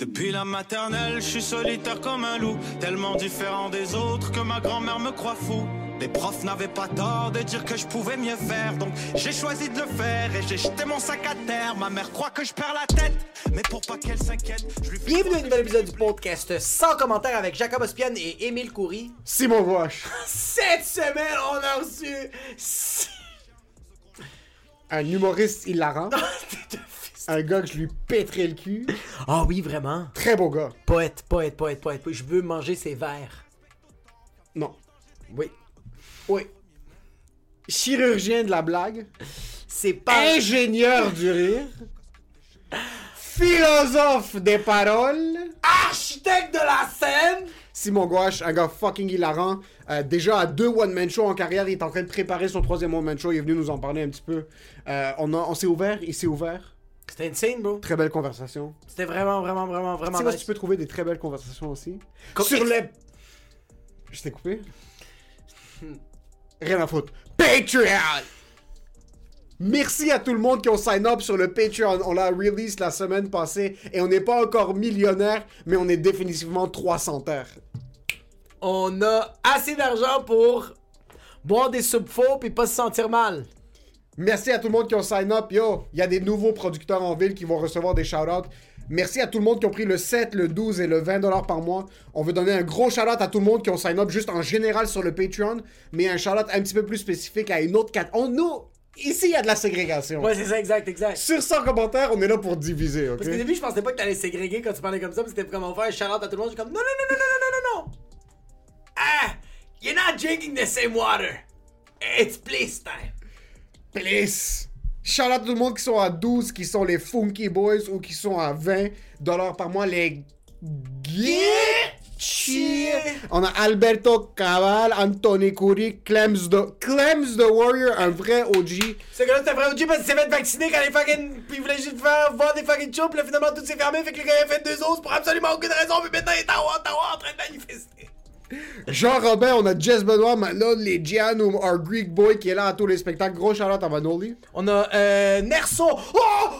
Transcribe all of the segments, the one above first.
Depuis la maternelle, je suis solitaire comme un loup, tellement différent des autres que ma grand-mère me croit fou. Les profs n'avaient pas tort de dire que je pouvais mieux faire, donc j'ai choisi de le faire et j'ai jeté mon sac à terre. Ma mère croit que je perds la tête, mais pour pas qu'elle s'inquiète, je lui fais Bienvenue à un nouvel épisode du podcast sans commentaire avec Jacob Ospian et Émile Coury. Simon Gouache. Cette semaine, on a reçu. Un humoriste hilarant. Un gars que je lui pèterais le cul. Ah oui, vraiment? Très beau gars. Poète, poète, poète, poète. Je veux manger ses verres. Non. Oui. Oui. Chirurgien de la blague. C'est pas. Ingénieur du rire. Philosophe des paroles. Architecte de la scène! Simon Gouache, un gars fucking hilarant. Euh, déjà à deux one-man shows en carrière, il est en train de préparer son troisième one-man show. Il est venu nous en parler un petit peu. Euh, on a, on s'est ouvert, il s'est ouvert. C'était insane, bro. Très belle conversation. C'était vraiment, vraiment, vraiment, vraiment Tu sais, nice. tu peux trouver des très belles conversations aussi. Sur les. Je t'ai coupé? Rien à foutre. Patreon! Merci à tout le monde qui ont sign up sur le Patreon. On l'a release la semaine passée et on n'est pas encore millionnaire, mais on est définitivement 300 terres. On a assez d'argent pour boire des soupes faux puis pas se sentir mal. Merci à tout le monde qui ont signé up, Yo, il y a des nouveaux producteurs en ville qui vont recevoir des shout-outs. Merci à tout le monde qui ont pris le 7, le 12 et le 20 dollars par mois. On veut donner un gros shout-out à tout le monde qui ont signé up juste en général sur le Patreon, mais un shout-out un petit peu plus spécifique à une autre cat. On nous Ici, il y a de la ségrégation. Ouais, c'est ça, exact, exact. Sur 100 commentaires, on est là pour diviser, ok? Parce qu'au début, je pensais pas que t'allais ségréguer quand tu parlais comme ça, mais c'était comme on fait un shout-out à tout le monde. Je suis comme non, non, non, non, non, non, non, non. Ah, you're not drinking the same water. It's please time. Please! Shout out tout le monde qui sont à 12, qui sont les Funky Boys ou qui sont à 20 dollars par mois, les. On a Alberto Cabal, Anthony Curry, Clems the, Clems the Warrior, un vrai OG. Ce gars-là, c'était un vrai OG parce qu'il s'est fait vacciner quand les fucking. Puis il voulait juste faire voir des fucking shows, puis là, finalement, tout s'est fermé, fait que le gars, a fait deux os pour absolument aucune raison, puis maintenant, il est à Ottawa en train de manifester. Jean Robin, on a Jess Benoit, maintenant les our Greek Boy qui est là à tous les spectacles. Gros out à Vanoli. On a, euh, Nerso. Oh!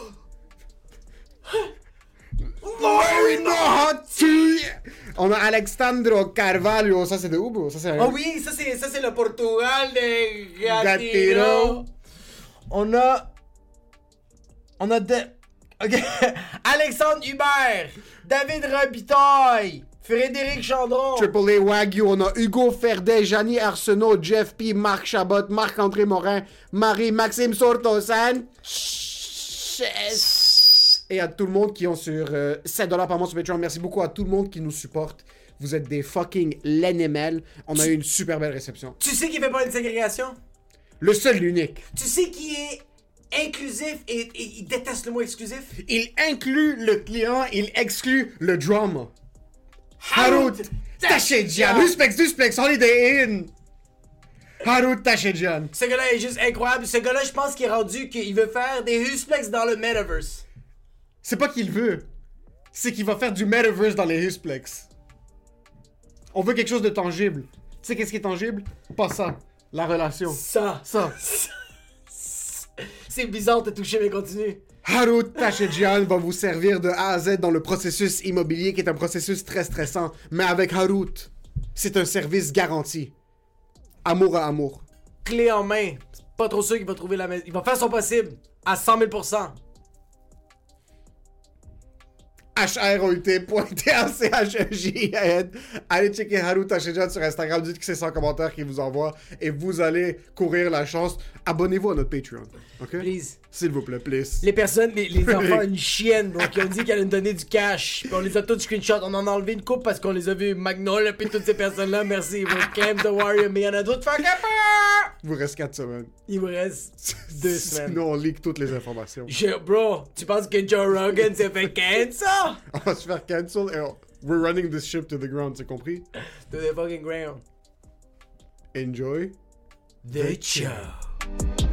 Very naughty! On a Alexandro Carvalho, ça c'est de où, bro? Ça c'est Ah oui, ça c'est, ça c'est le Portugal de Gatiro. Gatiro. On a. On a de. Ok. Alexandre Hubert, David Robitaille, Frédéric Chandron. Triple A Wagyu, on a Hugo Ferdet, Gianni Arsenault, Jeff P, Marc Chabot, Marc-André Morin, Marie, Maxime Sortosan. Et à tout le monde qui ont sur euh, 7$ par mois sur Patreon. Merci beaucoup à tout le monde qui nous supporte. Vous êtes des fucking LNML. On a eu une super belle réception. Tu sais qui fait pas une ségrégation? Le seul, l'unique. Tu sais qui est inclusif et, et il déteste le mot exclusif? Il inclut le client, il exclut le drama. Harut Tachedjian. Huspex, Huspex, Holiday Inn. Harut Tachedjian. Ce gars-là est juste incroyable. Ce gars-là, je pense qu'il est rendu qu'il veut faire des Husplex dans le metaverse. C'est pas qu'il veut. C'est qu'il va faire du metaverse dans les Husplex. On veut quelque chose de tangible. Tu sais qu'est-ce qui est tangible? Pas ça. La relation. Ça. Ça. C'est bizarre de te toucher, mais continue. Harut Tachedjian va vous servir de A à Z dans le processus immobilier qui est un processus très stressant. Mais avec Harut, c'est un service garanti. Amour à amour. Clé en main. Pas trop sûr qu'il va trouver la maison. Il va faire son possible. À 100 000% H-R-O-U-T.T-A-C-H-E-J-N. Allez checker Haru Tachedjian sur Instagram. Dites que c'est 100 commentaires qu'il vous envoie. Et vous allez courir la chance. Abonnez-vous à notre Patreon. OK? Please. S'il vous plaît, please. Les personnes, les, les enfants, une chienne, donc ils ont dit qu'elle allait nous dondonner du cash. Puis on les a tous screenshot. On en a enlevé une coupe parce qu'on les a vus. Magnol, puis toutes ces personnes-là, merci. Vous the Warrior, mais il y en a d'autres. Fuck up! Il vous reste 4 semaines. Il vous reste deux semaines. Sinon, on leak toutes les informations. Je- bro, tu penses que Joe Rogan s'est fait cancel? On va se faire cancel et on- we're running this ship to the ground, c'est compris? To the fucking ground. Enjoy. The show.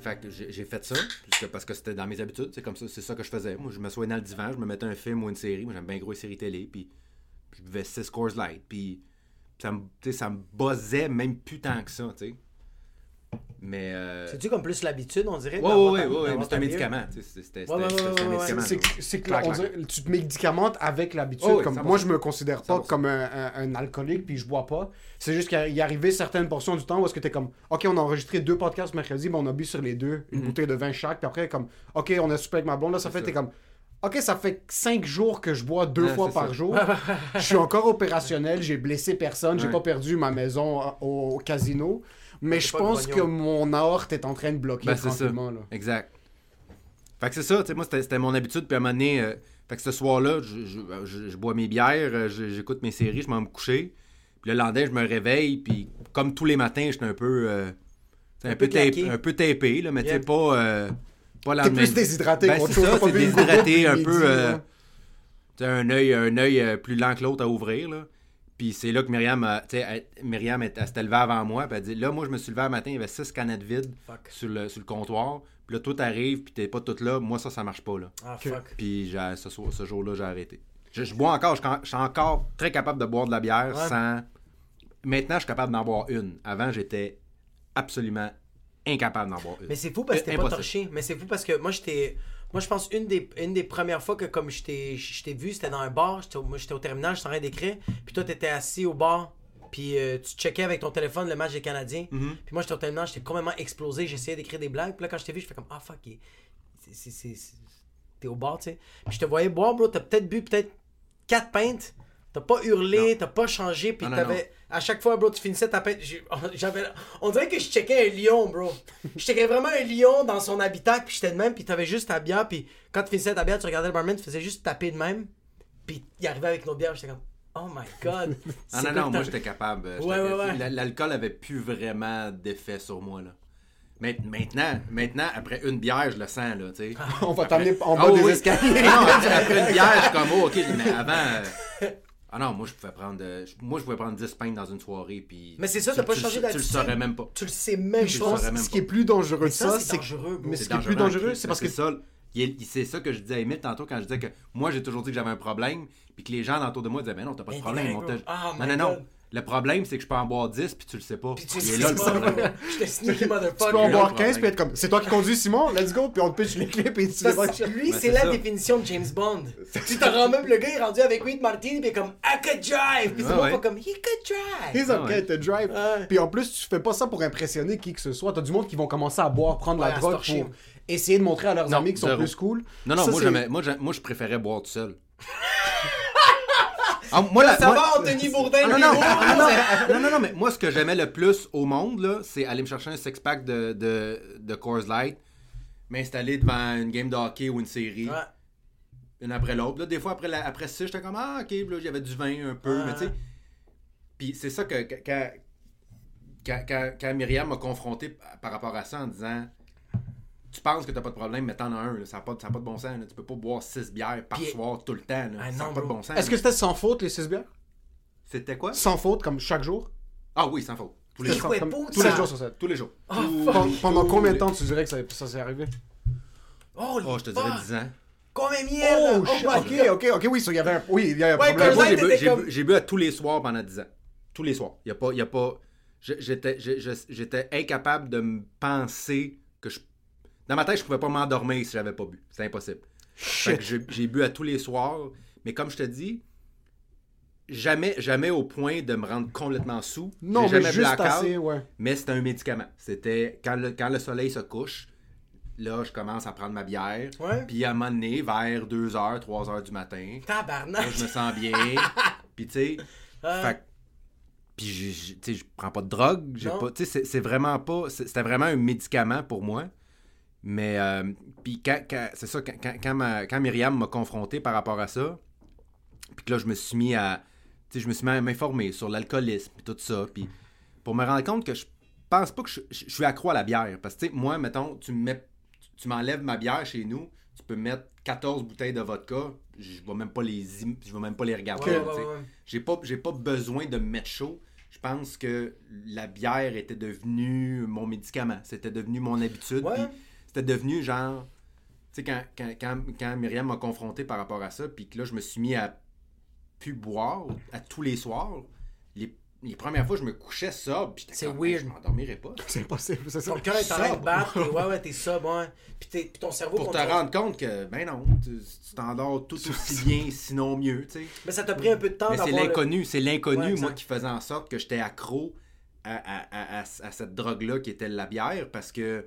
Fait que j'ai fait ça, parce que c'était dans mes habitudes, c'est comme ça, c'est ça que je faisais. Moi, je me soignais dans le divan, je me mettais un film ou une série. Moi, j'aime bien gros les séries télé, puis je buvais 6 Coors Light, puis ça me, ça me buzzait même plus tant que ça, tu sais. Mais. euh, C'est-tu comme plus l'habitude, on dirait? Ouais, ouais, d'avoir mais c'est un médicament. tu sais, C'était Ouais, ouais, ouais, un médicament. C'est que- on dirait- tu te médicamentes avec l'habitude. Oh oui, comme 100%. moi, je me considère pas 100%. comme un, un- un alcoolique puis je bois pas. C'est juste qu'il y arrivait certaines portions du temps où est-ce que t'es comme, ok, on a enregistré deux podcasts mercredi, mais on a bu sur les deux une Mhm. bouteille de vin chaque. Puis après, comme, ok, on a soupé avec ma blonde. Là, ça fait, t'es comme, ok, ça fait cinq jours que je bois deux Ouais, fois par ça. jour. je suis encore opérationnel. J'ai blessé personne. J'ai Ouais. pas perdu ma maison au, casino. Mais je pense que mon aorte est en train de bloquer Ben, tranquillement. Là. Exact. Fait que c'est ça, tu sais, moi, c'était mon habitude. Puis à un moment donné, euh, fait que ce soir-là, je, je- je- je bois mes bières, euh, j'écoute mes séries, je m'en me coucher. Puis le lendemain, je me réveille, puis comme tous les matins, j'étais un peu. euh, un, Un peu tapé, un peu tapé, là, mais tu sais, Yep. pas. euh, pas T'es lendemain- plus déshydraté Ben, qu'autre c'est chose. ça, c'est déshydraté, un peu, euh. Tu sais, un œil, un œil euh, plus lent que l'autre à ouvrir, là. Puis c'est là que Myriam, a- elle- Myriam, elle, elle s'était levée avant moi, puis elle dit, là, moi, je me suis levé un matin, il y avait six canettes vides sur le, sur le comptoir. Puis là, tout arrive, puis t'es pas toute là. Moi, ça, ça marche pas, là. Ah, fuck. Puis j'ai- ce, soir- ce jour-là, j'ai arrêté. Je, je bois encore, je, je suis encore très capable de boire de la bière Ouais. sans. Maintenant, je suis capable d'en boire une. Avant, j'étais absolument incapable d'en boire une. Mais c'est fou parce que t'es pas torché. Mais c'est fou parce que moi, j'étais. Moi, je pense une des, une des premières fois que comme je t'ai je vu, c'était dans un bar. Au- Moi, j'étais au terminal, j'étais en train d'écrire. Puis toi, t'étais assis au bar. Puis euh, tu checkais avec ton téléphone le match des Canadiens. Mhm. Puis moi, j'étais au terminal, j'étais complètement explosé. J'essayais d'écrire des blagues. Puis là, quand je t'ai vu, je fais comme Ah, fuck, t'es au bar, tu sais. Puis je te voyais boire, bro. T'as peut-être bu peut-être 4 pintes. T'as pas hurlé, t'as pas changé. Puis Non, non, t'avais. À chaque fois, bro, tu finissais ta J'avais. On dirait que je checkais un lion, bro. Je checkais vraiment un lion dans son habitat. Puis j'étais de même. Puis t'avais juste ta bière. Puis quand tu finissais ta bière, tu regardais le barman, tu faisais juste taper de même. Puis il arrivait avec nos bières. J'étais comme Oh my god. Ah non, non, moi j'étais capable. euh, Ouais, ouais, ouais. la- L'alcool avait plus vraiment d'effet sur moi. Là. Mais maintenant, maintenant, après une bière, je le sens, là, tu sais. On va t'amener en bas oui, des oui. escaliers. non, après, après une bière, je suis comme, oh, ok, mais avant. euh, Ah non, moi je pouvais prendre euh, moi je pouvais prendre 10 pintes dans une soirée puis Mais c'est ça, t'as pas changé Tu le d'attitude. saurais même pas. Tu le sais même Je Je pas. que même ce qui est plus dangereux Mais de ça, ça, c'est que dangereux, mais ce C'est qui est plus dangereux c'est parce que ça c'est ça que je disais à Emile tantôt quand je disais que moi j'ai toujours dit que j'avais un problème puis que les gens autour de moi disaient mais non t'as pas de problème. Oh non my non non God. Le problème c'est que je peux en boire 10 puis tu le sais pas Puis tu sais là le pas, problème bro. J'étais sneaky motherfucker. tu peux en boire le 15 puis être comme c'est toi qui conduis Simon, let's go, puis on te pitch les clips et tu Parce lui, Ben, c'est c'est la définition de James Bond. tu te rends même, le gars est rendu avec Reed Martin, puis il est comme I could drive. Puis ouais. fait comme He could drive. He's Ah okay ouais. to drive. Puis en plus, tu fais pas ça pour impressionner qui que ce soit. T'as du monde qui vont commencer à boire, prendre la drogue pour essayer de montrer à leurs amis qu'ils sont plus cool. non non c'est- moi je préférais boire tout seul Ah, moi, Ça moi- va, Anthony Bourdin, Ah, non, non, non, mais moi, ce que j'aimais le plus au monde, c'est aller me chercher un six-pack de, de, de Coors Light, m'installer devant une game de hockey ou une série, Ouais. une après l'autre. Des fois, après, la, après ça, j'étais comme, ah, ok, là, j'avais du vin un peu, mais tu sais. Puis c'est ça que, que- quand, quand, quand, quand Myriam m'a confronté par rapport à ça en disant, tu penses que t'as pas de problème, mais t'en as un, là, ça n'a pas, pas de bon sens. là. Tu peux pas boire six bières par Puis- soir tout le temps. Là. Ah, ça n'a non, pas de bon sens. Est-ce que c'était sans faute, les 6 bières? C'était quoi? Sans faute, comme chaque jour? Ah oui, sans faute. Tous les jours. Comme Tous les ça. jours sur 7. Tous les jours. Oh, Tous-. Pendant, tous combien de les- temps tu dirais que ça, ça s'est arrivé? Holy Oh, je te dirais 10 ans. Combien de merde? Oh, my ok, ok, ok, oui, il y avait un, oui, il y a un Ouais, problème. J'ai bu, était j'ai comme- bu- j'ai bu à tous les soirs pendant 10 ans. Tous les soirs. Il y a pas. il Y a pas j'étais incapable de me penser que je. Dans ma tête, je pouvais pas m'endormir si j'avais pas bu. C'est impossible. J'ai bu à tous les soirs. Mais comme je te dis, jamais, jamais au point de me rendre complètement sous. Non, J'ai mais jamais juste assez, ouais. Mais c'était un médicament. C'était quand le, quand le soleil se couche, là, je commence à prendre ma bière. Ouais. Puis à un moment donné, vers 2h, 3h du matin, Tabarnak. là, je me sens bien. Puis tu sais, que- puis je prends pas de drogue. j'ai pas- c'est- vraiment pas. C'était vraiment un médicament pour moi. Mais, euh, puis quand, quand- c'est ça, quand, quand, quand ma- quand Myriam m'a confronté par rapport à ça, puis que là, je me suis mis à. Tu sais, je me suis mis à m'informer sur l'alcoolisme, puis tout ça. Puis pour me rendre compte que je pense pas que je, je- je suis accro à la bière. Parce que, tu sais, moi, mettons, tu me mets. Tu m'enlèves ma bière chez nous, tu peux mettre 14 bouteilles de vodka, je vais même pas les im- je vais même pas les regarder. Ouais, ouais, ouais. J'ai pas j'ai pas besoin de me mettre chaud. Je pense que la bière était devenue mon médicament, c'était devenu mon habitude, Ouais. Puis c'était devenu genre tu sais quand, quand, quand, quand Myriam m'a confronté par rapport à ça, puis que là je me suis mis à plus boire à tous les soirs, les, les premières fois, je me couchais sobre. puis j'étais C'est comme, weird. Je m'endormirai pas. C'est impossible, c'est ça. Ton cœur est en train de battre, t'es- ouais, ouais, t'es sobre, ouais. Puis, t'es- puis ton cerveau Pour te rendre compte que, ben non, tu t'endors tout aussi bien, sinon mieux, tu sais. Mais ça t'a pris un peu de temps Mais c'est le- l'inconnu, c'est l'inconnu, Ouais, moi, qui faisait en sorte que j'étais accro à, à- à- à- à cette drogue-là qui était la bière parce que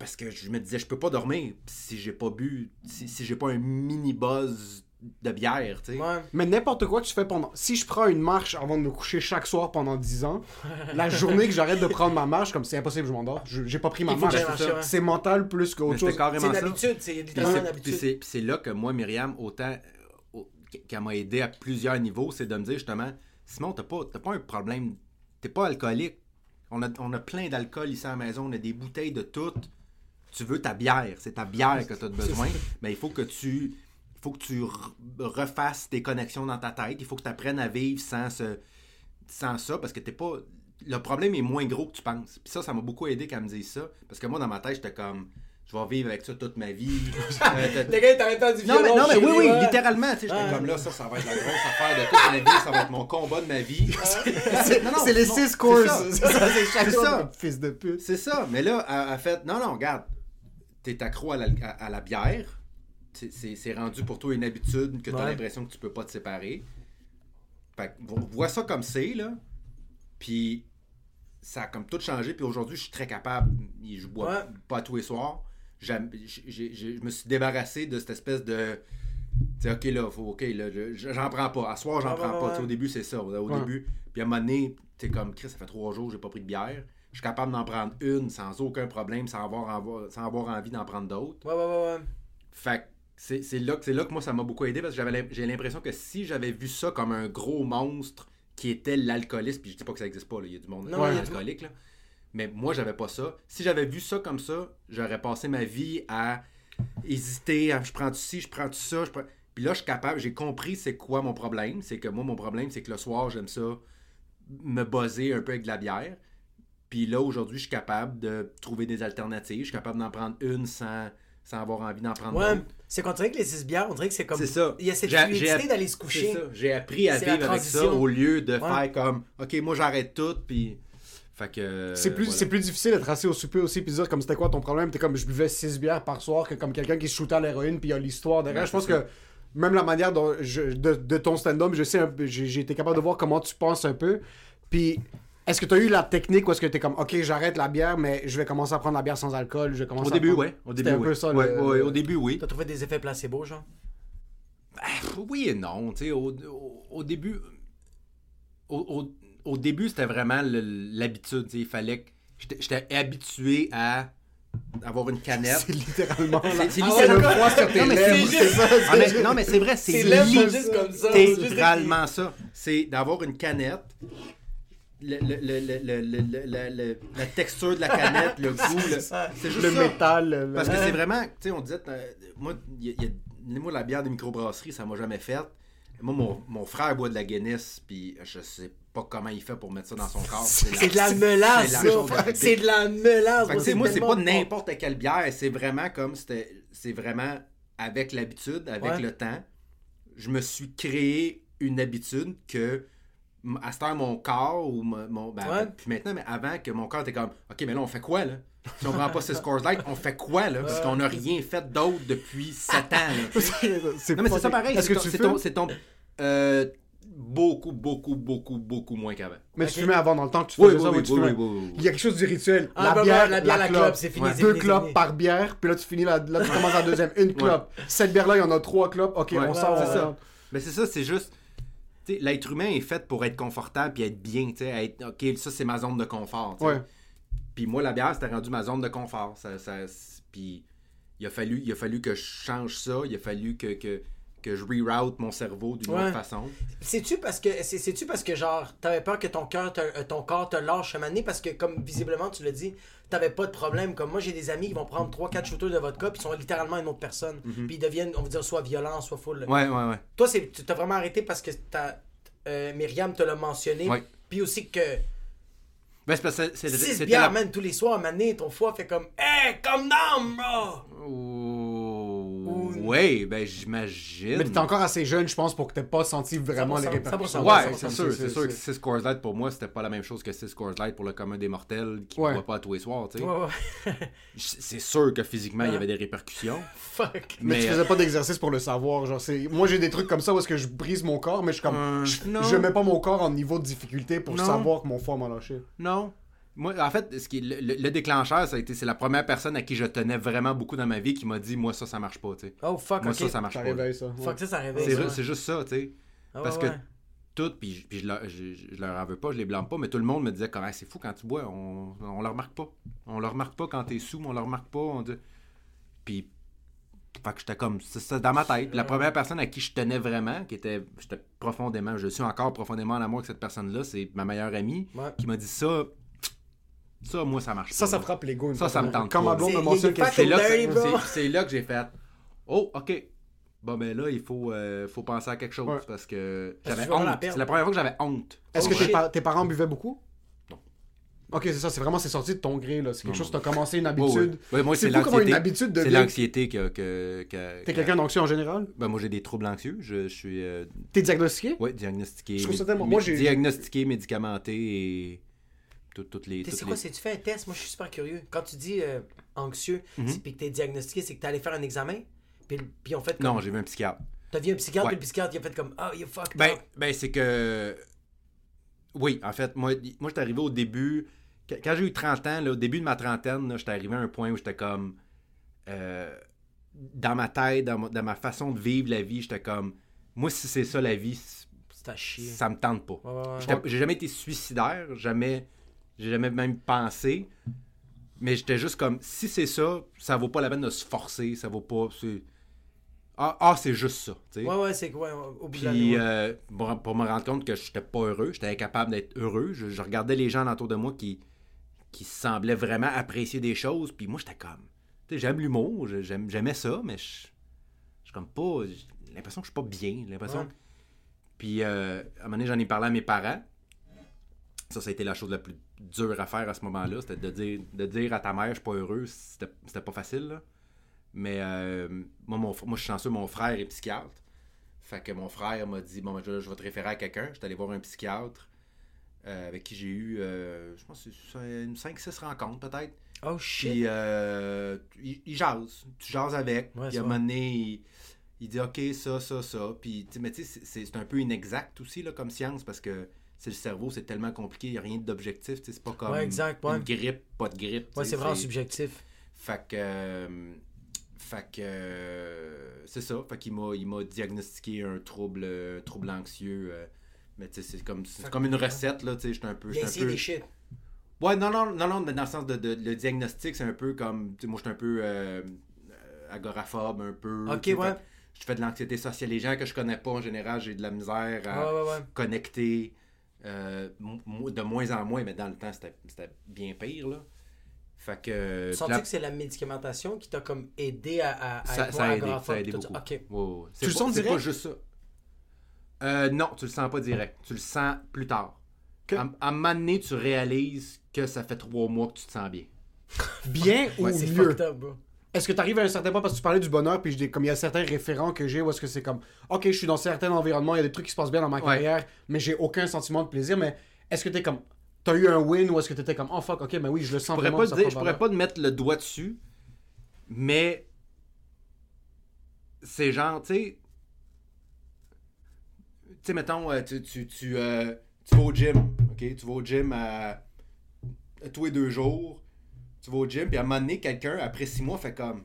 parce que je me disais je peux pas dormir si j'ai pas bu si, si j'ai pas un mini buzz de bière, tu sais. Ouais. Mais n'importe quoi que tu fais pendant. Si je prends une marche avant de me coucher chaque soir pendant 10 ans, la journée que j'arrête de prendre ma marche, comme c'est impossible, je m'endors. Je- J'ai pas pris ma marche. ouais. C'est mental plus qu'autre chose. C'est une ça. habitude, c'est Puis littéralement une c'est- habitude. là que moi, Myriam, autant euh, au- qu'elle m'a aidé à plusieurs niveaux, c'est de me dire justement, Simon, t'as pas, t'as pas un problème, t'es pas alcoolique. On a, on a plein d'alcool ici à la maison, on a des bouteilles de tout. Tu veux ta bière, c'est ta bière que tu as besoin, mais il faut que tu il faut que tu re- refasses tes connexions dans ta tête, il faut que tu apprennes à vivre sans, ce, sans ça, parce que t'es pas... Le problème est moins gros que tu penses. Puis ça, ça m'a beaucoup aidé qu'elle me dise ça, parce que moi, dans ma tête, j'étais comme, je vais vivre avec ça toute ma vie. Euh, t'as- Les gars, ils t'arrêtent pas du non, mais, non, mais oui, oui, ouais. littéralement, tu sais, j'étais Ah. comme là, ça, ça va être la grosse affaire de toute ma vie, ça va être mon combat de ma vie. C'est Non, les non, 6 c'est courses. C'est ça, c'est ça. Fils de pute. C'est ça, mais là, elle a fait, non, non, regarde, t'es accro à la, à, à la bière, C'est- rendu pour toi une habitude que t'as Ouais. l'impression que tu peux pas te séparer. Fait que, vo- vois ça comme c'est, là, puis ça a comme tout changé, puis aujourd'hui, je suis très capable, je bois Ouais. pas tous les soirs, je me suis débarrassé de cette espèce de... Tu ok, là, faut, ok, là, je- j'en prends pas. À soir, j'en prends ouais, pas. Au début, c'est ça. Au début. Puis à un moment donné, tu sais, comme Chris, ça fait trois jours que j'ai pas pris de bière. Je suis capable d'en prendre une sans aucun problème, sans avoir, sans avoir envie d'en prendre d'autres. Ouais, ouais, ouais, ouais. Fait que c'est là, là que moi, ça m'a beaucoup aidé parce que j'ai l'impression que si j'avais vu ça comme un gros monstre qui était l'alcoolisme, puis je dis pas que ça existe pas, il y a du monde Non, alcoolique, là. mais moi, j'avais pas ça. Si j'avais vu ça comme ça, j'aurais passé ma vie à hésiter, à je prends ci, je prends ça, je prends... Puis là, je suis capable, j'ai compris c'est quoi mon problème. C'est que moi, mon problème, c'est que le soir, j'aime ça me buzzer un peu avec de la bière. Puis là, aujourd'hui, je suis capable de trouver des alternatives. Je suis capable d'en prendre une sans, sans avoir envie d'en prendre Ouais, d'autres. c'est qu'on dirait que les six bières, on dirait que c'est comme. C'est ça. Il y a cette J'ai- fluidité d'aller se C'est coucher. ça. J'ai appris à vivre avec ça transition. au lieu de Ouais. faire comme OK, moi j'arrête tout puis fait que C'est plus, voilà. c'est plus difficile d'être assis au souper aussi puis dire comme c'était quoi ton problème? T'es comme je buvais 6 bières par soir que comme quelqu'un qui se shootait à l'héroïne puis il y a l'histoire derrière. Ouais, je pense ça. que même la manière dont je- de, de ton stand-up, je sais, un peu- j'ai j'ai été capable de voir comment tu penses un peu. Puis est-ce que tu as eu la technique ou est-ce que t'es comme ok j'arrête la bière mais je vais commencer à prendre la bière sans alcool, je vais commencer Au à début, prendre- ouais. Au C'était début, un peu ça, Ouais, le- ouais, le- au début, oui. T'as trouvé des effets placebo, genre? Ah, Oui et non. tu sais, Au, au, au début, au, au- au début, c'était vraiment l'habitude. tu Il fallait que. J'étais habitué à avoir une canette. C'est littéralement. C'est- Ah littéralement- sur tes Non, mais lèvres, c'est c'est juste- ça. Ah, mais- non, mais c'est vrai, c'est littéralement ça. C'est d'avoir une canette la texture de la canette, le goût, c'est juste le métal. Parce que c'est vraiment, tu sais, on disait, moi, la bière de microbrasserie, ça m'a jamais faite. Moi, mon, frère boit de la Guinness, puis je sais pas comment il fait pour mettre ça dans son corps. C'est de la mélasse, C'est de la mélasse. moi, c'est pas n'importe quelle bière. C'est vraiment comme, c'est vraiment avec l'habitude, avec le temps. Je me suis créé une habitude que à cette heure, mon corps ou mon. mon- ben, Ouais. Puis maintenant, mais avant que mon corps était comme OK, mais là, on fait quoi là? Si on prend pas ces scores light, on fait quoi là? Parce qu'on n'a rien fait d'autre depuis 7 ans. là. c'est Non, mais c'est ça pareil. Est-ce C'est que ton- tu c'est fumes? ton. c'est ton- euh, beaucoup, beaucoup, beaucoup, beaucoup moins qu'avant. Mais Ok. tu fumais avant dans le temps que tu faisais oui, ça, oui, oui, tu oui, oui, oui, oui. Il y a quelque chose du rituel. Ah, la, bah, bière, bah, la bière, la clope. clope, c'est fini, Ouais. c'est Deux fini, clopes fini. par bière, puis là tu finis la, là tu commences la deuxième, une clope. Cette bière-là, il y en a trois clopes. Ok, Ouais. on sort. Mais c'est ça, c'est juste. Tu sais, L'être humain est fait pour être confortable puis être bien. tu sais, Être, ok, ça c'est ma zone de confort. tu sais. Ouais. Puis moi, la bière, c'était rendu ma zone de confort. Ça, ça- c'est- puis il a, fallu, il a fallu que je change ça. Il a fallu que, que, que je reroute mon cerveau d'une Ouais. autre façon. C'est-tu parce que c'est- c'est-tu parce que genre t'avais peur que ton cœur te- euh, ton corps te lâche un moment donné? Parce que comme visiblement tu l'as dit t'avais pas de problème. Comme moi j'ai des amis qui vont prendre 3-4 shooters de vodka puis ils sont littéralement une autre personne. Puis ils deviennent on va dire soit violents soit full Ouais, ouais, ouais. toi c'est tu t'as vraiment arrêté parce que t'as euh, Myriam te l'a mentionné. Ouais. puis aussi que Ben, c'est parce que c'est- 6 c'était bières la... man tous les soirs donné ton foie fait comme hey come down bro! Oh, Ou Ouais, ben j'imagine. Mais t'es encore assez jeune, je pense, pour que t'aies pas senti vraiment 100%, les répercussions. 100%, Ouais, c'est sûr, c'est sûr que 6 Coors Light pour moi, c'était pas la même chose que 6 Coors Light pour le commun des mortels qui ne Ouais. boit pas tous les soirs, tu sais. Ouais, ouais. C'est sûr que physiquement, il y avait des répercussions. Fuck. Mais, Mais, tu faisais pas d'exercice pour le savoir. Genre, c'est... Moi, j'ai des trucs comme ça où est-ce que je brise mon corps, mais je suis comme. Euh, je, mets pas mon corps en niveau de difficulté pour Non. savoir que mon foie m'a lâché. Non. Moi, en fait, ce qui est le, le- le déclencheur, ça a été, c'est la première personne à qui je tenais vraiment beaucoup dans ma vie qui m'a dit, moi, ça, ça marche pas, tu sais. Oh fuck, Moi, ça, ça marche Ça pas. réveille ça. ouais. Fuck, ça, ça réveille. C'est ça, ouais. c'est juste ça, tu sais. Ah, parce ouais, que- ouais. Tout, puis, puis je, je, je- je leur en veux pas, je les blâme pas, mais tout le monde me disait, comment c'est fou quand tu bois, on, on le remarque pas. On le remarque pas quand t'es sous, on le remarque pas. On dit... Puis, fait que j'étais comme, c'est ça dans ma tête. La première personne à qui je tenais vraiment, qui était, j'étais profondément, je suis encore profondément en amour avec cette personne-là, c'est ma meilleure amie, Ouais. qui m'a dit ça, ça, moi, ça marche Ça, pas. ça là. frappe l'ego. Ça, ça me tente blonde C'est- là, que, là j'ai fait, oh, ok. Bon, ben là, il faut, euh, faut penser à quelque chose Ouais. parce que j'avais tu honte. C'est la première fois que j'avais honte. Est-ce Oh, que tes, pa- tes parents buvaient beaucoup? Non. Ok, c'est ça, c'est vraiment, c'est sorti de ton gré, là. C'est quelque Non, chose, non. t'as commencé une habitude. Ouais, moi, c'est l'anxiété. C'est l'anxiété que. que, que T'es que- quelqu'un d'anxieux en général? Ben, moi, j'ai des troubles anxieux. Je, je suis euh, T'es diagnostiqué? Ouais, diagnostiqué. Je trouve ça tellement- moi, j'ai- Diagnostiqué, médicamenté et. Tout- Toutes les. C'est quoi, les- c'est tu fais un test? Moi, je suis super curieux. Quand tu dis euh, anxieux, Mhm. c'est puis que t'es diagnostiqué, c'est que t'es allé faire un examen, puis, puis on fait comme... Non, j'ai vu un psychiatre. T'as vu un psychiatre, Ouais. puis le psychiatre, il a fait comme, oh, you fucked Ben, up. ben c'est que. Oui, en fait, moi, moi j'étais arrivé au début. Quand j'ai eu 30 ans, là, au début de ma trentaine, j'étais arrivé à un point où j'étais comme. euh, dans ma tête, dans ma, dans ma façon de vivre la vie, j'étais comme. Moi, si c'est ça la vie, ça me tente pas. Ouais, ouais, J'ai jamais été suicidaire, jamais. J'ai jamais même pensé. Mais j'étais juste comme, si c'est ça, ça vaut pas la peine de se forcer, ça vaut pas. Ah, ah, c'est juste ça. tu sais. Ouais, ouais, c'est quoi, la Puis euh, pour, pour me rendre compte que j'étais pas heureux, j'étais incapable d'être heureux. Je, je regardais les gens autour de moi qui, qui semblaient vraiment apprécier des choses. Puis moi, j'étais comme. Tu sais, j'aime l'humour, j'aimais ça, mais je suis comme pas. J'ai l'impression que je suis pas bien. L'impression. Ouais. Puis euh, à un moment donné, j'en ai parlé à mes parents. Ça, ça a été la chose la plus dure à faire à ce moment-là. C'était de dire, de dire à ta mère, je suis pas heureux. C'était pas facile, là. Mais euh, moi, mon, moi, je suis chanceux, mon frère est psychiatre. Fait que mon frère m'a dit Bon, ben, je, je vais te référer à quelqu'un. J'étais allé voir un psychiatre euh, avec qui j'ai eu, euh, je pense, une 5-6 rencontres peut-être. Oh shit. Puis euh, il, il jase. Tu jases avec. Ouais, puis à un moment donné, il, il dit OK, ça, ça, ça. Puis, mais tu sais, c'est un peu inexact aussi là, comme science parce que c'est le cerveau, c'est tellement compliqué, il n'y a rien d'objectif. C'est pas comme Ouais, exact, ouais. une grippe, pas de grippe. Ouais, c'est vraiment subjectif. fait que. euh, fait que. euh, c'est ça. Fait qu'il m'a, il m'a diagnostiqué un trouble, euh, trouble anxieux. euh, mais tu sais, c'est comme, c'est comme une recette, là. Tu sais, j'étais un peu. J'étais un peu... des shit. Ouais, non, non, non, non, mais dans le sens de, de- le diagnostic, c'est un peu comme. Moi, j'étais un peu agoraphobe, un peu. Ok, ouais. fait Je fais de l'anxiété sociale. Les gens que je connais pas, en général, j'ai de la misère à Ouais, ouais, ouais. connecter. Euh, de moins en moins, mais dans le temps, c'était, bien pire, là. Fait que. Tu puis sens là- que c'est la médicamentation qui t'a comme aidé à, à, à ça, être ça a aidé, ça a aidé beaucoup. Tu le sens direct? pas juste ça. Euh, non, tu le sens pas direct. Tu le sens plus tard. Que- À, à un moment donné, tu réalises que ça fait trois mois que tu te sens bien. Bien ou Ouais, c'est mieux? fucked up, bro. Est-ce que tu arrives à un certain point parce que tu parlais du bonheur puis je dis- comme il y a certains référents que j'ai où est-ce que c'est comme OK, je suis dans certains environnements, il y a des trucs qui se passent bien dans ma Ouais. carrière, mais j'ai aucun sentiment de plaisir, mais est-ce que tu es comme t'as eu un win ou est-ce que tu étais comme oh fuck, OK, mais oui, je le sens Je pourrais vraiment pas, dire, je pourrais pas te mettre le doigt dessus, mais c'est genre, tu sais, tu sais, mettons, euh, tu, tu, tu, euh, tu vas au gym, ok? Tu vas au gym tous les deux jours, tu vas au gym, puis à un moment donné, quelqu'un, après six mois, fait comme,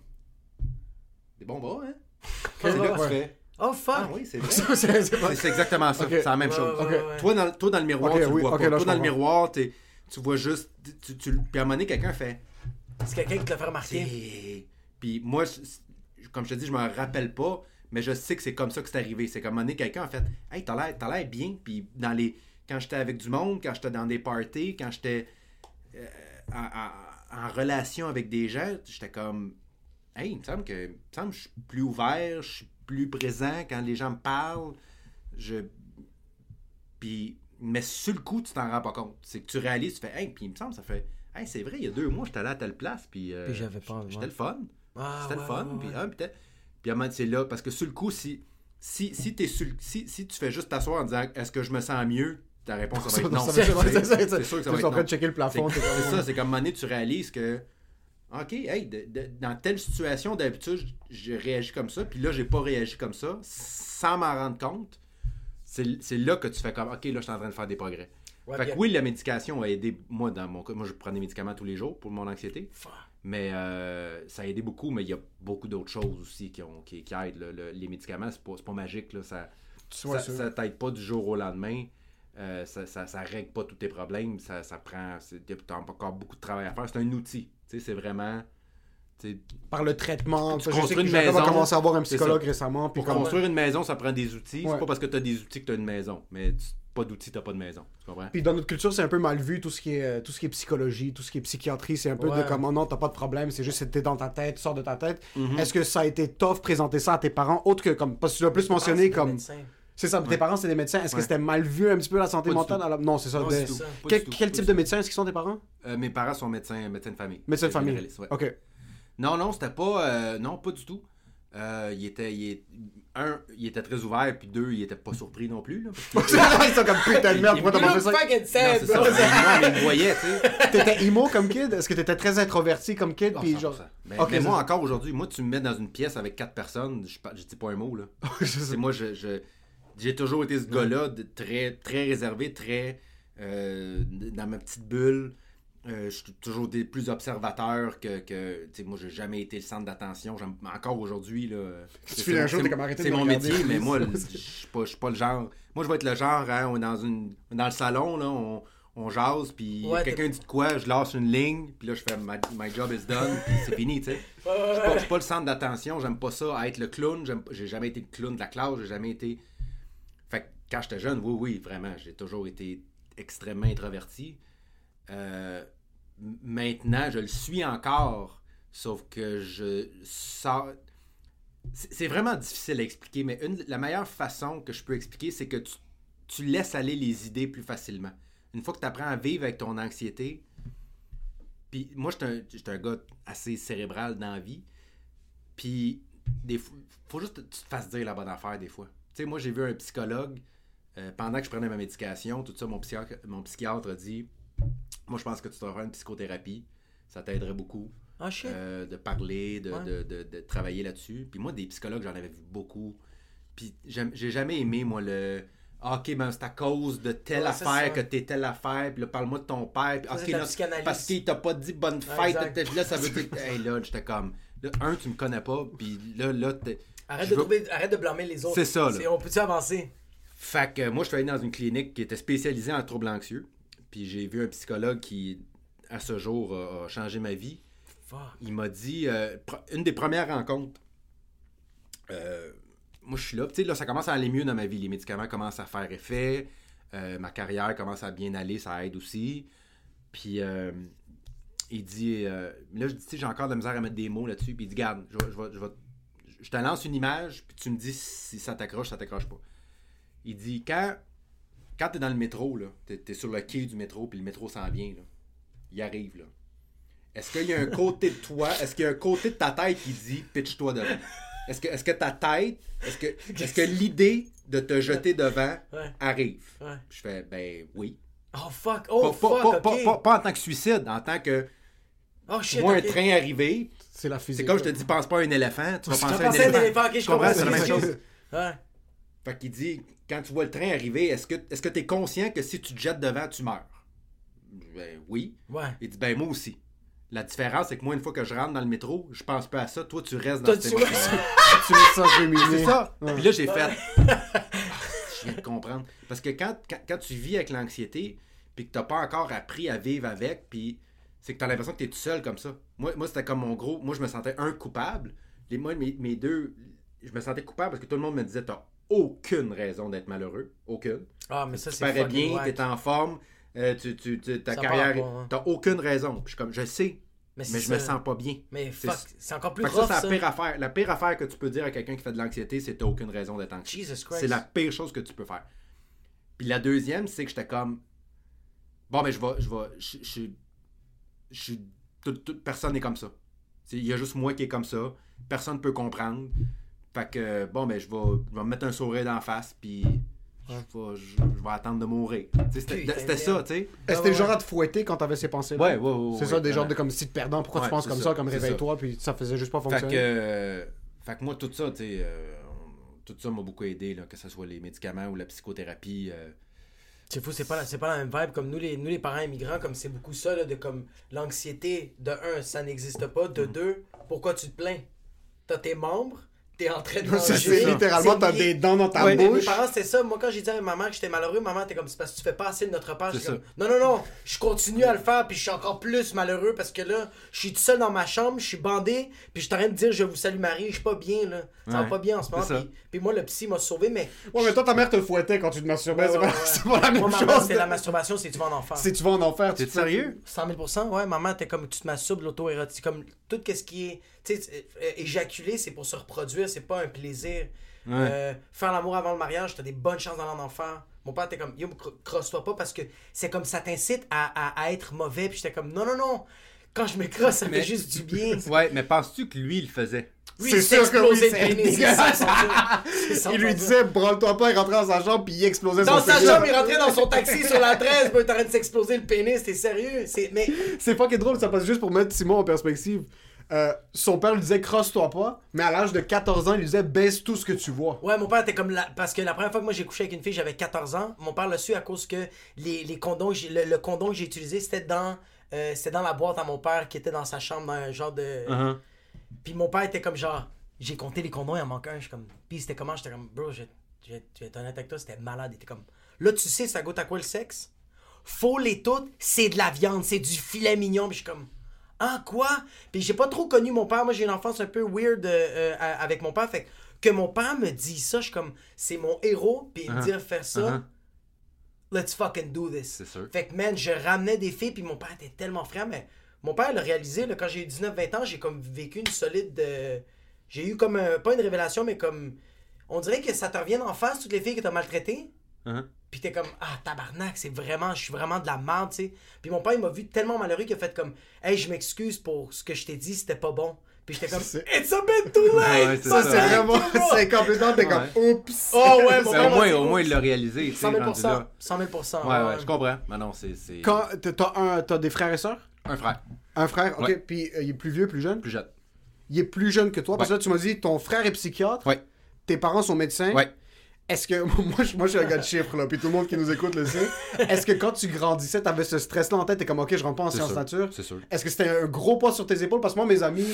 des bons bras, hein? C'est là que tu fais, Oh fuck! ah oui, c'est c'est- exactement ça, c'est la même Ouais, chose. Toi, dans, toi, dans le miroir, tu le vois pas. là, Toi, dans le miroir, t'es- tu vois juste. Tu, tu, puis à un moment donné, quelqu'un fait. C'est quelqu'un qui te l'a fait remarquer. Puis moi, comme je te dis, je me rappelle pas, mais je sais que c'est comme ça que c'est arrivé. C'est qu'à un moment donné, quelqu'un a fait Hey, t'as l'air, t'as l'air bien. Puis dans les. Quand j'étais avec du monde, quand j'étais dans des parties, quand j'étais euh, en, en- en relation avec des gens, j'étais comme Hey, il me semble que, il me semble que je suis plus ouvert, je suis plus présent quand les gens me parlent. Je. Puis. Mais sur le coup, tu t'en rends pas compte. C'est que tu réalises, tu fais Hey, puis il me semble, ça fait Hey, c'est vrai, il y a deux mois, j'étais allé à telle place, puis. euh, Puis j'avais pas J'étais le fun. Ah, C'était ouais, le fun. ouais, Puis, ouais. ah, puis à un moment, c'est là, parce que sur le coup, si, si, si, t'es sur si, si tu fais juste t'asseoir en disant est-ce que je me sens mieux, ta réponse ça va être non. C'est- sûr que ça va être en train de non. checker le C'est plafond. t'es c'est comme- ça, c'est moment donné, tu réalises que, OK, hey, de- de- dans telle situation, d'habitude, j'ai réagi comme ça, puis là, j'ai pas réagi comme ça, sans m'en rendre compte. C'est là que tu fais comme, OK, là, je suis en train de faire des progrès. Ouais, fait que oui, la médication a aidé, moi, dans mon cas, moi, je prends des médicaments tous les jours pour mon anxiété, mais euh, ça a aidé beaucoup, mais il y a beaucoup d'autres choses aussi qui, ont, qui, qui aident. là. Le- les médicaments, c'est pas, pas magique, là, ça, ça. ça t'aide pas du jour au lendemain. Euh, ça, ça, ça règle pas tous tes problèmes. Ça, ça prend. T'as encore beaucoup de travail à faire. C'est un outil. Tu sais, c'est vraiment. tu sais, Par le traitement. Tu construis que une maison, commencé à voir un psychologue ça. récemment. Puis Pour comme- construire une maison, ça prend des outils. Ouais. C'est pas parce que t'as des outils que t'as une maison. Mais tu- pas d'outils, t'as pas de maison. Tu comprends? Puis dans notre culture, c'est un peu mal vu tout ce qui est euh, tout ce qui est psychologie, tout ce qui est psychiatrie, c'est un peu Ouais. de comme oh non, t'as pas de problème, c'est juste que t'es dans ta tête, tu sors de ta tête. Mhm. Est-ce que ça a été tough présenter ça à tes parents autre que comme parce que tu l'as plus mentionné comme. C'est ça, tes Ouais. parents c'est des médecins, est-ce que c'était mal vu un petit peu la santé Pas mentale? Alors, Non, c'est ça. Non, ça. Quel, tout, type de tout. médecins est-ce qu'ils sont tes parents? Euh, mes parents sont médecins, médecins de famille. Médecins de famille. Ouais. OK. Non, non, c'était pas. euh, non, pas du tout. Euh, il était, il est- un, il était très ouvert, puis deux, il était pas surpris non plus. Là, parce que- Ils sont comme putain de merde, pourquoi t'as You pas fait ça? Non. Mais moi, mais me voyait, tu sais. T'étais emo comme kid? Est-ce que t'étais très introverti comme kid Ah, puis 100%. genre Mais, Ok, mais moi, encore aujourd'hui, moi, tu me mets dans une pièce avec quatre personnes, je, je dis pas un mot, là. Moi, je, je- j'ai toujours été ce gars-là, très, très réservé, très euh, dans ma petite bulle. Euh, je suis toujours des plus observateur que. que tu sais, moi, j'ai jamais été le centre d'attention. Encore aujourd'hui, là. Tu un mon- jour, t'es comme arrêté C'est mon regarder, métier, mais moi, je suis pas, pas le genre. Moi, je vais être le genre, hein, on est dans, une, dans le salon, là, on, on jase, puis Ouais, quelqu'un dit de quoi, je lâche une ligne, puis là, je fais my, my job is done, puis c'est fini, tu sais. Je suis pas- pas le centre d'attention, j'aime pas ça, à être le clown. J'ai jamais été le clown de la classe, j'ai jamais été. Quand j'étais jeune, oui, oui, vraiment, j'ai toujours été extrêmement introverti. Euh, maintenant, je le suis encore, sauf que je sors. C'est vraiment difficile à expliquer, mais la meilleure façon que je peux expliquer, c'est que tu, laisses aller les idées plus facilement. Une fois que tu apprends à vivre avec ton anxiété, puis moi, j'étais un, j'étais un gars assez cérébral dans la vie. Puis, des faut juste que tu te fasses dire la bonne affaire des fois. Tu sais, moi, j'ai vu un psychologue euh, pendant que je prenais ma médication. Tout ça, mon psychiatre, mon psychiatre a dit Moi, je pense que tu devrais faire une psychothérapie. Ça t'aiderait beaucoup Ah, shit. euh, de parler, de, Ouais. de, de- de travailler là-dessus. Puis moi, des psychologues, j'en avais vu beaucoup. Puis j'ai jamais aimé, moi, le. Ah, ok, ben c'est à cause de telle Ouais, affaire que t'es telle affaire, puis là, parle-moi de ton père, puis Ça, ok, c'est de la là, parce qu'il t'a pas dit bonne fête, là, ça veut dire hey, là, j'étais comme, là, un, tu me connais pas, puis là, là, t'es- Arrête je de, veux- trouver, arrête de blâmer les autres. C'est ça, là. On peut-tu avancer? Fait que moi, je suis allé dans une clinique qui était spécialisée en troubles anxieux, puis j'ai vu un psychologue qui, à ce jour, a, changé ma vie. Fuck. il m'a dit euh, une des premières rencontres. euh, moi, je suis là. Tu sais, là, ça commence à aller mieux dans ma vie. Les médicaments commencent à faire effet. euh, ma carrière commence à bien aller. Ça aide aussi. Puis, il dit. là, je dis, tu sais, j'ai encore de la misère à mettre des mots là-dessus. Puis, il dit, garde, je, je, je, je te lance une image. Puis, tu me dis si ça t'accroche, ça t'accroche pas. Il dit, quand, quand tu es dans le métro, là, tu es, sur le quai du métro, puis le métro s'en vient, là, il arrive, là. Est-ce qu'il y a un côté de toi, est-ce qu'il y a un côté de ta tête qui dit pitch-toi devant? Est-ce que, est que ta tête, est-ce que, est que l'idée de te jeter devant Ouais. arrive? Ouais. Je fais, ben oui. Oh fuck. Oh pas- fuck. pas- ok. pas- pas- pas en tant que suicide, en tant que Oh shit. moi, un train arrivé, C'est la physique. c'est comme je te dis, pense pas à un éléphant, tu vas penser à un à un éléphant. éléphant, ok, je comprends. c'est la même chose. Ouais. Fait qu'il dit, quand tu vois le train arriver, est-ce que est-ce que tu es conscient que si tu te jettes devant, tu meurs? Ben oui. Ouais. Il dit, ben moi aussi. La différence, c'est que moi, une fois que je rentre dans le métro, je pense pas à ça. Toi, tu restes dans Toi, cette tu ça ruminer. C'est ça. Ouais. Puis là, j'ai fait. Ah, je viens de comprendre. Parce que quand, quand, quand tu vis avec l'anxiété, puis que t'as pas encore appris à vivre avec, puis c'est que t'as l'impression que t'es tout seul comme ça. Moi, moi c'était comme mon gros. Moi, je me sentais un coupable. Les, moi, mes, mes deux. Je me sentais coupable parce que tout le monde me disait t'as aucune raison d'être malheureux. Aucune. Ah, mais ça, Tu parais bien, whack. t'es en forme, euh, tu, tu, tu- ta Ça carrière. hein. T'as aucune raison. Je suis comme, je sais, Mais, je me ça. sens pas bien. Mais C'est- fuck, c'est encore plus que ça, rough, c'est ça. la pire affaire. La pire affaire que tu peux dire à quelqu'un qui fait de l'anxiété, c'est t'as aucune raison d'être anxieux. C'est la pire chose que tu peux faire. Puis la deuxième, c'est que j'étais comme. Bon, mais je vais. Je vais. Je je- je suis. toute- toute- personne n'est comme ça. Il y a juste moi qui est comme ça. Personne ne peut comprendre. Fait que, bon, ben, je vais, je vais me mettre un sourire d'en face, puis je, vais, je, je vais attendre de mourir. C'était c'était ça, tu sais. Est-ce que t'es ouais. genre à te fouetter quand t'avais ces pensées Ouais, ouais, ouais. C'est ouais, ça, des genres de comme si te perdant, pourquoi Ouais, tu penses comme ça, ça, comme réveille-toi, puis ça faisait juste pas Fait fonctionner? que, euh, fait que moi, tout ça, tu sais, euh, tout ça m'a beaucoup aidé, là, que ce soit les médicaments ou la psychothérapie. euh, C'est fou, c'est pas, la- c'est pas la même vibe. Comme nous, les, nous, les parents immigrants, comme c'est beaucoup ça, là, de comme l'anxiété, de un, ça n'existe pas. Mm. De deux, pourquoi tu te plains? T'as tes membres, t'es en train de C'est manger. c'est littéralement, c'est t'as des dents dans ta Ouais, mais mes bouche. parents, c'était ça. Moi, quand j'ai dit à ma mère que j'étais malheureux, maman, t'es comme, c'est parce que tu fais pas assez de notre part. C'est J'étais comme, non, non, non, je continue à le faire, puis je suis encore plus malheureux parce que là, je suis tout seul dans ma chambre, je suis bandé, puis je suis en train de dire, je vous salue Marie, je suis pas bien, là. Ça va Ouais, pas bien en ce moment. c'est. Puis, puis moi, le psy m'a sauvé, mais. Ouais, mais toi, ta mère te fouettait quand tu te masturbais. Ouais, c'est ouais, pas- ouais. C'est pas la même Moi, chose. c'était la masturbation, c'est tu vas en enfer. Si tu vas en enfer, tu T'es sérieux? 100 000 ouais, maman, t'es comme tu te masturbes, l'auto-érotique, comme tout ce qui est, éjaculer, c'est pour se reproduire, c'est pas un plaisir. Euh, faire l'amour avant le mariage, t'as des bonnes chances d'aller en enfer. Mon père était comme, yo, cro- crosse-toi pas parce que c'est comme ça t'incite à, à, à être mauvais, puis j'étais comme, non, non, non, quand je me crosse, ça Mais- fait juste du bien. Ouais, mais penses-tu que lui, il le faisait? Lui, C'est sûr que oui, c'est Il lui disait, branle-toi pas, il rentrait dans sa chambre, puis il explosait Dans son sa pénis. chambre, il rentrait dans son taxi sur la 13, puis il est en train de s'exploser le pénis, t'es sérieux? C'est, mais C'est pas qui est drôle, ça passe juste pour mettre Simon en perspective. Euh, son père lui disait crosse-toi pas, mais à l'âge de 14 ans, il lui disait baisse tout ce que tu vois. Ouais, mon père était comme la... Parce que la première fois que moi j'ai couché avec une fille, j'avais 14 ans. Mon père l'a su à cause que les, les condoms, que j'ai- le, le condom que j'ai utilisé, c'était dans, euh, c'était dans la boîte à mon père qui était dans sa chambre, dans un genre de. Uh-huh. Puis mon père était comme genre, j'ai compté les condoms, il en manque un. Je suis comme, puis c'était comment J'étais comme, bro, je je- je vais être honnête avec toi, c'était malade. Il était comme, là, tu sais, ça goûte à quoi le sexe? Faut les toutes, c'est de la viande, c'est du filet mignon. Puis je suis comme, ah, quoi? Puis j'ai pas trop connu mon père. Moi, j'ai une enfance un peu weird euh, euh, avec mon père. Fait que mon père me dit ça, je suis comme, c'est mon héros. Puis il me Uh-huh. dire faire ça, Uh-huh. let's fucking do this. Sûr. Fait que, man, je ramenais des filles, puis mon père était tellement frère, mais mon père l'a réalisé, là, quand j'ai eu 19-20 ans, j'ai comme vécu une solide. de- J'ai eu comme, un- pas une révélation, mais comme. On dirait que ça te revient en face, toutes les filles que t'as maltraitées. Uh-huh. Puis t'es comme, ah, tabarnak, c'est vraiment, je suis vraiment de la merde, tu sais. Puis mon père, il m'a vu tellement malheureux qu'il a fait comme, hey, je m'excuse pour ce que je t'ai dit, c'était pas bon. Puis j'étais comme, C'est- it's a bit too late! Ouais, c'est Ça, ça. c'est vraiment. C'est complètement. T'es comme oups. Oh ouais, mon Mais père au moins, dit, au moins, il l'a réalisé. tu sais, 100 000 rendu là. 100 000 Ouais, ouais, je comprends. Mais non, c'est c'est Quand t'as- t'as un, t'as des frères et sœurs? Un frère, Un frère, ok. Ouais. Puis euh, il est plus vieux, plus jeune? Plus jeune. Il est plus jeune que toi. Parce que là, tu m'as dit, ton frère est psychiatre. Ouais. Tes parents sont médecins. Ouais. Est-ce que. Moi, je, moi, je suis un gars de chiffres, là. Puis tout le monde qui nous écoute le sait. Est-ce que quand tu grandissais, t'avais ce stress-là en tête T'es comme, ok, je rentre pas en sciences nature? C'est sûr. Est-ce que c'était un gros poids sur tes épaules? Parce que moi, mes amis.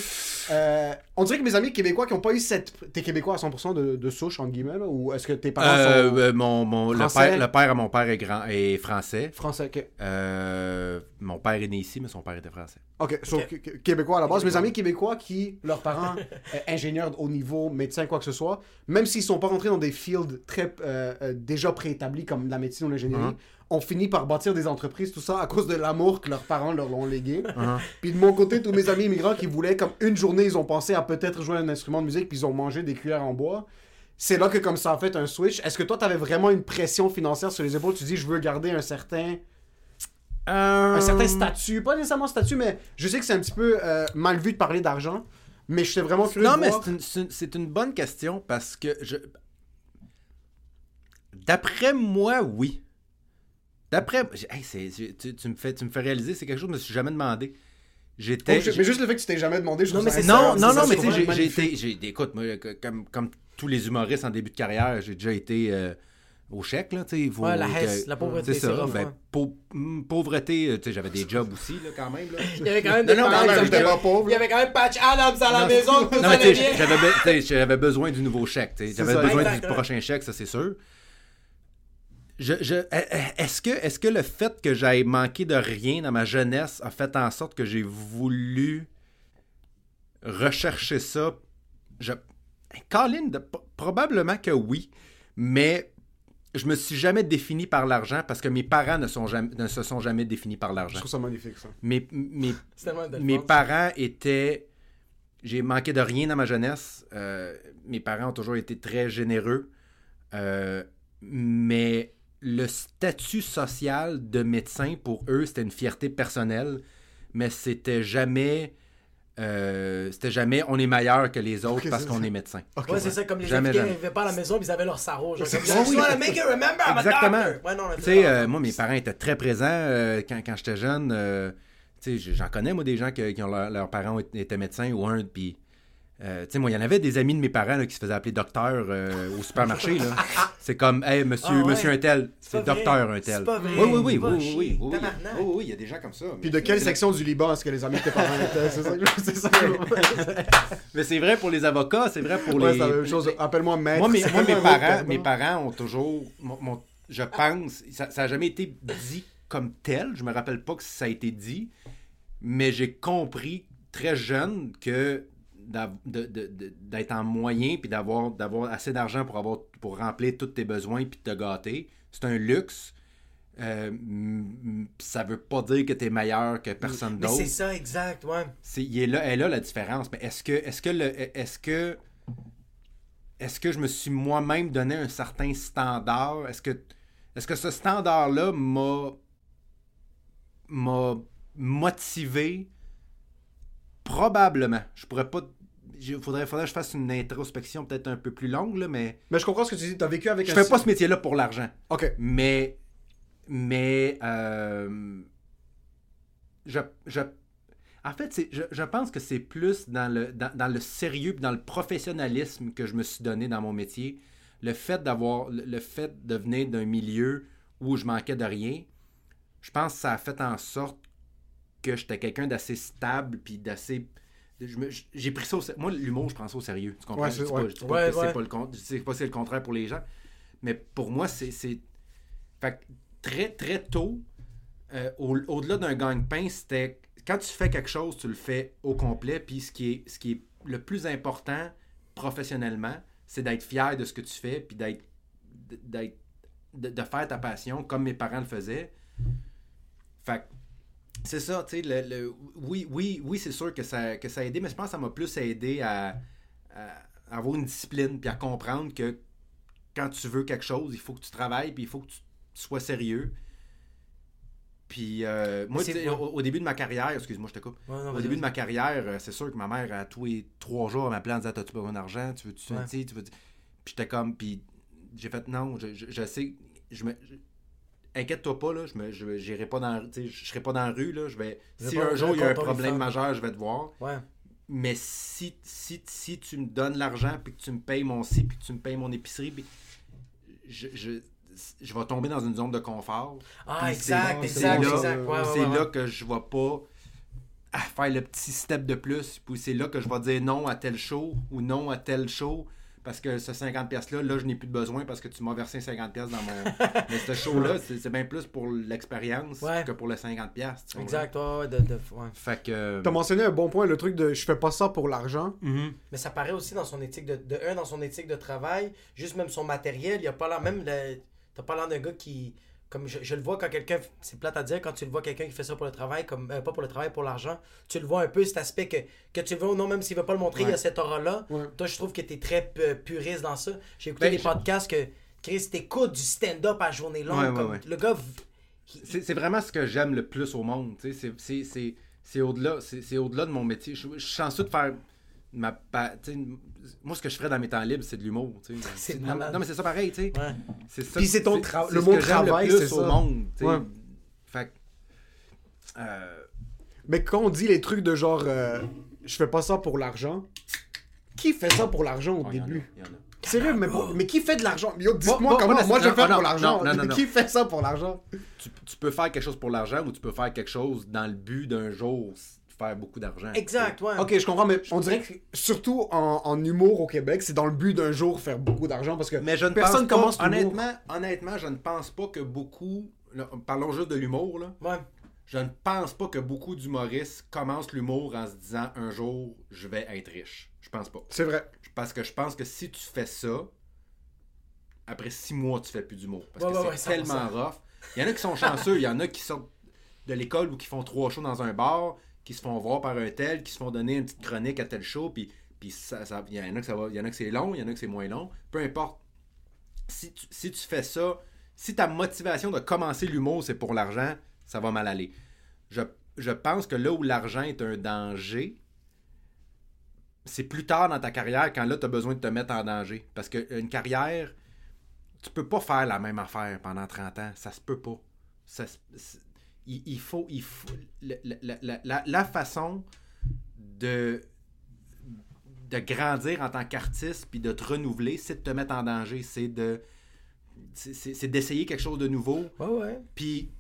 euh, on dirait que mes amis québécois qui ont pas eu cette. T'es québécois à 100% de, de souche, entre guillemets, là Ou est-ce que tes parents Euh, sont. euh, mon, mon, le, père, le père à mon père est, grand, est français. Français, ok. Euh, mon père est né ici, mais son père était français. Ok, so, québécois à la base. Mes Québécois. amis québécois qui, leurs parents, euh, ingénieurs au niveau, médecin, quoi que ce soit, même s'ils sont pas rentrés dans des fields très euh, euh, déjà préétablis comme la médecine ou l'ingénierie, Mhm. ont fini par bâtir des entreprises, tout ça, à cause de l'amour que leurs parents leur ont légué. Mhm. Puis de mon côté, tous mes amis immigrants qui voulaient, comme une journée, ils ont pensé à peut-être jouer un instrument de musique, puis ils ont mangé des cuillères en bois. C'est là que comme ça a fait un switch. Est-ce que toi, t'avais vraiment une pression financière sur les épaules? Tu dis, je veux garder un certain un certain statut, pas nécessairement statut, mais je sais que c'est un petit peu euh, mal vu de parler d'argent, mais je suis vraiment curieux Non, de mais voir. c'est une, c'est une- bonne question parce que je. D'après moi, oui. D'après. Hey, tu, tu me fais, tu me fais réaliser, c'est quelque chose que je me suis jamais demandé. J'étais. Oh, mais juste le fait que tu t'es jamais demandé, je Non, mais Non, non, non, mais tu sais, j'ai- été. j'ai- Écoute, moi, comme, comme tous les humoristes en début de carrière, j'ai déjà été euh, au chèque, là, tu sais. Ouais, la que- hesse, la pauvreté, C'est ça. ben, pau- hum, pauvreté, euh, tu sais, j'avais des jobs aussi, là, quand même. Là. Il y avait quand même des non, j'étais pas pauvre, Il y avait quand même Patch Adams à la maison, Non, mais j'avais, besoin du nouveau chèque. tu sais. J'avais besoin du prochain chèque, ça c'est sûr. Je, je, est-ce, que, est-ce que le fait que j'aille manqué de rien dans ma jeunesse a fait en sorte que j'ai voulu rechercher ça? Je, Colin, de- probablement que oui, mais je me suis jamais défini par l'argent parce que mes parents ne, sont jamais, ne se sont jamais définis par Je l'argent. trouve ça magnifique, ça. Mes, mes, mes parents étaient. J'ai manqué de rien dans ma jeunesse. Euh, mes parents ont toujours été très généreux. Euh, mais le statut social de médecin, pour eux, c'était une fierté personnelle. Mais c'était jamais euh, c'était jamais on est meilleur que les autres parce qu'on est médecin. Ok, Ouais, ouais. c'est ça, comme les Jamais, Africains n'arrivaient pas à la maison, ils avaient leur sarreau. Genre, comme, oui. make you remember Exactement. Ouais, non, Tu sais, euh, moi, mes parents étaient très présents euh, quand, quand j'étais jeune. euh, tu sais, j'en connais, moi, des gens que- qui ont leur- leurs parents étaient médecins ou un, puis... euh, tu sais, moi, il y en avait des amis de mes parents là, qui se faisaient appeler docteur euh, au supermarché. là. C'est comme, hey, monsieur, Ah ouais. monsieur un tel, c'est docteur un C'est tel. pas vrai. Oui, oui, oui, oui, oui, oui, oui, oui, oui, il y a des gens comme ça. Puis mais de quelle section du Liban est-ce que les amis de tes parents étaient? C'est ça c'est ça Mais c'est vrai pour les avocats, c'est vrai pour Ouais, les... c'est la même chose. Appelle-moi maître. Moi, mes, moi, mes parents, mes parents ont toujours. mon- mon- je pense, ça n'a jamais été dit comme tel. Je me rappelle pas que ça a été dit. Mais j'ai compris très jeune que d'être en moyen puis d'avoir d'avoir assez d'argent pour avoir pour remplir tous tes besoins puis te gâter, c'est un luxe. Euh, ça veut pas dire que tu es meilleur que personne d'autre. c'est ça, exact, ouais. C'est, il est là, elle est là la différence. Mais est-ce que, est-ce que, est-ce que, est-ce que je me suis moi-même donné un certain standard? Est-ce que, est-ce que ce standard-là m'a, m'a motivé? Probablement. Je pourrais pas. Il faudrait, faudrait que je fasse une introspection peut-être un peu plus longue, là, mais Mais je comprends ce que tu dis. T'as vécu avec je un. fais pas ce métier-là pour l'argent. Ok. Mais, mais, euh, je, je, en fait, c'est- je, je pense que c'est plus dans le, dans, dans le sérieux dans le professionnalisme que je me suis donné dans mon métier. Le fait d'avoir, le fait de venir d'un milieu où je manquais de rien, je pense que ça a fait en sorte que j'étais quelqu'un d'assez stable puis d'assez j'ai pris ça au moi l'humour je prends ça au sérieux. Tu comprends? Ouais, je c'est- dis ouais. pas, je dis pas Ouais, le con- je sais pas c'est le contraire pour les gens mais pour moi c'est très très tôt euh, au- au-delà d'un gagne-pain c'était quand tu fais quelque chose tu le fais au complet puis ce qui est ce qui est le plus important professionnellement c'est d'être fier de ce que tu fais puis d'être d'être de, de faire ta passion comme mes parents le faisaient. Fait c'est ça, tu sais, le, le- oui, oui, oui, c'est sûr que ça, que ça a aidé, mais je pense que ça m'a plus aidé à, à avoir une discipline, puis à comprendre que quand tu veux quelque chose, il faut que tu travailles, puis il faut que tu sois sérieux. Puis, euh, moi, au, au début de ma carrière, excuse-moi, je te coupe. Ouais, non, Au début de ma carrière, euh, c'est sûr que ma mère, à tous les trois jours, elle m'appelait en disant T'as-tu besoin d'argent? Tu veux-tu Ouais. tu veux Puis j'étais comme, puis j'ai fait Non, je, je, je sais, je me. Inquiète-toi pas, là, je me, je, serai pas dans la rue, là, je vais, si pas- un jour il y a un problème majeur, je vais te voir, Ouais. mais si, si, si tu me donnes l'argent, puis que tu me payes mon ci, puis que tu me payes mon épicerie, puis je, je, je vais tomber dans une zone de confort. Ah, exact, exact, c'est là- exact. Ouais, ouais, c'est là que je vais pas faire le petit step de plus. Puis c'est là que je vais dire non à tel show ou non à tel show. Parce que ce 50$ piastres-là, là, je n'ai plus de besoin parce que tu m'as versé 50$ piastres dans mon. Mais ce show-là, c'est c'est bien plus pour l'expérience Ouais. que pour le 50$. piastres, tu comprends? Exact, ouais, ouais, de, de- ouais. Fait que. T'as mentionné un bon point, le truc de je fais pas ça pour l'argent. Mhm. Mais ça paraît aussi dans son éthique de, de un, dans son éthique de travail, juste même son matériel, il y a pas l'air, même le- t'as pas l'air d'un gars qui, comme je, je le vois quand quelqu'un, c'est plate à dire, quand tu le vois quelqu'un qui fait ça pour le travail, comme, euh, pas pour le travail, pour l'argent, tu le vois un peu cet aspect que, que tu le vois ou non, même s'il veut pas le montrer, il y a cette aura-là. Ouais. Toi, je trouve que t'es très pu- puriste dans ça. J'ai écouté Ben, des je- podcasts que, Chris, t'écoutes du stand-up à journée longue, Ouais, comme le gars, il- C'est vraiment ce que j'aime le plus au monde. tu C'est au-delà au-delà de mon métier. Je, je suis chanceux de faire ma. Moi, ce que je ferais dans mes temps libres, c'est de l'humour. tu sais. Non, mais c'est ça pareil. tu sais. ouais. C'est ça Puis c'est ton tra- c'est le mot travail, le c'est plus au ça. monde. tu sais. Ouais. Fait euh, Mais quand on dit les trucs de genre euh, je fais pas ça pour l'argent, qui fait ça pour l'argent au oh, début? Sérieux, mais, pour- mais qui fait de l'argent? Yo, Bon, dites-moi bon, comment bon, moi je non, pour l'argent. non, non, non, non. Qui fait ça pour l'argent? Tu, tu peux faire quelque chose pour l'argent ou tu peux faire quelque chose dans le but d'un jour faire beaucoup d'argent. Exact, ouais. Ok, je comprends, mais on dirait que surtout en, en humour au Québec, c'est dans le but d'un jour faire beaucoup d'argent parce que Mais je ne personne pense commence pas, honnêtement, honnêtement, je ne pense pas que beaucoup, là, parlons juste de l'humour, là, Ouais. je ne pense pas que beaucoup d'humoristes commencent l'humour en se disant un jour, je vais être riche. Je pense pas. C'est vrai. Parce que je pense que si tu fais ça, après six mois, tu fais plus d'humour. Parce Ouais, que ouais, c'est ouais, tellement 100%. rough. Il y en a qui sont chanceux, il y en a qui sortent de l'école ou qui font trois shows dans un bar, qui se font voir par un tel, qui se font donner une petite chronique à tel show, puis, puis ça, il y en a que ça va, il y en a que c'est long, il y en a que c'est moins long. Peu importe. Si tu, si tu fais ça, si ta motivation de commencer l'humour, c'est pour l'argent, ça va mal aller. Je, je pense que là où l'argent est un danger, c'est plus tard dans ta carrière quand là, tu as besoin de te mettre en danger. Parce qu'une carrière, tu peux pas faire la même affaire pendant 30 ans. Ça se peut pas. Ça il, il faut. Il faut la, la- la- la- façon de, de grandir en tant qu'artiste puis de te renouveler, c'est de te mettre en danger. C'est de. c'est- d'essayer quelque chose de nouveau. Ouais, ouais. Puis,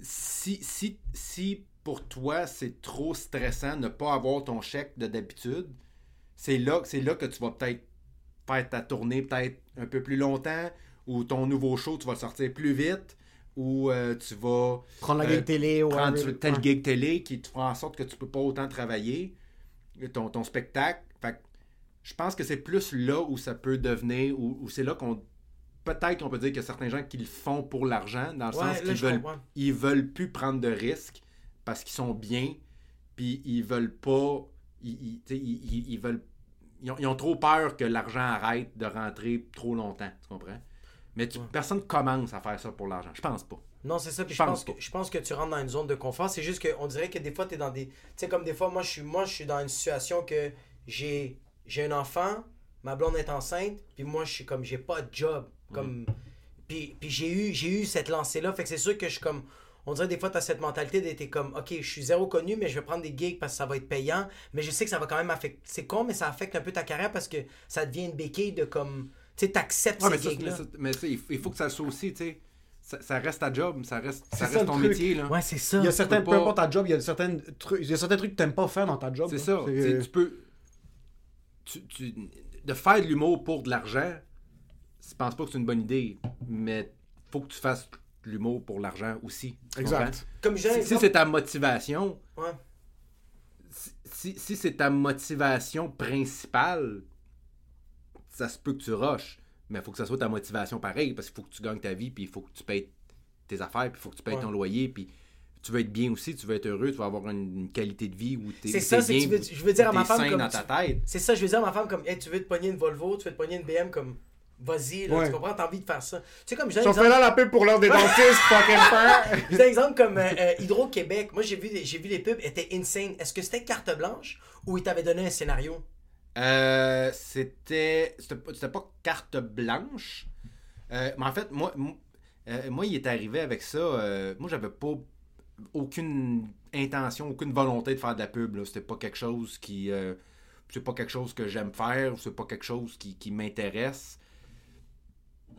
si, si, si pour toi, c'est trop stressant de ne pas avoir ton chèque de d'habitude, c'est là, c'est là que tu vas peut-être faire ta tournée peut-être un peu plus longtemps, ou ton nouveau show, tu vas le sortir plus vite, ou euh, tu vas Prendre la Euh, gig télé ou prendre whatever. gig télé qui te fera en sorte que tu peux pas autant travailler, ton, ton spectacle. Fait que je pense que c'est plus là où ça peut devenir, où, où c'est là qu'on. Peut-être qu'on peut dire qu'il y a certains gens qui le font pour l'argent, dans le Ouais, sens qu'ils veulent, comprends. ils veulent plus prendre de risques parce qu'ils sont bien, puis ils veulent pas. Ils, veulent. Ont, ils ont trop peur que l'argent arrête de rentrer trop longtemps, tu comprends? Mais tu- personne commence à faire ça pour l'argent. Je pense pas. Non, c'est ça. Puis Je je pense pense, que, je pense que tu rentres dans une zone de confort. C'est juste qu'on dirait que des fois, tu es dans des. Tu sais, comme des fois, moi, je suis, moi, je suis dans une situation que j'ai, j'ai un enfant, ma blonde est enceinte, puis moi, je suis comme, j'ai pas de job. Comme. Puis, puis j'ai eu, j'ai eu cette lancée-là. Fait que c'est sûr que je suis comme. On dirait des fois, tu as cette mentalité d'être comme, OK, je suis zéro connu, mais je vais prendre des gigs parce que ça va être payant. Mais je sais que ça va quand même affecter. C'est con, mais ça affecte un peu ta carrière parce que ça devient une béquille de comme. Tu sais, t'acceptes Ouais, ces gigs-là. mais ça- il faut- que ça soit aussi, tu sais. Ça, ça reste ta job, ça reste, ça reste ça, ton truc. métier, là. Ouais, c'est ça. Il y a certains, peux peu pas- importe ta job, il y a certains trucs, il y a certains trucs que t'aimes pas faire dans ta job. C'est ça. Tu Tu peux. tu- tu- de faire de l'humour pour de l'argent, je pense pas que c'est une bonne idée. Mais faut que tu fasses de l'humour pour l'argent aussi. tu Exact. Comme Si, si c'est ta motivation, Ouais. si, si- si c'est ta motivation principale, ça se peut que tu rushes. Mais il faut que ça soit ta motivation pareil, parce qu'il faut que tu gagnes ta vie, puis il faut que tu payes tes affaires, puis il faut que tu payes Ouais. ton loyer, puis tu veux être bien aussi, tu veux être heureux, tu veux avoir une, une qualité de vie où tu C'est ça, c'est que tu veux- je veux dire à ma femme comme dans tu- ta tête. C'est ça, je veux dire à ma femme comme hey, tu veux te pogner une Volvo, tu veux te pogner une BM comme vas-y, là, Ouais. tu comprends, t'as envie de faire ça. Tu sais comme je Si un fait exemple, là la pub pour l'heure des dentistes, fucking faire. je donne un exemple comme euh, euh, Hydro-Québec. Moi j'ai vu j'ai vu les pubs étaient insane. Est-ce que c'était carte blanche ou ils t'avaient donné un scénario? Euh, c'était. C'était pas- carte blanche. Euh, mais en fait, moi, euh, moi, il est arrivé avec ça. moi, j'avais pas aucune intention, aucune volonté de faire de la pub. C'était pas quelque chose qui. c'est pas quelque chose que j'aime faire, c'est pas quelque chose qui, qui m'intéresse.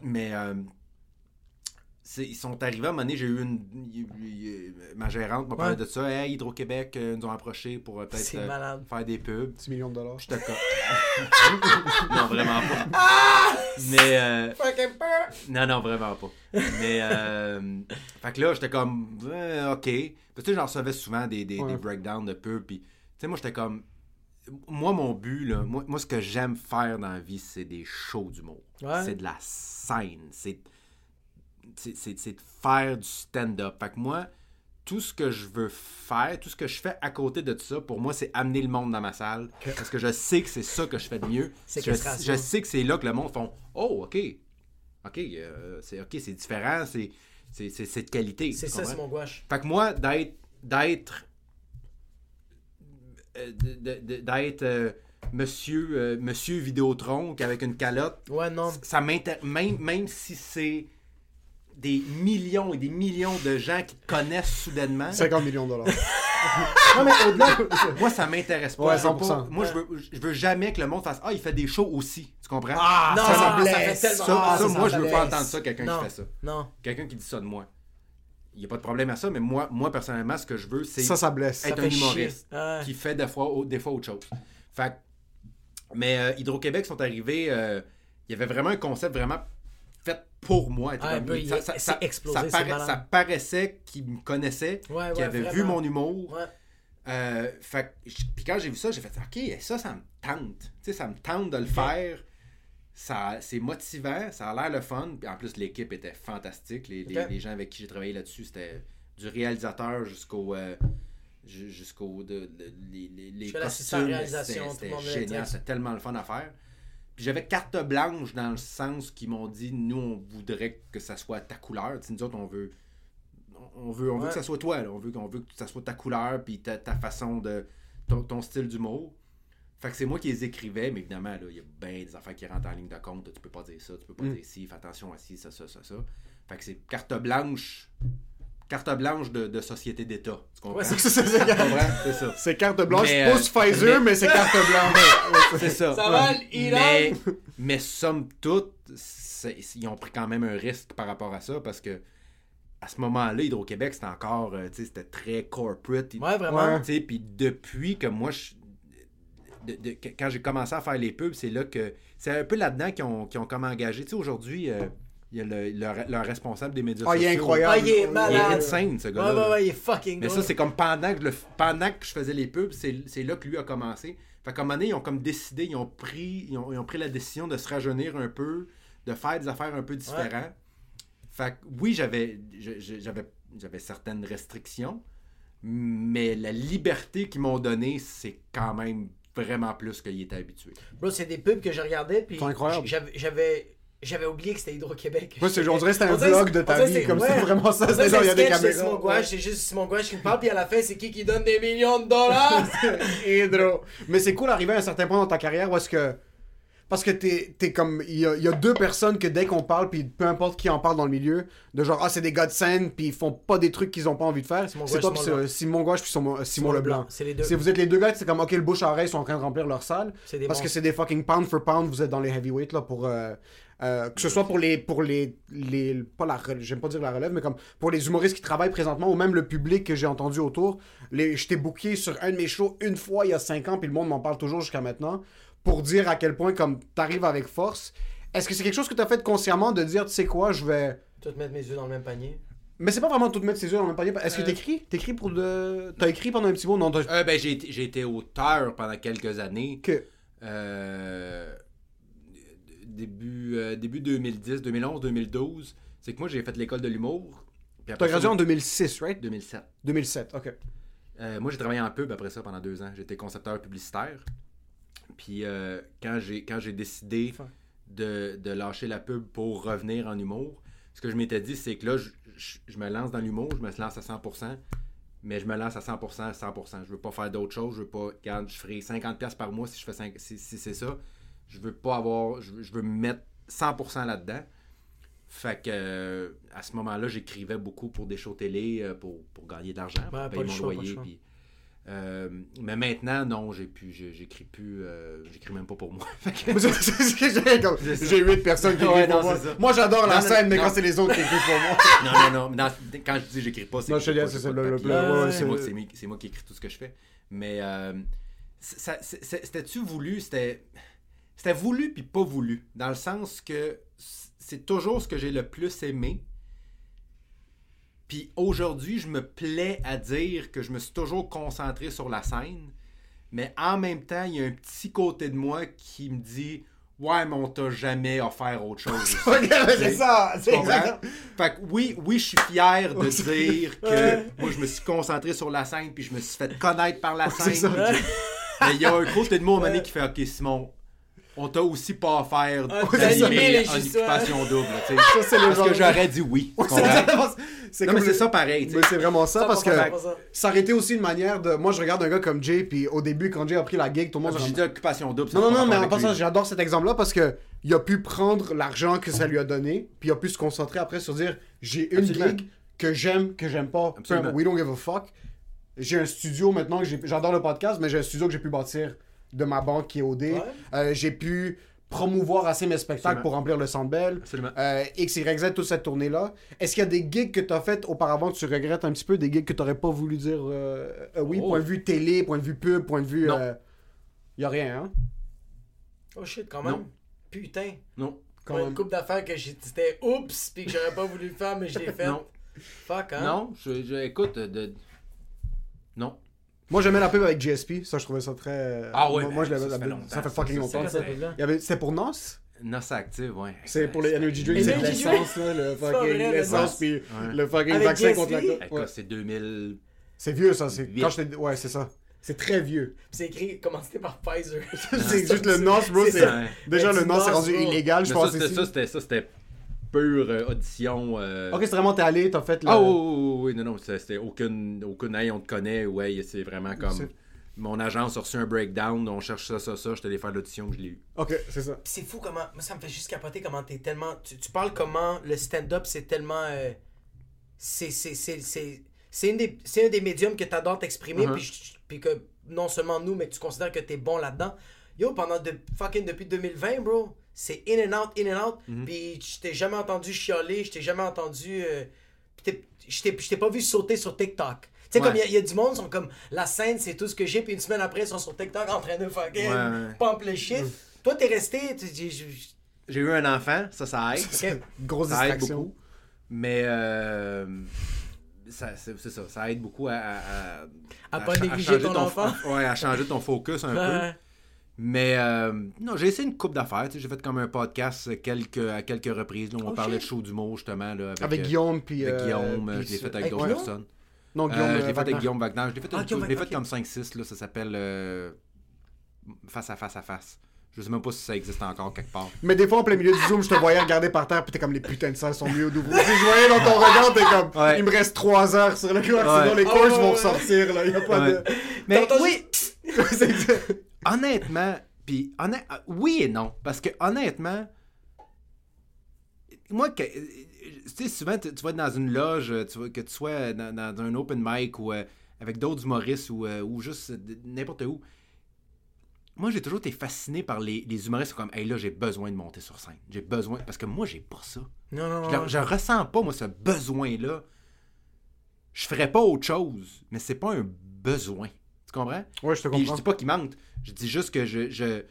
Mais. Ils sont arrivés à un moment donné, j'ai eu une. ma gérante m'a parlé Ouais. de ça. Hey, Hydro-Québec euh, nous ont approché pour euh, peut-être euh, faire des pubs. 10 millions de dollars. Je te co- non, vraiment pas. Mais. euh, non, non, vraiment pas. Mais. Euh, fait que là, j'étais comme. euh, ok. Parce que tu sais, j'en recevais souvent des, des, Ouais. des breakdowns de pubs. Puis, tu sais, moi, j'étais comme. Moi, mon but, là, moi, moi, ce que j'aime faire dans la vie, c'est des shows d'humour. Ouais. C'est de la scène. C'est. C'est de faire du stand-up. Fait que moi, tout ce que je veux faire, tout ce que je fais à côté de ça, pour moi, c'est amener le monde dans ma salle. Parce que je sais que c'est ça que je fais de mieux. Je, sais que c'est là que le monde font Oh, OK. OK, euh, c'est OK, c'est différent, c'est c'est- c'est c'est de qualité. C'est ça, c'est mon gouache. Fait que moi, d'être. d'être. euh, d'être euh, monsieur, euh, monsieur Vidéotron avec une calotte, Ouais, non. ça m'intéresse. Même, même si c'est des millions et des millions de gens qui te connaissent soudainement, 50 millions de dollars. non, mais au-delà, moi, ça m'intéresse pas. Ouais, Je veux 100%. pas- Moi, je veux, je veux jamais que le monde fasse Ah, il fait des shows aussi. Tu comprends? Ah, Non, ça, ça, me ça blesse. fait Ça, Ah, ça, ça, moi, ça je veux pas entendre ça, quelqu'un qui fait ça. Non. Quelqu'un qui dit ça de moi. Il n'y a pas de problème à ça, mais moi, moi personnellement, ce que je veux, c'est Ça, ça blesse. être Ça un humoriste Ouais. qui fait des fois, des fois autre chose. Fait mais euh, Hydro-Québec sont arrivés, euh, il y avait vraiment un concept vraiment pour moi. Ah, ben, il- c'est explosé, ça c'est paraît- malade. ça paraissait qu'ils me connaissaient, Ouais, qu'ils ouais, avaient vu vraiment. mon humour. Ouais. Euh, fait puis quand j'ai vu ça, j'ai fait OK, ça, ça me tente. Tu sais, ça me tente de le faire. Ça, c'est motivant, ça a l'air le fun. Puis en plus, l'équipe était fantastique. Les, les- Ok. les gens avec qui j'ai travaillé là-dessus, c'était du réalisateur jusqu'au. euh, ju- jusqu'au. de- de- les les, les costumes, c'était- génial, était- c'était tellement le fun à faire. Puis j'avais carte blanche dans le sens qu'ils m'ont dit nous, on voudrait que ça soit ta couleur. Tu sais, nous autres, on veut on veut, on veut que ça soit toi. là. On, veut, on veut que ça soit ta couleur puis ta, ta façon de. ton, ton style d'humour. Fait que c'est moi qui les écrivais, mais évidemment, là, il y a bien des affaires qui rentrent en ligne de compte. Tu peux pas dire ça, tu peux pas Mm. dire ci, fais attention à ci, ça, ça, ça, ça. Fait que c'est carte blanche, carte blanche de, de société d'État. Tu comprends? Ouais, c'est- ça, c'est-? C'est ça. C'est carte blanche, Mais, euh, pousse Pfizer, mais, mais- c'est carte blanche. C'est ça. Ça va, Iran? mais, mais somme toute, ils ont pris quand même un risque par rapport à ça parce que à ce moment-là, Hydro-Québec, c'était encore, euh, tu sais, c'était très corporate. Ouais, vraiment. Ouais. Tu sais, puis depuis que moi, je- de- de- que- quand j'ai commencé à faire les pubs, c'est là que. C'est un peu là-dedans qu'ils ont, qu'ils ont comme engagé. Tu sais, aujourd'hui, euh, il y a le, responsable des médias Ah, il est sociaux. incroyable. Ah, il est Il est malade. insane, ce Ouais, gars-là. ouais, là. ouais, il est fucking Mais ça, c'est comme pendant que, je le- pendant que je faisais les pubs, c'est c'est là que lui a commencé. Fait qu'à un moment donné, ils ont comme décidé, ils ont pris, ils ont, ils ont pris la décision de se rajeunir un peu, de faire des affaires un peu différentes. Fait que oui, j'avais j'avais j'avais certaines restrictions, mais la liberté qu'ils m'ont donnée, c'est quand même vraiment plus qu'il était habitué. Bro, c'est des pubs que je regardais, puis C'est incroyable. j'avais- j'avais oublié que c'était Hydro-Québec. Moi, c'est- on dirait que c'était un vlog de ta vie, c'est- comme c'est ouais. vraiment ça, c'est genre, il y a des caméras. Simon Gouache, c'est juste Simon Gouache qui me parle, puis à la fin, c'est qui qui donne des millions de dollars? Hydro. Mais c'est cool d'arriver à un certain point dans ta carrière où est-ce que. Parce que t'es es comme. Il y, a, il y a deux personnes que dès qu'on parle, puis peu importe qui en parle dans le milieu, de genre, ah, c'est des gars de scène, puis ils font pas des trucs qu'ils ont pas envie de faire. C'est toi, puis Simon c'est Simon Gouache, puis Simon, Simon Leblanc. C'est les deux. Si vous êtes les deux gars, c'est comme, ok, le bouche à oreille sont en train de remplir leur salle. Parce que c'est des fucking pound for pound, vous êtes dans les heavyweights, là, pour. euh, euh, que ce soit pour les. Pour les, les pas la j'aime pas dire la relève, mais comme pour les humoristes qui travaillent présentement, ou même le public que j'ai entendu autour. Les, je t'ai booké sur un de mes shows une fois il y a cinq ans, puis le monde m'en parle toujours jusqu'à maintenant, pour dire à quel point, comme, t'arrives avec force. Est-ce que c'est quelque chose que t'as fait consciemment de dire, tu sais quoi, je vais. Tout mettre mes yeux dans le même panier. Mais c'est pas vraiment tout mettre ses yeux dans le même panier. Est-ce que Euh. t'écris? T'écris pour de. T'as écrit pendant un petit bout? Non. Euh, ben, j'ai été- j'ai été auteur pendant quelques années. Que. Euh, début, euh, début 2010, 2011, 2012. C'est que moi, j'ai fait l'école de l'humour. Puis T'as ça, gradué en 2006, right? 2007. 2007, ok. Euh, moi, j'ai travaillé en pub après ça pendant deux ans. J'étais concepteur publicitaire. Puis euh, quand j'ai quand j'ai décidé de, de lâcher la pub pour revenir en humour, ce que je m'étais dit, c'est que là, je, je- je me lance dans l'humour, je me lance à 100%, mais je me lance à 100%, à 100%. Je veux pas faire d'autres choses. Je veux pas... Regarde, je ferai 50$ par mois si je fais si, si c'est ça. Je veux pas avoir... Je veux, je veux me mettre 100% là-dedans. Fait que euh, à ce moment-là, j'écrivais beaucoup pour des shows télé euh, pour, pour gagner de l'argent, Ouais, payer mon choix, loyer. puis, euh, mais maintenant, non, j'ai plus, j'écris plus, euh, j'écris même pas pour moi. J'ai 8 personnes qui Ouais, écrivent pour non, moi. Moi, j'adore la Non, non, scène, mais quand c'est les autres qui écrivent pour moi. non, non, non. quand je dis j'écris pas, c'est moi, qui écris tout ce que je fais. Mais euh, c'était-tu voulu? C'était c'était voulu puis pas voulu. Dans le sens que c'est toujours ce que j'ai le plus aimé. Puis aujourd'hui, je me plais à dire que je me suis toujours concentré sur la scène. Mais en même temps, il y a un petit côté de moi qui me dit Ouais, mais on t'a jamais offert autre chose. C'est ça, c'est. Fait que oui, oui, je suis fier de dire que moi, je me suis concentré sur la scène, puis je me suis fait connaître par la scène. ça. Mais il y a un côté de moi, à un moment donné, qui fait Ok, Simon, on t'a aussi pas offert Ah, d'animer en occupation double. Parce que j'aurais dit oui. C'est c'est Non, comme mais c'est le- ça pareil. Mais c'est vraiment ça, parce que 100%, 100%. ça aurait été aussi une manière de. Moi, je regarde un gars comme Jay, puis au début, quand Jay a pris la gig, tout le monde J'ai se dit occupation double. ça Non, non, non, mais en passant, j'adore cet exemple-là parce que il a pu prendre l'argent que ça lui a donné, puis il a pu se concentrer après sur dire j'ai une Absolument. gig que j'aime, que j'aime pas. Absolument. We don't give a fuck. J'ai un studio maintenant j'adore le podcast, mais j'ai un studio que j'ai pu bâtir de ma banque qui est OD. Ouais. Euh, j'ai pu promouvoir assez mes spectacles Absolument. pour remplir le Centre Bell. Absolument. Euh, X, Y, Z, toute cette tournée-là. Est-ce qu'il y a des gigs que tu as faites auparavant que tu regrettes un petit peu, des gigs que tu n'aurais pas voulu dire euh, euh, oui, Oh. point de vue télé, point de vue pub, point de vue. Non. euh, y a rien, hein? Oh shit, quand même. Non. Putain. Non. Quand même. Une couple d'affaires que j'ai- c'était oups, puis que j'aurais pas voulu le faire, mais je l'ai fait. Non. Fuck, hein? Non, je, je- écoute, de... non. Moi, j'aimais la pub avec GSP. Ça, je trouvais ça très. Ah ouais, Moi, moi, je l'avais. ça la- longtemps, Ça fait fucking longtemps. C'était pour NOS? NOS Active, ouais. C'est pour les energy drinks, c'est l'essence, là, le fucking l'essence, le puis le fucking Avec vaccin GSP? contre la c'est 2000... C'est vieux, ça. Quand j'étais. Ouais, c'est ça. C'est très vieux. C'est écrit, commencé par Pfizer. c'est juste le NOS, bro. Ça. déjà le NOS c'est rendu illégal, je pense. c'était ici. ça, c'était ça, c'était pure euh, audition. euh, Ok, c'est vraiment t'es allé, t'as fait le. Ah oui, oui, oui, non, non, c'est- c'était aucune, aucune, hey, on te connaît, ouais, c'est vraiment comme, mon agence a reçu un breakdown, on cherche ça, ça, ça, je t'allais faire l'audition, je l'ai eu. Ok, c'est ça. C'est fou comment. Moi, ça me fait juste capoter comment t'es tellement. Tu, tu parles comment le stand-up, c'est tellement. euh, c'est. C'est. C'est. C'est. C'est une des- c'est un des médiums que t'adores t'exprimer, puis, je- puis que non seulement nous, mais que tu considères que t'es bon là-dedans. Yo, pendant de, fucking depuis 2020, bro, c'est in and out, in and out. Mm-hmm. Puis je t'ai jamais entendu chialer, je t'ai jamais entendu. euh, je t'ai pas vu sauter sur TikTok. Tu sais, Ouais. comme il y a- il y, a du monde, ils sont comme la scène, c'est tout ce que j'ai, puis une semaine après, ils sont sur TikTok en train de fucking Ouais, ouais. pump le shit. Toi, t'es resté. tu- j'ai- eu un enfant, ça, ça aide. Ok. Grosse ça aide distraction. beaucoup. Mais euh, ça, c'est c'est ça, ça aide beaucoup à. À, À pas négliger ton enfant. Ouais, à changer ton focus un peu. Mais euh, non, j'ai essayé une coupe d'affaires. tu sais, J'ai fait comme un podcast quelques, à quelques reprises. Là, où on Oh, parlait de show d'humour, justement. Là, avec, Avec euh, Guillaume, puis. avec euh, Guillaume, puis je l'ai fait avec avec d'autres personnes. Non, Euh, Guillaume. je euh, l'ai fait avec Guillaume Wagner. Je l'ai fait, Ah, une- je fait comme 5-6. là, Ça s'appelle euh, Face à face à face. Je sais même pas si ça existe encore quelque part. Mais des fois, en plein milieu du Zoom, je te voyais regarder par terre, puis t'es comme les putains de salles sont mieux d'ouvrir. je voyais dans ton regard, t'es comme, Ouais. il me reste 3 heures sur le cœur, Ouais. sinon les Ah, coachs ouais, vont ressortir, là. Y a pas Ouais. de. Mais oui, C'est exact. Honnêtement, puis honnêt- oui et non, parce que honnêtement, moi, que, tu sais, souvent tu, tu vas être dans une loge, tu vas- que tu sois dans, dans un open mic ou euh, avec d'autres humoristes ou, euh, ou juste n'importe où. Moi, j'ai toujours été fasciné par les, les humoristes comme, hey là, j'ai besoin de monter sur scène. J'ai besoin, parce que moi, j'ai pas ça. Non, non, Je, non. le- je ressens pas, moi, ce besoin-là. Je ferais pas autre chose, mais c'est pas un besoin. Tu comprends? Ouais, je te Puis je comprends. dis pas qu'il manque. Je dis juste que je. je-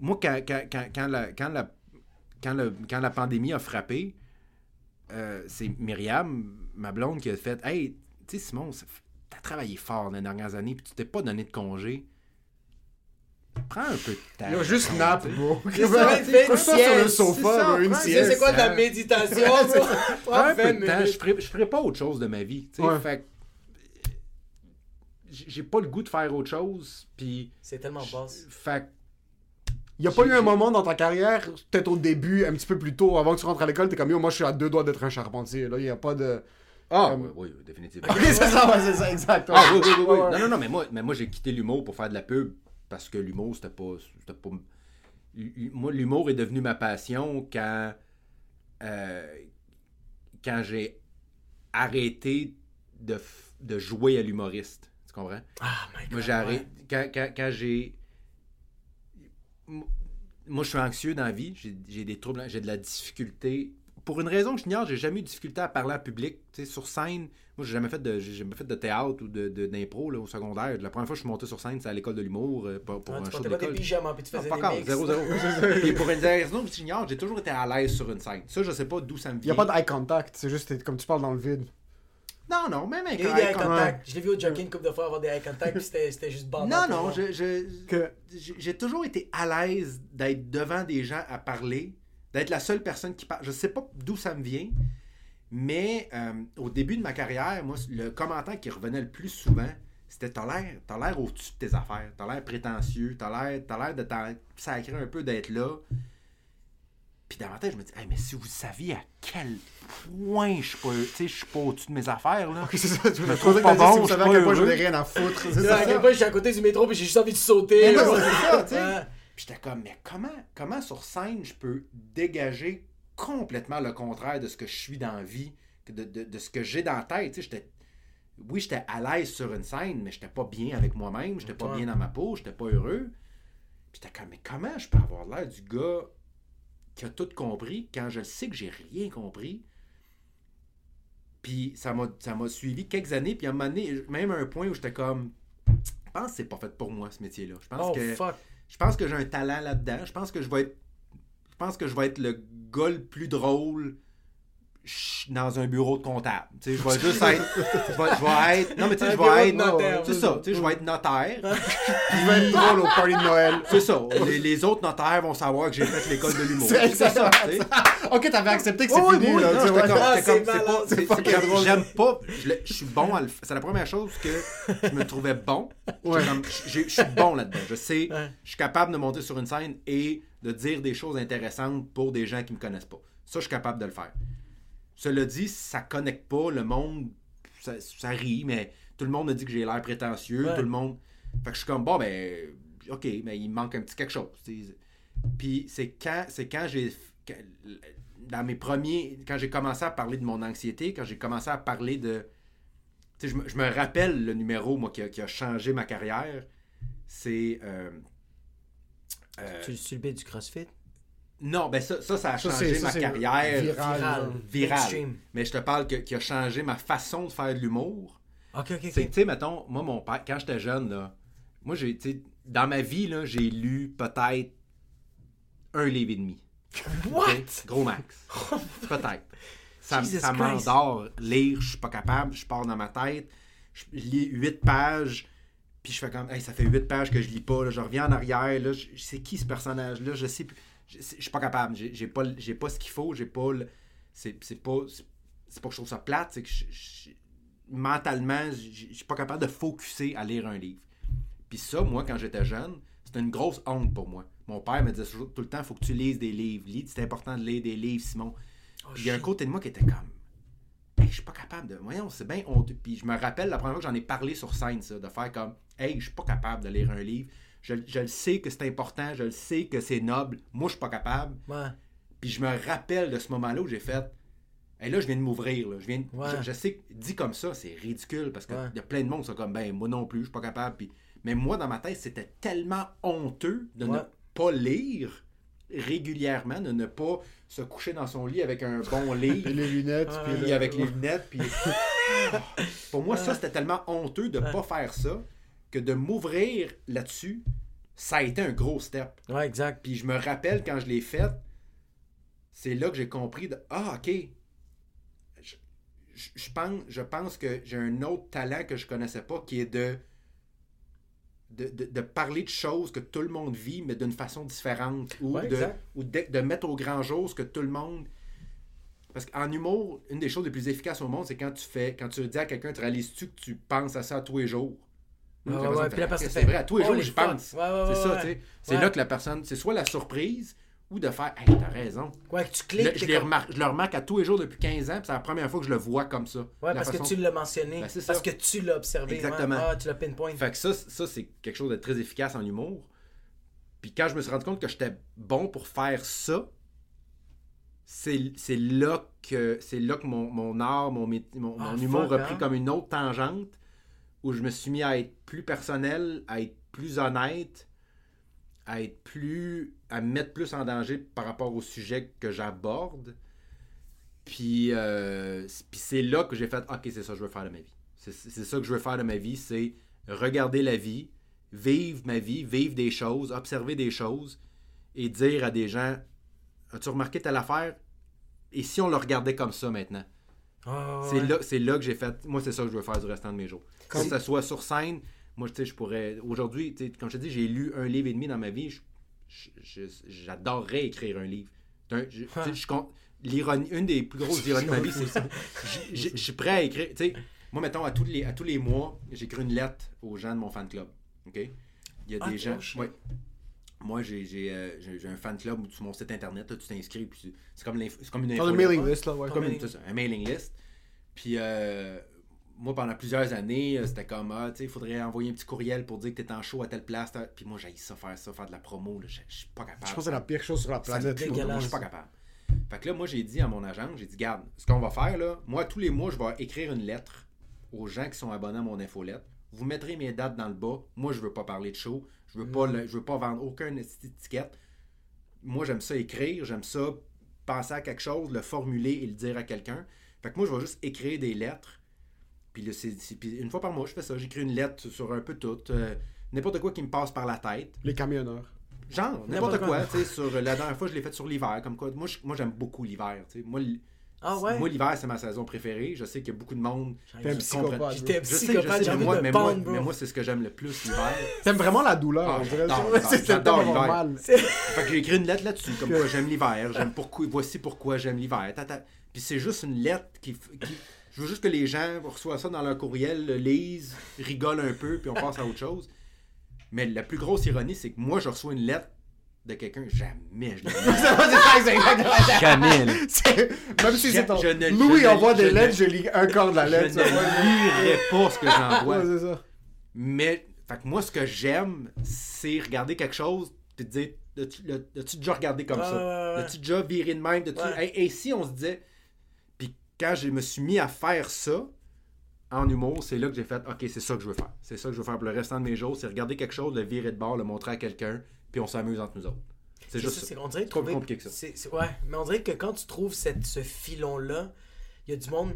Moi, quand, quand, quand, quand la, quand, la, quand, le- quand la pandémie a frappé, euh, c'est Myriam, ma blonde, qui a fait Hey, tu sais, Simon, t'as travaillé fort dans les dernières années, puis tu t'es pas donné de congé. Prends un peu de temps. Yo, juste nap, bro. C'est ça, fais une Couche-toi sur le sieste, sofa, c'est bro, une quoi de la méditation? Prends un peu 20 de temps. Je ferai, je ferai pas autre chose de ma vie. tu sais. Ouais. Fait que, j'ai pas le goût de faire autre chose, puis. C'est tellement basse. Fait que Y a pas eu un moment dans ta carrière, peut-être au début, un petit peu plus tôt, avant que tu rentres à l'école, t'es comme yo, moi je suis à deux doigts d'être un charpentier. Là, y a pas de. Ah, Comme- oui, oui, définitivement. Oui, c'est ça, c'est ça, exact. Ah oui, oui, oui, oui. Ouais. Non, non, non, mais moi, mais moi j'ai quitté l'humour pour faire de la pub parce que l'humour, c'était pas. C'était pas... Moi, l'humour est devenu ma passion quand. euh, quand j'ai arrêté de, f- de jouer à l'humoriste. Tu comprends? Ah, my god. Moi, j'ai arrêté. Quand, quand, quand j'ai. Moi, je suis anxieux dans la vie. J'ai des troubles, j'ai de la difficulté. Pour une raison que j'ignore, j'ai jamais eu de difficulté à parler en public. Tu sais, sur scène, moi, j'ai jamais fait de, j'ai jamais fait de théâtre ou de, de- d'impro là, au secondaire. La première fois que je suis monté sur scène, c'est à l'école de l'humour euh, pour, pour Ouais, un tu show portais pas des d'école. pyjamas, puis tu Non, faisais pas des zéro, zéro. Puis pour une raison que j'ignore, j'ai toujours été à l'aise sur une scène. Ça, je sais pas d'où ça me Y vient. a pas d'eye contact, c'est juste comme tu parles dans le vide. Non, non, même avec Il y a eu un des eye eye contact. Je l'ai vu au Junkie une couple de fois avoir des eye contact, puis c'était c'était juste bandant. Non, non, je, Que- j'ai toujours été à l'aise d'être devant des gens à parler, d'être la seule personne qui parle. Je sais pas d'où ça me vient, mais euh, au début de ma carrière, moi, le commentaire qui revenait le plus souvent, c'était t'as l'air, t'as l'air au-dessus de tes affaires, t'as l'air prétentieux, t'as l'air, t'as l'air de t'en sacrer un peu d'être là. Puis dans ma tête, je me dis, Hey, mais si vous saviez à quel point je suis pas, tu sais, je suis pas au-dessus de mes affaires, là. Ok, c'est ça, tu me trouve trouves pas bon, Si vous je savez à quel point j'en ai heureux. rien à foutre. c'est ça. à quel point je suis à côté du métro, puis j'ai juste envie de sauter. Mais non, là. c'est ça, tu sais. Ouais. Puis j'étais comme, mais comment, comment sur scène je peux dégager complètement le contraire de ce que je suis dans la vie, de, de- de ce que j'ai dans la tête. Tu sais, j'étais- oui, j'étais à l'aise sur une scène, mais j'étais pas bien avec moi-même, j'étais pas bien dans ma peau, j'étais pas heureux. Puis j'étais comme, mais comment je peux avoir l'air du gars qui a tout compris quand je sais que j'ai rien compris? Puis ça m'a ça m'a suivi quelques années, puis à un moment donné, même à un point où j'étais comme, je pense que c'est pas fait pour moi ce métier-là. Je pense Oh, que fuck. je pense que j'ai un talent là-dedans. Je pense que je vais être. Je pense que je vais être le gars le plus drôle dans un bureau de comptable. Tu sais, je vais juste être. Je vais, je vais être. Non, mais tu sais, je vais être. notaire, C'est ça. Tu sais, je vais être notaire. Il va être drôle au party de Noël. C'est ça. Les, les autres notaires vont savoir que j'ai fait l'école de l'humour. C'est ça. tu sais. Ok, t'avais accepté que c'est Ouais, fini, là. non, j'étais comme- Ah, c'est comme, c'est malade, pas- c'est drôle. J'aime pas. Je, je suis bon à le faire. C'est la première chose que je me trouvais bon. Ouais. j'ai- Je suis bon là-dedans. Je sais, Ouais. je suis capable de monter sur une scène et de dire des choses intéressantes pour des gens qui me connaissent pas. Ça, je suis capable de le faire. Cela dit, ça connecte pas. Le monde, ça, ça rit, mais tout le monde me dit que j'ai l'air prétentieux. Ouais. Tout le monde. Fait que je suis comme, bon, ben, ok, mais il me manque un petit quelque chose. tu. Puis c'est quand, c'est quand j'ai. Dans mes premiers. Quand j'ai commencé à parler de mon anxiété, quand j'ai commencé à parler de. Tu sais, je me, je me rappelle le numéro, moi, qui a, qui a changé ma carrière. C'est. euh, euh, Tu tu le du CrossFit? Non, ben ça, ça, ça a Ça, changé c'est- ça, ma c'est carrière. viral. Viral. Virale. Mainstream. Mais je te parle que, qui a changé ma façon de faire de l'humour. Ok, ok, C'est, ok. tu sais, mettons, moi, mon père, quand j'étais jeune, là, moi, j'ai, tu sais, dans ma vie, là, j'ai lu peut-être un livre et demi. What? Gros max. peut-être. Ça, ça m'endort. Lire, je suis pas capable, je pars dans ma tête, je lis huit pages, puis je fais comme, hey, ça fait huit pages que je lis pas, là, je reviens en arrière, là, sais qui ce personnage-là, je sais plus. Je, suis pas capable, j'ai, pas, j'ai pas ce qu'il faut, j'ai pas le- c'est, c'est pas. C'est, pas que je trouve ça plate, c'est que je- je- mentalement, je suis pas capable de focuser à lire un livre. Puis ça, moi, quand j'étais jeune, c'était une grosse honte pour moi. Mon père me disait toujours tout le temps, il faut que tu lises des livres. Lis, c'est important de lire des livres, Simon. Oh, Puis il y a un côté de moi qui était comme, hey, je suis pas capable de. Voyons, c'est bien honteux. Puis je me rappelle la première fois que j'en ai parlé sur scène, ça, de faire comme, hey, je suis pas capable de lire un livre. Je, je le sais que c'est important, je le sais que c'est noble. Moi, je suis pas capable. Ouais. Puis je me rappelle de ce moment-là où j'ai fait. Hey, là, je viens de m'ouvrir. Je, viens de- Ouais. je, je sais que dit comme ça, c'est ridicule parce qu'il Ouais. y a plein de monde qui sont comme ben moi non plus, je suis pas capable. Puis... Mais moi, dans ma tête, c'était tellement honteux de ne pas lire régulièrement, de ne pas se coucher dans son lit avec un bon livre. Puis les lunettes, puis avec les lunettes. Puis... Pour moi, ça, c'était tellement honteux de ne pas faire ça que de m'ouvrir là-dessus, ça a été un gros step. Ouais, exact. Puis je me rappelle quand je l'ai fait, c'est là que j'ai compris de Ah, ok. Je, je- je pense, je pense que j'ai un autre talent que je connaissais pas qui est de. De, de- de parler de choses que tout le monde vit, mais d'une façon différente. Ou, Ouais, de, ou de, de mettre au grand jour ce que tout le monde. Parce qu'en humour, une des choses les plus efficaces au monde, c'est quand tu fais, quand tu dis à quelqu'un, tu réalises-tu que tu penses à ça tous les jours? Ouais, puis la personne fait, C'est vrai, à tous les jours, Holy j'y pense. Ouais, ouais, c'est ça, ouais. tu sais. C'est là que la personne, c'est soit la surprise ou de faire, hey, t'as raison. Ouais, que tu cliques. je t'es les comme- remarque, je le remarque à tous les jours depuis 15 ans, puis c'est la première fois que je le vois comme ça. Ouais, parce façon- que tu l'as mentionné. Ben, parce ça. que tu l'as observé. Exactement. Ah, tu l'as pinpoint. Fait que ça, ça c'est quelque chose de très efficace en humour. Puis quand je me suis rendu compte que j'étais bon pour faire ça, c'est là que c'est là que mon, mon art, mon, Ah, humour fuck, a pris hein? comme une autre tangente où je me suis mis à être plus personnel, à être plus honnête, à être plus à me mettre plus en danger par rapport au sujet que j'aborde. Puis, euh, puis c'est là que j'ai fait OK, c'est ça que je veux faire de ma vie. C'est c'est ça que je veux faire de ma vie, c'est regarder la vie, vivre ma vie, vivre des choses, observer des choses et dire à des gens As-tu remarqué telle affaire Et si on le regardait comme ça maintenant? Ah, C'est ouais. là, c'est là que j'ai fait. Moi, c'est ça que je veux faire du restant de mes jours. Comme- Que ce soit sur scène, moi, tu sais, je pourrais. Aujourd'hui, tu sais, comme je te dis, j'ai lu un livre et demi dans ma vie. J'adorerais écrire un livre. Un- je- je compte- l'ironie- une des plus grosses ironies de ma vie, c'est ça. Je- suis prêt à écrire. Tu sais, moi, mettons, à tous les, à tous les mois, j'écris une lettre aux gens de mon fan club. OK? Il y a Ah, des gens. ouais. Moi, j'ai j'ai, euh, j'ai- un fan club où sur mon site internet, là, tu t'inscris, puis c'est comme, c'est comme une le infolette. mailing list, là, ouais. Comme une- mailing- c'est ça, un mailing list. Puis euh, moi, pendant plusieurs années, euh, c'était comme, ah, tu sais, il faudrait envoyer un petit courriel pour dire que t'es en show à telle place. Puis moi, j'ai ça faire ça, faire de la promo. là. Je suis pas capable. Je pense que c'est la pire chose sur la planète. je suis pas capable. Fait que là, moi, j'ai dit à mon agent, j'ai dit, garde, ce qu'on va faire, là, moi, tous les mois, je vais écrire une lettre aux gens qui sont abonnés à mon infolette. Vous mettrez mes dates dans le bas. Moi, je veux pas parler de show. Je veux pas, le- je veux pas vendre aucune étiquette. Moi, j'aime ça écrire. J'aime ça penser à quelque chose, le formuler et le dire à quelqu'un. Fait que moi, je vais juste écrire des lettres. Puis, une fois par mois, je fais ça. J'écris une lettre sur un peu tout. euh, N'importe quoi qui me passe par la tête. Les camionneurs. Genre, n'importe quoi, sur la dernière fois, je l'ai fait sur l'hiver, comme quoi, moi, j'aime beaucoup l'hiver, moi, Ah ouais? moi, l'hiver, c'est ma saison préférée, je sais qu'il y a beaucoup de monde T'es un qui psychopathe. un mais moi, mais, moi, mais c'est ce que j'aime le plus, l'hiver. T'aimes vraiment la douleur. Ah, j'adore l'hiver. Fait que j'ai écrit une lettre là-dessus, comme quoi j'aime l'hiver, j'aime pourquoi, voici pourquoi j'aime l'hiver. Puis c'est juste une lettre qui, je veux juste que les gens reçoivent ça dans leur courriel, le lisent, rigolent un peu, puis on passe à autre chose. Mais la plus grosse ironie, c'est que moi, je reçois une lettre de quelqu'un, jamais je ça. Jamais, Même si Je- c'est ton. je ne- Louis je envoie je des ne- lettres, je lis un quart de la Je lettre. ouais. ne lirai pas ce que j'envoie. ça. Mais, Fait que moi, ce que j'aime, c'est regarder quelque chose, te dire, as-tu déjà regardé comme Ouais, ça? ouais, ouais, ouais. As-tu déjà viré de même? As-tu- Ouais. Et, et si on se disait. Puis quand je me suis mis à faire ça, en humour, c'est là que j'ai fait, ok, c'est ça que je veux faire. C'est ça que je veux faire pour le restant de mes jours, c'est regarder quelque chose, le virer de bord, le montrer à quelqu'un, puis on s'amuse entre nous autres. C'est C'est juste ça, ça. c'est- on dirait C'est trop trouver- compliqué que ça. c'est- c'est- ouais, mais on dirait que quand tu trouves cette, ce filon-là, il y a du monde.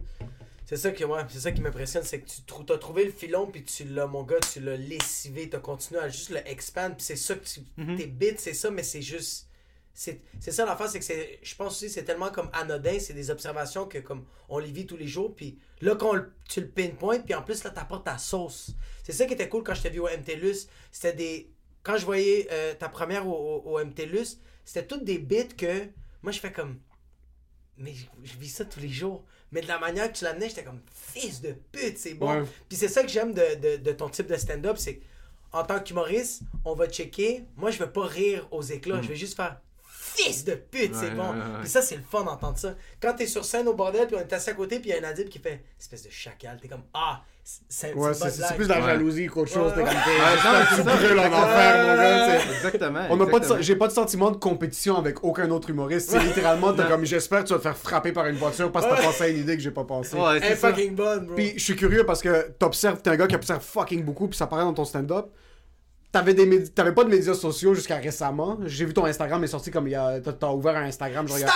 C'est ça, que, ouais, c'est ça qui m'impressionne, c'est que tu trou- as trouvé le filon, puis tu l'as, mon gars, tu l'as lessivé, tu as continué à juste le expand, puis c'est ça que tu. Mhm. Tes bits, c'est ça, mais c'est juste. C'est c'est ça l'affaire, c'est que c'est. Je pense aussi, c'est tellement comme anodin, c'est des observations que comme on les vit tous les jours, puis là, quand le- tu le pinpoint, puis en plus, là, t'apportes ta sauce. C'est ça qui était cool quand je t'ai vu au MTLUS. C'était des. Quand je voyais euh, ta première au, au, au MTLUS, c'était toutes des bits que. Moi, je fais comme. Mais je, je vis ça tous les jours. Mais de la manière que tu l'amenais, j'étais comme fils de pute, c'est bon. Ouais. Puis c'est ça que j'aime de, de, de ton type de stand-up, c'est en tant qu'humoriste, on va checker. Moi, je vais pas rire aux éclats, je vais juste faire fils de pute, c'est bon. ouais, ouais. Puis ça, c'est le fun d'entendre ça. Quand t'es sur scène au bordel, puis on est assis à côté, puis il y a un adib qui fait espèce de chacal, t'es comme ah, c'est Ouais, c'est plus de la jalousie qu'autre chose. Ouais, t'es comme, t'es- tu brûles en enfer, mon gars. Exactement. On n'a pas de, exactement. j'ai pas de sentiment de compétition avec aucun autre humoriste. C'est littéralement, Non. comme, j'espère que tu vas te faire frapper par une voiture parce que t'as pensé à une idée que j'ai pas pensé. Ouais, c'est fucking bonne, bro. Puis je suis curieux parce que t'observes, t'es un gars qui observe fucking beaucoup, puis ça paraît dans ton stand-up. T'avais, des médi- t'avais pas de médias sociaux jusqu'à récemment. J'ai vu ton Instagram est sorti comme il y a. T'as, t'as ouvert un Instagram. je regarde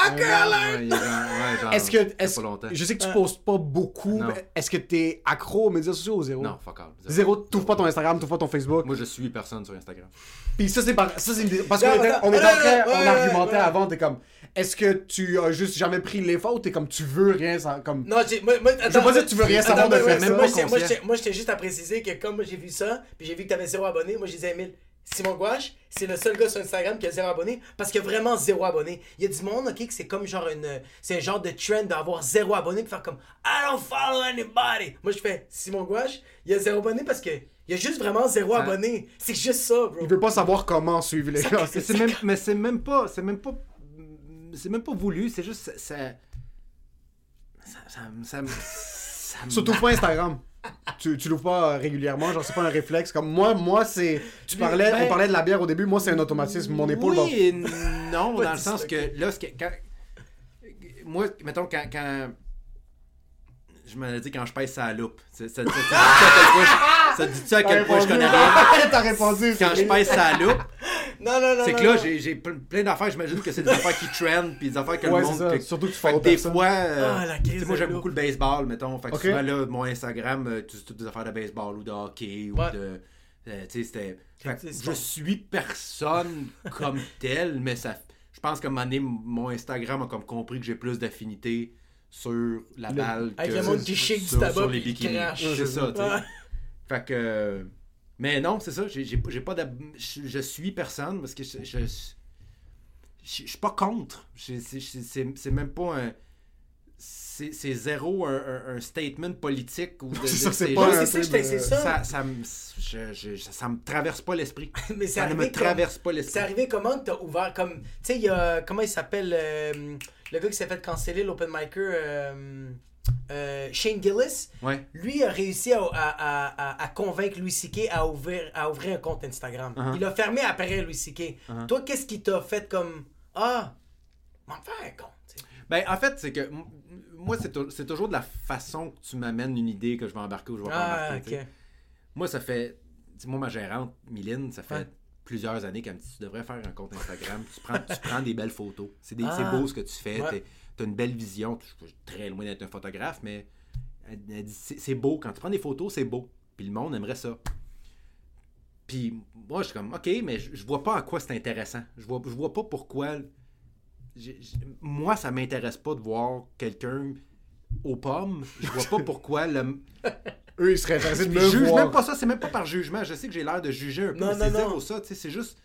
Est-ce que. est-ce- je sais que tu Ouais. postes pas beaucoup. Mais Est-ce que t'es accro aux médias sociaux ou zéro? Non, fuck all. Zéro, t'ouvres pas ton Instagram, t'ouvres pas ton Facebook. Moi, je suis personne sur Instagram. Puis ça, c'est par... ça, c'est une- parce qu'on était, on en train, on ouais, argumentait ouais. avant, t'es comme, est-ce que tu as juste jamais pris l'effort ou t'es comme, tu veux rien, ça, comme, Non, j'ai, moi, moi, attends, veux pas dire que tu veux rien attends, savoir de faire ça. Moi, moi, j'étais- moi, j'étais juste à préciser que comme j'ai vu ça, puis j'ai vu que t'avais zéro abonné, moi, je disais à Emile, Simon Gouache, c'est le seul gars sur Instagram qui a zéro abonné, parce qu'il y a vraiment zéro abonné. Il y a du monde, ok, que c'est comme genre une. C'est un genre de trend d'avoir zéro abonné, puis faire comme, I don't follow anybody. Moi, je fais, Simon Gouache, il a zéro abonné parce que. Il y a juste vraiment zéro Ça- abonné. C'est juste ça, bro. il veut pas savoir comment suivre les gars. Mais c'est même, mais c'est même pas, c'est même pas, c'est même pas voulu. C'est juste, ça, ça, Surtout pas Instagram. Tu, tu l'ouvres pas euh, régulièrement, genre c'est pas un réflexe. Comme moi, moi c'est. Tu parlais, ben- on parlait de la bière au début, moi c'est un automatisme. Mon épaule Oui non, dans le sens que là, ce que- quand, moi, mettons, quand, quand je me dis quand je pèse sa loupe, ça, ça, ça, ça, dit ça à quel point je connais rien? T'as répondu. Quand je pèse sa loupe, Non, non, non. c'est que là, j'ai j'ai plein d'affaires. J'imagine que c'est des affaires qui trendent, puis des affaires que Ouais, le c'est monde. ça. que- Surtout que tu Fait fais que des fois, euh, Ah, moi j'aime beaucoup le baseball, mettons. Fait que Ok. souvent là, mon Instagram, euh, c'est toutes des affaires de baseball ou de hockey ou Ouais. de. euh, tu sais, c'était. que je suis personne comme tel, mais ça. Je pense qu'à un moment donné, mon Instagram a comme compris que j'ai plus d'affinité sur la Le- balle Avec que le monde qui sur- shake du tabac sur les bikinis. C'est ça, tu sais. Ouais. Fait que. Mais non, c'est ça. J'ai j'ai- j'ai pas d'ab- Je, je suis personne parce que je. Je, je, je- je suis pas contre. Je- c'est- c'est c'est- c'est même pas un. C'est c'est zéro un, un- un statement politique ou de, C'est ça, c'est c'est pas c'est ça, c'est ça. ça, ça, me, je, je- ça, ça me traverse pas l'esprit. Mais c'est Ça ne me comme- traverse pas C'est l'esprit. arrivé comment que t'as ouvert comme. Tu sais, il y a. Comment il s'appelle euh, Le gars qui s'est fait canceller, l'open micer euh, euh, Shane Gillis. Ouais. Lui a réussi à, à, à, à- à convaincre Louis C.K. à ouvrir, à ouvrir un compte Instagram. Uh-huh. Il a fermé après Louis C.K. Uh-huh. Toi, qu'est-ce qui t'a fait comme. Ah, m'en faire un compte. Ben, en fait, c'est que moi, c'est tou- c'est toujours de la façon que tu m'amènes une idée que je vais embarquer ou je vais pas Ah, embarquer. Moi, ça fait. moi, ma gérante, Mylène, ça fait Ouais. plusieurs années qu'elle me dit Tu devrais faire un compte Instagram. tu, prends, tu prends des belles photos. C'est Ah. beau ce que tu fais. Ouais. T'as une belle vision. Je suis très loin d'être un photographe, mais elle, elle dit C'est beau. Quand tu prends des photos, c'est beau. Puis le monde aimerait ça. Puis moi, je suis comme Ok, mais je, je vois pas en quoi c'est intéressant. Je vois, je vois pas pourquoi. moi, ça m'intéresse pas de voir quelqu'un aux pommes. Je vois pas pourquoi le. Eux, ils seraient intéressés de Je me juge voir. même pas ça, c'est même pas par jugement. Je sais que j'ai l'air de juger un peu, Non, mais non, c'est non. zéro ça, tu sais, c'est juste.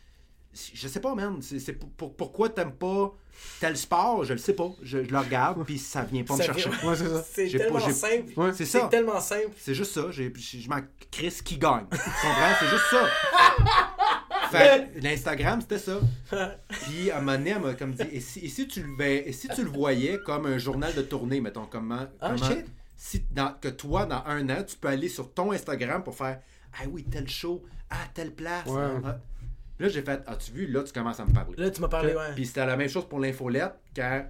Je sais pas, man. C'est c'est pour, pour- pourquoi t'aimes pas tel sport, je le sais pas. Je, je le regarde, puis ça vient pas me chercher. vient- Ouais, c'est ça. C'est J'ai pas- tellement j'ai- simple. Ouais. C'est C'est ça. tellement simple. C'est juste ça. J'ai- Je je m'en crisse qui gagne. Tu comprends? C'est juste ça. Fait que l'Instagram, c'était ça. Puis à un moment donné, elle m'a comme dit et si, et si tu le et si tu le voyais comme un journal de tournée, mettons, comment. Ah, comment- shit. si dans- que toi, dans un an, tu peux aller sur ton Instagram pour faire Ah oui, tel show, ah, telle place. Ouais. Ah. Puis là, j'ai fait, as-tu vu, là, tu commences à me parler. Là, tu m'as parlé, ouais. Puis c'était la même chose pour l'infolette quand,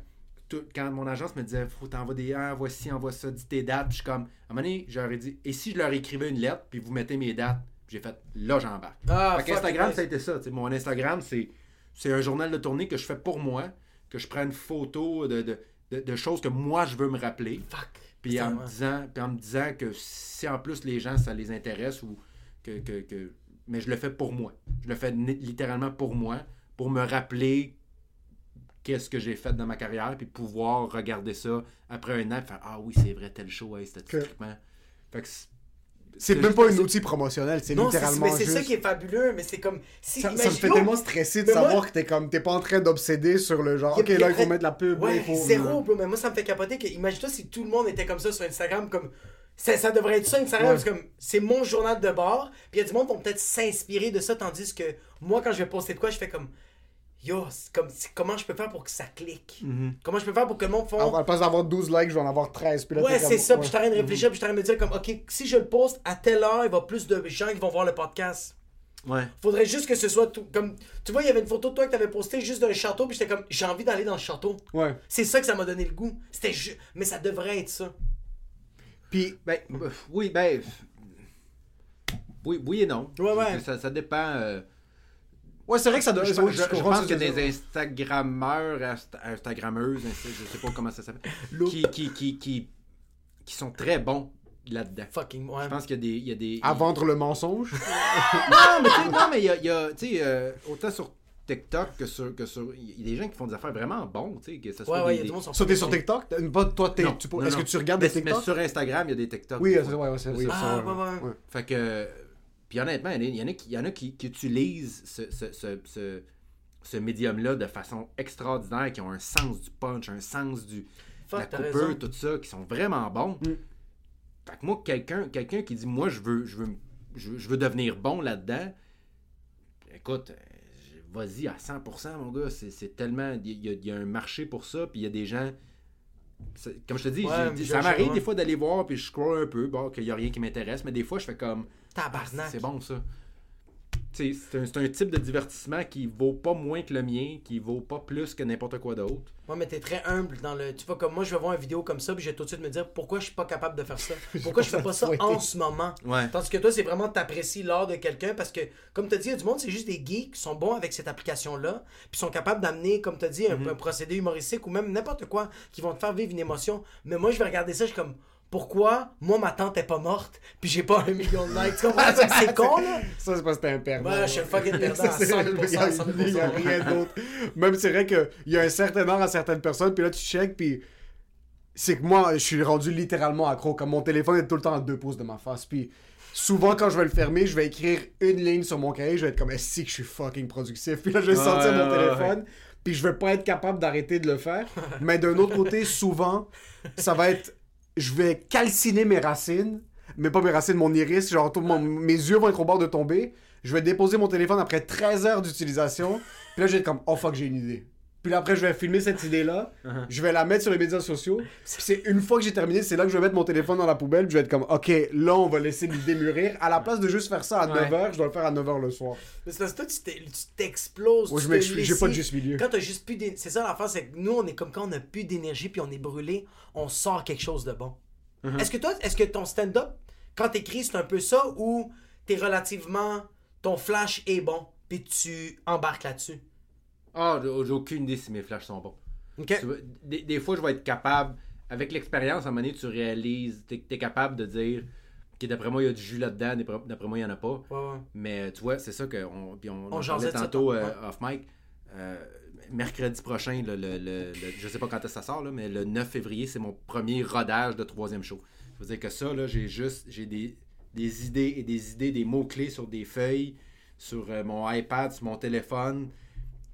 tout- quand mon agence me disait faut t'envoyer des ah, voici, envoie ça, dis tes dates. Puis je suis comme, à un moment donné, j'aurais dit et si je leur écrivais une lettre puis vous mettez mes dates? J'ai fait là j'embarque. Ah, fait Instagram, ça a été ça. Mon Instagram, c'est c'est un journal de tournée que je fais pour moi, que je prends une photo de, de, de- de choses que moi je veux me rappeler. Fuck. Puis en, me disant, puis en me disant que si en plus les gens ça les intéresse ou que, que, que- mais je le fais pour moi. Je le fais littéralement pour moi, pour me rappeler qu'est-ce que j'ai fait dans ma carrière, puis pouvoir regarder ça après un an, et faire ah oui c'est vrai tel show, hey. Fait que c'est- même pas un outil promotionnel, c'est littéralement mais c'est ça qui est fabuleux, mais c'est comme. Si, Ça, ça me fait tellement stresser de Mais moi- savoir que t'es comme t'es pas en train d'obséder sur le genre a- ok là il faut mettre la pub là, Ouais, il faut zéro, bro. Mais moi, ça me fait capoter que, imagine-toi si tout le monde était comme ça sur Instagram, comme. Ça, ça devrait être ça, Instagram, Ouais. parce que comme, c'est mon journal de bord, puis il y a du monde qui vont peut-être s'inspirer de ça, tandis que moi, quand je vais poster de quoi, je fais comme. Yo, c'est comme, c'est- comment je peux faire pour que ça clique? Mhm. Comment je peux faire pour que le monde fasse. à la place d'avoir 12 likes je vais en avoir 13 puis là, Ouais, c'est comme- ça. Puis je suis en train de réfléchir, puis je suis en train de me dire, comme, ok, si je le poste à telle heure, il va plus de gens qui vont voir le podcast. Ouais. Faudrait juste que ce soit tout. Comme, tu vois, il y avait une photo de toi que t'avais posté juste d'un château, puis j'étais comme, j'ai envie d'aller dans le château. ouais C'est ça que ça m'a donné le goût. C'était ju- Mais ça devrait être ça. Puis Ben, oui, ben. Oui, oui et non. Ouais, ouais. Ça, ça dépend. euh, ouais c'est vrai que ça doit je, je- je je comprends pense qu'il y a des. Instagrammeurs, Insta- Instagrammeuses, Insta- je sais pas comment ça s'appelle, qui, qui, qui, qui, qui sont très bons là-dedans. Fucking, ouais. Je pense qu'il y a des. Il y a des à vendre le mensonge? Non, mais tu sais, non, mais il y a, y euh, autant sur TikTok que sur, que sur. Il y a des gens qui font des affaires vraiment bons, tu sais, que ce soit Ouais, ouais, des- il y a des- du monde sur ça t'es sur TikTok? Pas toi t'es tu- est-ce que tu regardes mais, des mais TikTok? sur Instagram, il y a des TikTok. oui ouais, ouais, c'est- oui, Ah, ça, ouais, ouais. ouais. Fait que. Puis honnêtement, il y en a qui, il y en a qui, qui utilisent ce, ce, ce, ce, ce médium-là de façon extraordinaire, qui ont un sens du punch, un sens du, de Fuck, la raison. tout ça, qui sont vraiment bons. Mm. Fait que moi, quelqu'un quelqu'un qui dit, moi, je veux, je veux, je veux, je veux devenir bon là-dedans, écoute, vas-y à 100%, mon gars. C'est c'est tellement. Il y, a- il y a un marché pour ça, puis il y a des gens. Comme je te dis, Ouais, ça m'arrive des fois d'aller voir, puis je scroll un peu, bon, qu'il n'y a rien qui m'intéresse, mais des fois, je fais comme. Tabarnak. c'est bon ça. C'est un, type de divertissement qui vaut pas moins que le mien, qui vaut pas plus que n'importe quoi d'autre. Ouais, mais t'es très humble dans le. Tu vois, comme moi, je vais voir une vidéo comme ça, puis je vais tout de suite me dire pourquoi je suis pas capable de faire ça? Pourquoi je fais pas ça en ce moment? Ouais. Tandis que toi, c'est vraiment t'apprécies l'art de quelqu'un parce que, comme tu dit, il y a du monde, c'est juste des geeks qui sont bons avec cette application-là, puis sont capables d'amener, comme tu dit, un, Mhm. un procédé humoristique ou même n'importe quoi qui vont te faire vivre une émotion. Mais moi, je vais regarder ça, je suis comme. Pourquoi moi ma tante est pas morte puis j'ai pas un million de likes? Tu comprends? c'est con là! Ça, c'est parce que t'es un perdant. Ouais, je suis un fucking perdant à Ça, c'est- 100%, Il y a- 100%. il y a rien d'autre. Même c'est vrai qu'il y a un certain art à certaines personnes, puis là, tu check, puis c'est que moi, je suis rendu littéralement accro. Comme mon téléphone est tout le temps à deux pouces de ma face, puis souvent, quand je vais le fermer, je vais écrire une ligne sur mon cahier, je vais être comme, est-ce que je suis fucking productif? Puis là, je vais Ouais, sortir mon ouais, téléphone, puis je vais pas être capable d'arrêter de le faire. Mais d'un autre côté, souvent, ça va être, je vais calciner mes racines, mais pas mes racines, mon iris, genre tout, mon- mes yeux vont être au bord de tomber. Je vais déposer mon téléphone après 13 heures d'utilisation. Puis là, je vais être comme, oh fuck, j'ai une idée. Puis là, après, je vais filmer cette idée-là. Je vais la mettre sur les médias sociaux. Puis c'est une fois que j'ai terminé, c'est là que je vais mettre mon téléphone dans la poubelle. Puis je vais être comme, ok, là, on va laisser l'idée mûrir. À la place de juste faire ça à Ouais. 9h, je dois le faire à 9h le soir. Mais c'est parce que toi, tu t'exploses. Ouais, tu je j'ai pas de juste milieu. Quand t'as juste plus d'énergie. C'est ça l'affaire, c'est que nous, on est comme quand on a plus d'énergie puis on est brûlé, on sort quelque chose de bon. Uh-huh. Est-ce que toi, est-ce que ton stand-up, quand t'écris, c'est un peu ça ou t'es relativement. Ton flash est bon puis tu embarques là-dessus? Ah, j'ai j'ai aucune idée si mes flashs sont bons. Ok. Tu vois, des, des fois, je vais être capable, avec l'expérience, à un moment donné, tu réalises, t'es es capable de dire, que d'après moi, il y a du jus là-dedans, d'après moi, il n'y en a pas. Ouais, ouais. Mais tu vois, c'est ça qu'on on, On parlait ça tantôt euh, off mic. Euh, mercredi prochain, le, le, le- le- je sais pas quand ça sort, là, mais le 9 février, c'est mon premier rodage de troisième show. Ça veut dire que ça, là, j'ai juste j'ai des, des idées et des idées, des mots-clés sur des feuilles, sur euh, mon iPad, sur mon téléphone.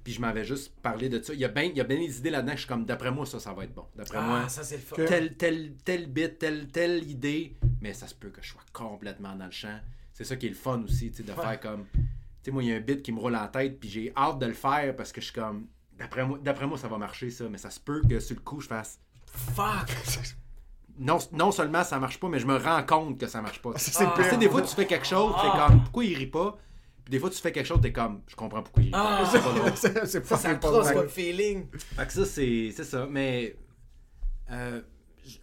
Puis je m'avais juste parlé de ça. Il y a bien il y a bien des idées là-dedans que je suis comme, d'après moi, ça, ça va être bon. D'après moi, Ah, ça c'est le fun. Tel, tel, tel bit, telle, telle idée, mais ça se peut que je sois complètement dans le champ. C'est ça qui est le fun aussi, tu sais, de Ouais. faire comme. Tu sais, moi, il y a un bit qui me roule en tête, puis j'ai hâte de le faire parce que je suis comme. D'après moi, d'après moi, ça va marcher, ça, mais ça se peut que sur le coup, je fasse. Fuck! non, non seulement ça marche pas, mais je me rends compte que ça marche pas. C'est Ah. Tu sais, pire. des fois, tu fais quelque chose, t'es comme, pourquoi il rit pas? Des fois, tu fais quelque chose, t'es comme, je comprends pourquoi il. Ah. C'est pas drôle. Ça, pas ça pas crosse vrai. comme feeling. Fait que ça, c'est c'est ça. Mais euh,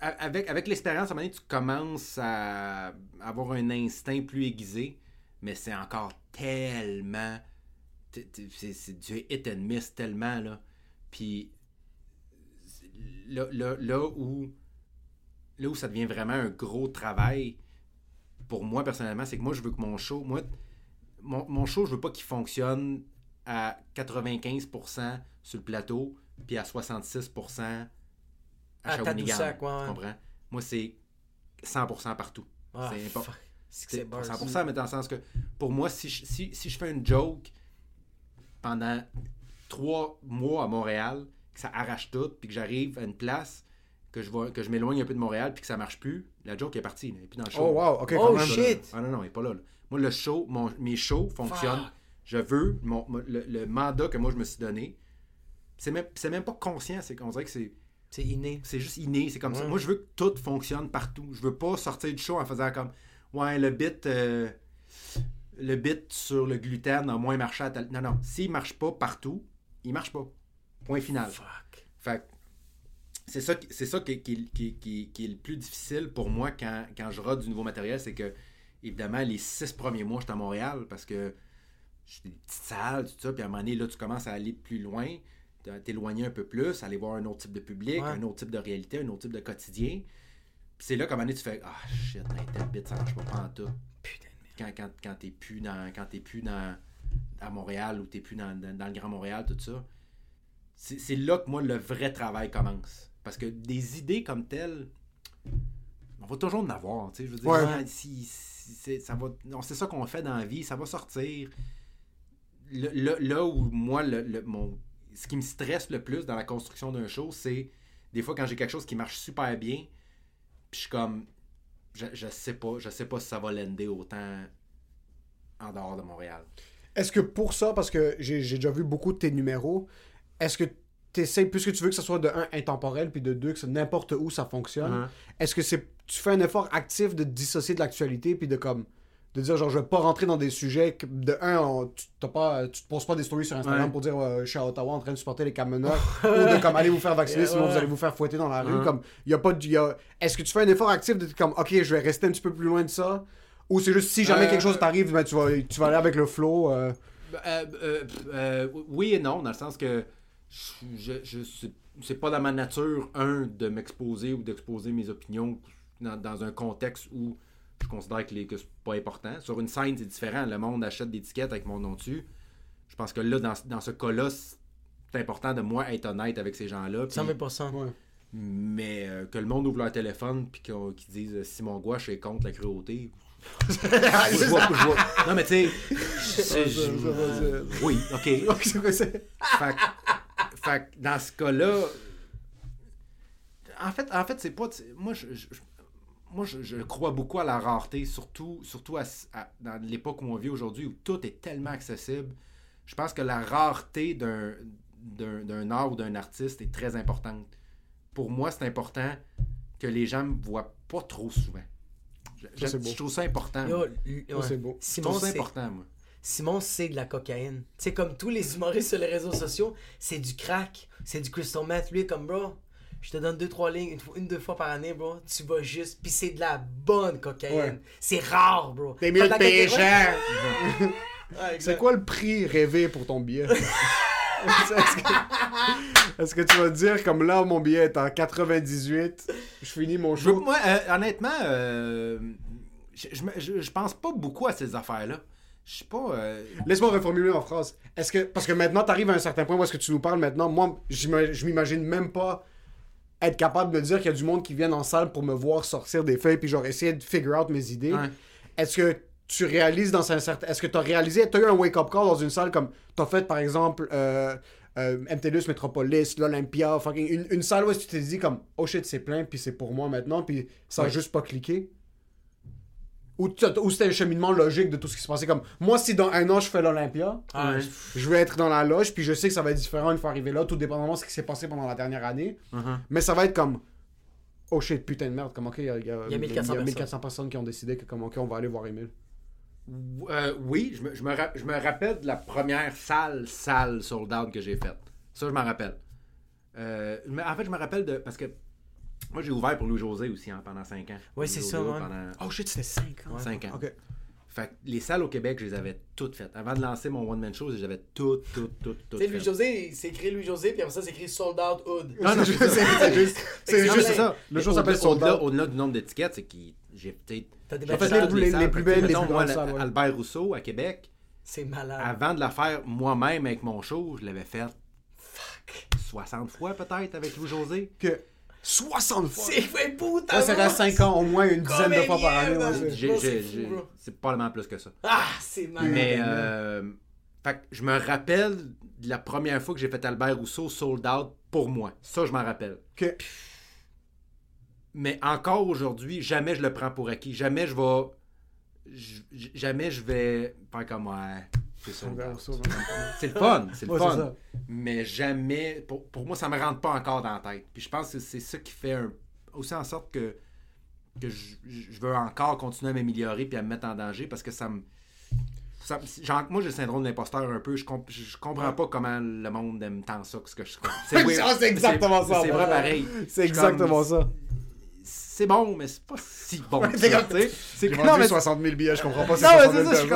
avec, avec l'expérience, à un moment donné, tu commences à avoir un instinct plus aiguisé, mais c'est encore tellement. C'est du hit and miss tellement, là. Puis là, là, là où. Là où ça devient vraiment un gros travail, pour moi personnellement, c'est que moi, je veux que mon show. Moi, mon, mon show, je veux pas qu'il fonctionne à 95% sur le plateau, puis à 66% à, À Shawinigan. Ouais, Tu comprends? Moi, c'est 100% partout. Ah, c'est important. C'est que C'est c'est bars. 100%, mais dans le sens que pour moi, si je, si, si je fais une joke pendant trois mois à Montréal, que ça arrache tout, puis que j'arrive à une place, que je, vois- que je m'éloigne un peu de Montréal, puis que ça marche plus, la joke est partie. Elle est plus dans le show. Oh wow, ok. Oh, shit. Ah non, non, il est pas là. là. Moi, le show, mon- mes shows fonctionnent. Fuck. Je veux, mon, le, le mandat que moi je me suis donné, c'est même, même pas conscient, c'est qu'on dirait que c'est, C'est inné. c'est juste inné, c'est comme ça. Moi, je veux que tout fonctionne partout. Je veux pas sortir du show en faisant comme, ouais, le bit, euh, le bit sur le gluten a moins marché à tel... Non, non, s'il marche pas partout, il marche pas. Point final. Fuck. Fait c'est ça, qui- c'est ça qui- qui- qui est le plus difficile pour moi quand, quand je rate du nouveau matériel, c'est que, évidemment, les six premiers mois, j'étais à Montréal parce que j'étais des petites salles, tout ça, puis à un moment donné, là, tu commences à aller plus loin, t'éloigner un peu plus, aller voir un autre type de public, Ouais. un autre type de réalité, un autre type de quotidien. Puis c'est là qu'à un moment donné, tu fais Ah shit, un tel bit, ça marche pas, pas en tout. Putain de merde. Quand, quand, quand t'es plus dans. Quand t'es plus dans. à Montréal ou t'es plus dans, dans, dans le Grand Montréal, tout ça. C'est là que moi le vrai travail commence. Parce que des idées comme telles, on va toujours en avoir, tu sais. Je veux dire, Ouais. si- si c'est ça va- ça qu'on fait dans la vie, ça va sortir. Là où moi, le, le- mon, ce qui me stresse le plus dans la construction d'un show, c'est des fois quand j'ai quelque chose qui marche super bien, puis je suis comme, je, je sais pas, je sais pas si ça va l'ender autant en dehors de Montréal. Est-ce que pour ça, parce que j'ai déjà vu beaucoup de tes numéros, est-ce que tu essaies, puisque tu veux que ça soit de un intemporel, puis de deux que c'est n'importe où ça fonctionne, Uh-huh. est-ce que c'est tu fais un effort actif de te dissocier de l'actualité, puis de comme de dire genre je vais pas rentrer dans des sujets que, de un on- tu t'as pas tu te poses pas des stories sur Instagram Ouais. pour dire euh, je suis à Ottawa en train de supporter les camionneurs ou de comme allez vous faire vacciner Yeah, sinon ouais. vous allez vous faire fouetter dans la rue Ouais. comme il y a pas de- y a- est-ce que tu fais un effort actif de comme OK je vais rester un petit peu plus loin de ça ou c'est juste si jamais Euh, quelque chose t'arrive ben, tu vas tu vas aller avec le flow euh, euh, oui et non, dans le sens que je, je, je- c'est- pas dans ma nature, un, de m'exposer ou d'exposer mes opinions dans, dans un contexte où je considère que, les, que c'est pas important. Sur une scène, c'est différent. Le monde achète des tickets avec mon nom dessus. Je pense que là, dans, dans ce cas-là, c'est important de moi être honnête avec ces gens-là. puis- 100%. ouais. mais euh, que le monde ouvre leur téléphone puis qu'ils disent euh, Simon Gouache est contre la cruauté. Je vois- je vois- Non, mais tu sais. Oui, ok. Ok, c'est quoi, c'est- Fait, que- fait que dans ce cas-là, en fait, en fait c'est pas. Moi, je, je- je- moi je, je crois beaucoup à la rareté, surtout, surtout à- à- dans l'époque où on vit aujourd'hui, où tout est tellement accessible. Je pense que la rareté d'un, d'un, d'un art ou d'un artiste est très importante. Pour moi, c'est important que les gens me voient pas trop souvent. Je, trouve ça important. Yo, ouais. c'est beau. Je Simon, trouve ça c'est important, moi. Simon, c'est de la cocaïne. Tu sais, comme tous les humoristes sur les réseaux sociaux, c'est du crack, c'est du crystal meth. Lui, comme bro, je te donne deux, trois lignes, une, fois- une deux fois par année, bro. Tu vas juste, puis c'est de la bonne cocaïne. Ouais. C'est rare, bro. Des Pas de. Ouais, exact. C'est quoi le prix rêvé pour ton billet? Est-ce que... tu vas dire, comme là, mon billet est en 98, je finis mon Je veux- show? moi, euh, honnêtement, euh, je, je, me- je- je pense pas beaucoup à ces affaires-là. Je sais pas. euh, Laisse-moi reformuler en phrase. Est-ce que... Parce que maintenant, tu arrives à un certain point où est-ce que tu nous parles maintenant. Moi, je m'imagine même pas être capable de dire qu'il y a du monde qui viennent en salle pour me voir sortir des feuilles puis genre essayer de figure out mes idées. Ouais. Est-ce que tu réalises dans un certain... Est-ce que tu as réalisé... Tu as eu un wake-up call dans une salle comme... Tu as fait, par exemple... Euh, euh, MTLUS, Metropolis, l'Olympia, fucking une, une salle où est-ce que tu t'es dit comme oh shit c'est plein puis c'est pour moi maintenant puis ça a juste pas cliqué? Ou, ou c'était un cheminement logique de tout ce qui se passait comme moi si dans un an je fais l'Olympia Ah, Ouais. je- vais être dans la loge puis je sais que ça va être différent une fois arrivé là tout dépendamment de ce qui s'est passé pendant la dernière année uh-huh. mais ça va être comme Oh shit, putain de merde. Comment ok, il y a, y a- y a 1400 il y a 1400 personnes qui ont décidé que comment ok, on va aller voir Emile. Euh, oui, je me, je, me je me rappelle de la première salle, salle sold out que j'ai faite. Ça, je m'en rappelle. Euh, mais en fait, je me rappelle de. Parce que moi, j'ai ouvert pour Louis-José aussi hein, pendant 5 ans. Ouais, c'est ça, ouais. Pendant Oh shit, c'était 5 ans. 5 ans. Ok. Fait que les salles au Québec, je les avais toutes faites. Avant de lancer mon one-man show, j'avais toutes, toutes, toutes, toutes. Tu sais. Louis-José, c'est écrit Louis-José, puis après ça, c'est écrit Sold Out Hood. Non, non, c'est c'est ça. c'est juste. C'est juste ça. Le show s'appelle au-delà- Sold Out. Au-delà du nombre d'étiquettes, c'est que j'ai peut-être. T'as des les plus- les- les plus belles, les plus grandes. Albert Rousseau à Québec, C'est malade. avant de la faire moi-même avec mon show, je l'avais fait Fuck. 60 fois peut-être avec Louis-José. Que 60 fois. C'est fait putain. Ça, ça reste 5 ans, au moins une dizaine de fois par année. Ouais, c'est- probablement plus que ça. Ah, c'est malade. Mais euh, fait que je me rappelle de la première fois que j'ai fait Albert Rousseau sold out pour moi. Ça, je m'en rappelle. Que Mais encore aujourd'hui, jamais je le prends pour acquis. Jamais je vais. Jamais je vais faire comme ouais. C'est le fun, c'est le Ouais, fun. Mais jamais, pour, pour moi, ça me rentre pas encore dans la tête. Puis je pense que c'est ça qui fait un- aussi en sorte que, que je, je veux encore continuer à m'améliorer puis à me mettre en danger parce que ça me. ça me- genre, moi, j'ai le syndrome de l'imposteur un peu. Je, comp- je, comprends pas comment le monde aime tant ça que ce que je C'est exactement ça, C'est vrai pareil. C'est exactement comme- ça. C'est bon, mais c'est pas si bon. que c'est ça, comme-. C'est J'ai non, mais 60 000 billets, je comprends pas. Non, c'est mais 60 000 c'est ça, je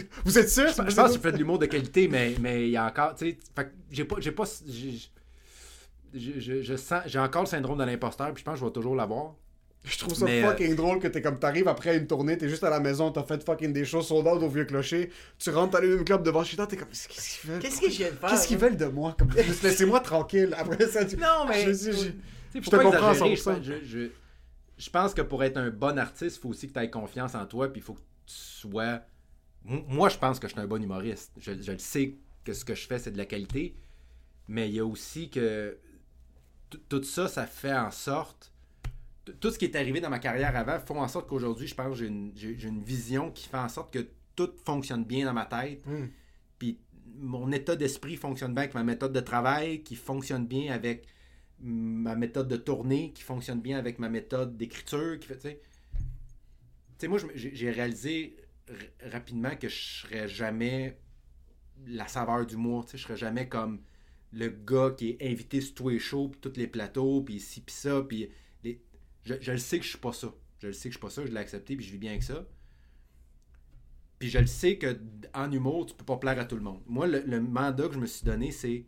comme- Vous êtes sûr? Je pense que tu fais de l'humour de qualité, mais mais il y a encore. Tu sais, j'ai pas. J'ai pas. j'ai- j'ai- je, je sens. J'ai encore le syndrome de l'imposteur, puis je pense que je vais toujours l'avoir. Je trouve ça Mais, euh, fucking drôle que t'es comme t'arrives après une tournée, t'es juste à la maison, t'as fait fucking des shows sold out au vieux clocher, tu rentres, t'allumes une club devant chez toi, t'es comme qu'est-ce qu'ils veulent? Qu'est-ce je de faire? Qu'est-ce qu'ils veulent de moi? Comme... Laissez-moi tranquille. Après ça, tu... Non, mais- Je, je- je- Je te comprends à exagérer, je, 100%. pense- je, pense que pour être un bon artiste, il faut aussi que tu aies confiance en toi, puis il faut que tu sois. Moi, je pense que je suis un bon humoriste. Je, je le sais que ce que je fais, c'est de la qualité, mais il y a aussi que tout ça, ça fait en sorte. Tout ce qui est arrivé dans ma carrière avant font en sorte qu'aujourd'hui, je pense que j'ai une, j'ai- j'ai une vision qui fait en sorte que tout fonctionne bien dans ma tête. Hmm. Puis mon état d'esprit fonctionne bien avec ma méthode de travail, qui fonctionne bien avec ma méthode de tournée, qui fonctionne bien avec ma méthode d'écriture, qui fait, moi, j'ai réalisé rapidement que je serais jamais la saveur du mois, tu sais, je serais jamais comme le gars qui est invité sur tous les shows, puis tous les plateaux, puis ci, puis ça, je, le sais que je suis pas ça. Je le sais que je suis pas ça, je l'ai accepté, puis je vis bien avec ça. Puis je le sais que en humour, tu peux pas plaire à tout le monde. Moi, le mandat que je me suis donné, c'est.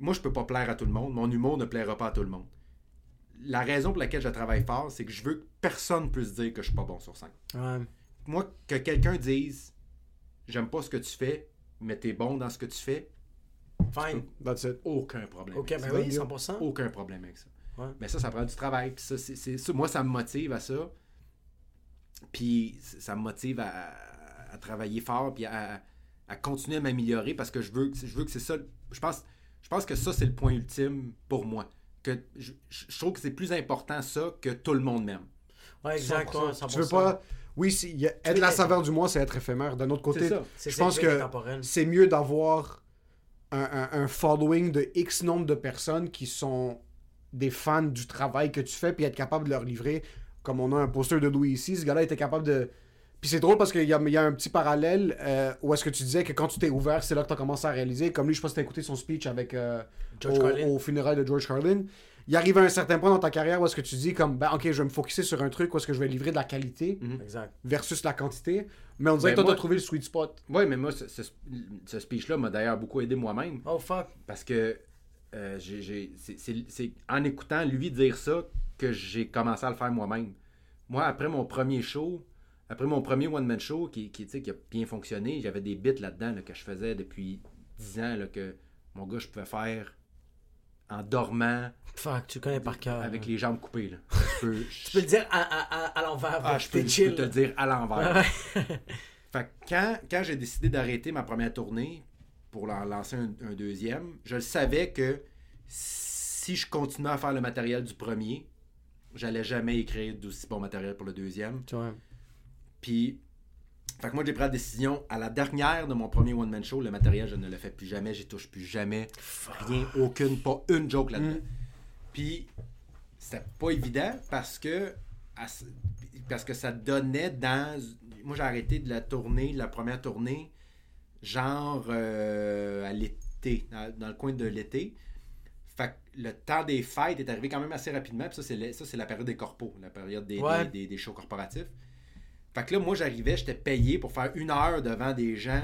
Moi, je peux pas plaire à tout le monde. Mon humour ne plaira pas à tout le monde. La raison pour laquelle je travaille fort, c'est que je veux que personne puisse dire que je suis pas bon sur scène. Ouais. Moi, que quelqu'un dise J'aime pas ce que tu fais, mais t'es bon dans ce que tu fais, Fine. That's it. aucun problème. Ok, avec ben ça. oui, bien. 100%. Aucun problème avec ça. Ouais. Mais ça, ça prend du travail. Puis ça, c'est, ça, moi, ça me motive à ça. Puis ça me motive à, à travailler fort, puis à, à continuer à m'améliorer parce que je veux, que- je veux que c'est ça. Je pense, je pense que ça, c'est le point ultime pour moi. Que je, trouve que c'est plus important ça que tout le monde m'aime. Ouais, exact. ouais, 100%. Tu veux 100%. pas... Oui, si, y a- être la saveur du mois, c'est être éphémère. D'un autre côté, je pense que c'est mieux d'avoir un, un- un following de X nombre de personnes qui sont des fans du travail que tu fais, puis être capable de leur livrer. Comme on a un poster de Louis ici, ce gars-là était capable de. Puis c'est drôle parce qu'il y a, il y a un petit parallèle euh, où est-ce que tu disais que quand tu t'es ouvert, c'est là que tu as commencé à réaliser. Comme lui, je pense que tu as écouté son speech avec euh, George au, Carlin. au funérailles de George Carlin. Il arrive à un certain point dans ta carrière où est-ce que tu dis comme ben ok je vais me focuser sur un truc où est-ce que je vais livrer de la qualité Exact. versus la quantité mais on dirait Ben, que toi t'as trouvé le sweet spot Oui, mais moi, ce, ce- ce speech-là m'a d'ailleurs beaucoup aidé moi-même. Oh fuck. Parce que euh, c'est en écoutant lui dire ça que j'ai commencé à le faire moi-même. Moi, après mon premier show, après mon premier one-man show qui, qui, qui a bien fonctionné, j'avais des bits là-dedans là, que je faisais depuis 10 ans là, que mon gars, je pouvais faire en dormant Fuck, tu connais par cœur. avec les jambes coupées. Là. Je peux, Tu peux le dire à, à, à, l'envers. ah, je peux, je peux te le dire à l'envers. Fait que quand, quand j'ai décidé d'arrêter ma première tournée pour en lancer un, un deuxième, je le savais que si je continuais à faire le matériel du premier, j'allais jamais écrire d'aussi bon matériel pour le deuxième. Tu vois. Puis, fait que moi, j'ai pris la décision à la dernière de mon premier one-man show, le matériel, je ne le fais plus jamais, j'y touche plus jamais. Rien, aucune, pas une joke là-dedans. Puis, c'était pas évident parce que parce que ça donnait dans moi j'ai arrêté de la tournée la première tournée genre euh, à l'été dans, dans le coin de l'été fait que le temps des fêtes est arrivé quand même assez rapidement puis ça c'est le- ça c'est la période des corpos la période des, Ouais. des, des- des shows corporatifs fait que là moi j'arrivais j'étais payé pour faire une heure devant des gens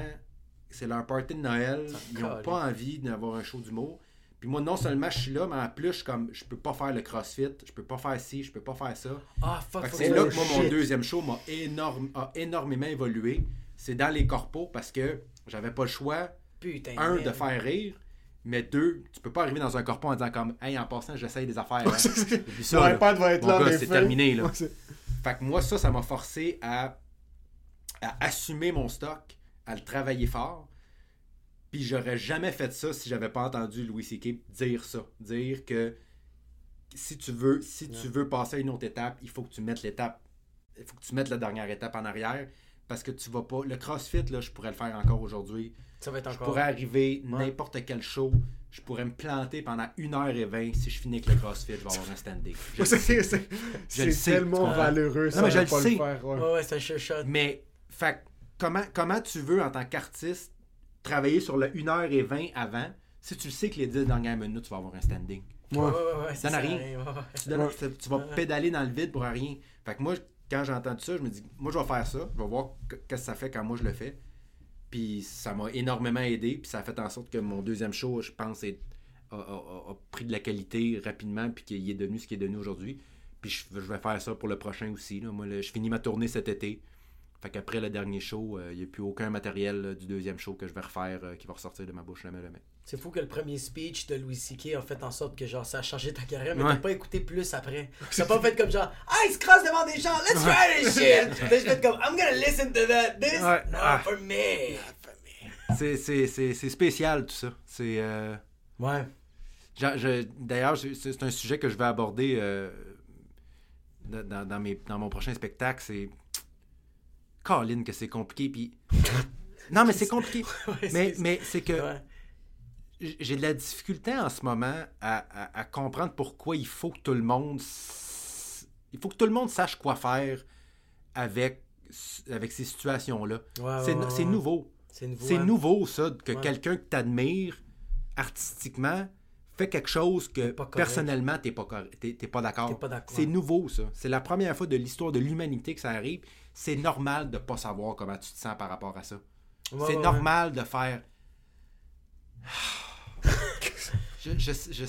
c'est leur party de Noël ils n'ont pas envie d'avoir un show d'humour puis moi, non seulement je suis là, mais en plus, je suis comme, je peux pas faire le crossfit, je peux pas faire ci, je peux pas faire ça. Ah, fuck, Fait que fuck, c'est là que moi, mon deuxième show m'a énorme, a énormément évolué. C'est dans les corpos parce que j'avais pas le choix, Putain. un, de faire rire, mais deux, tu peux pas arriver dans un corpo en disant comme, hey, en passant, j'essaye des affaires. hein. Ça, Mon iPad va être Mon là, c'est terminé, là. Fait que moi, ça, ça m'a forcé à, à assumer mon stock, à le travailler fort. Puis j'aurais jamais fait ça si j'avais pas entendu Louis C.K. dire ça. Dire que si tu veux, si tu veux passer à une autre étape, il faut que tu mettes l'étape. Il faut que tu mettes la dernière étape en arrière. Parce que tu vas pas. Le CrossFit, là, je pourrais le faire encore aujourd'hui. Ça va être Je encore. pourrais arriver Ouais. n'importe quel show. Je pourrais me planter pendant 1h20 si je finis avec le CrossFit, je vais avoir un standing. C'est tellement valeureux, ça, mais je le pas sais. le faire. ouais. Ouais, ouais, c'est un sure shot. Mais, fait comment, comment tu veux, en tant qu'artiste, travailler sur le 1h20 avant, si tu sais que les 10 dernières minutes, tu vas avoir un standing? Ouais, ouais, ouais, ouais. Ça n'a rien. Tu, donnes- tu vas pédaler dans le vide pour rien. Fait que moi, quand j'ai entendu ça, je me dis, moi, je vais faire ça. Je vais voir que- qu'est-ce que ça fait quand moi, je le fais. Puis ça m'a énormément aidé. Puis ça a fait en sorte que mon deuxième show, je pense, a, pris de la qualité rapidement. Puis qu'il est devenu ce qu'il est devenu aujourd'hui. Puis je, vais faire ça pour le prochain aussi. Moi, je finis ma tournée cet été. Fait qu'après le dernier show, euh, il n'y a plus aucun matériel du deuxième show que je vais refaire euh, qui va ressortir de ma bouche jamais, jamais. C'est fou que le premier speech de Louis C.K. a fait en sorte que genre ça a changé ta carrière, mais Ouais. t'as pas écouté plus après. T'as pas fait comme genre Ah, il se crosse devant des gens, let's try this shit! T'as juste fait comme I'm gonna listen to that, this, Ouais. not Ah. for me! C'est- spécial tout ça. C'est. euh, Ouais. D'ailleurs, c'est un sujet que je vais aborder euh, dans, dans- dans mes, dans mon prochain spectacle. C'est. Caroline, que c'est compliqué. Puis. Non, mais c'est compliqué. Mais mais c'est que. J'ai de la difficulté en ce moment à, à- à comprendre pourquoi il faut que tout le monde. Il faut que tout le monde sache quoi faire avec, avec ces situations-là. Ouais, c'est ouais, c'est ouais. nouveau. C'est nouveau. Hein. nouveau, ça, que quelqu'un que t'admires artistiquement fait quelque chose que personnellement t'es pas, pas d'accord. C'est nouveau, ça. C'est la première fois de l'histoire de l'humanité que ça arrive. C'est normal de pas savoir comment tu te sens par rapport à ça. C'est normal de faire. Je, je, je,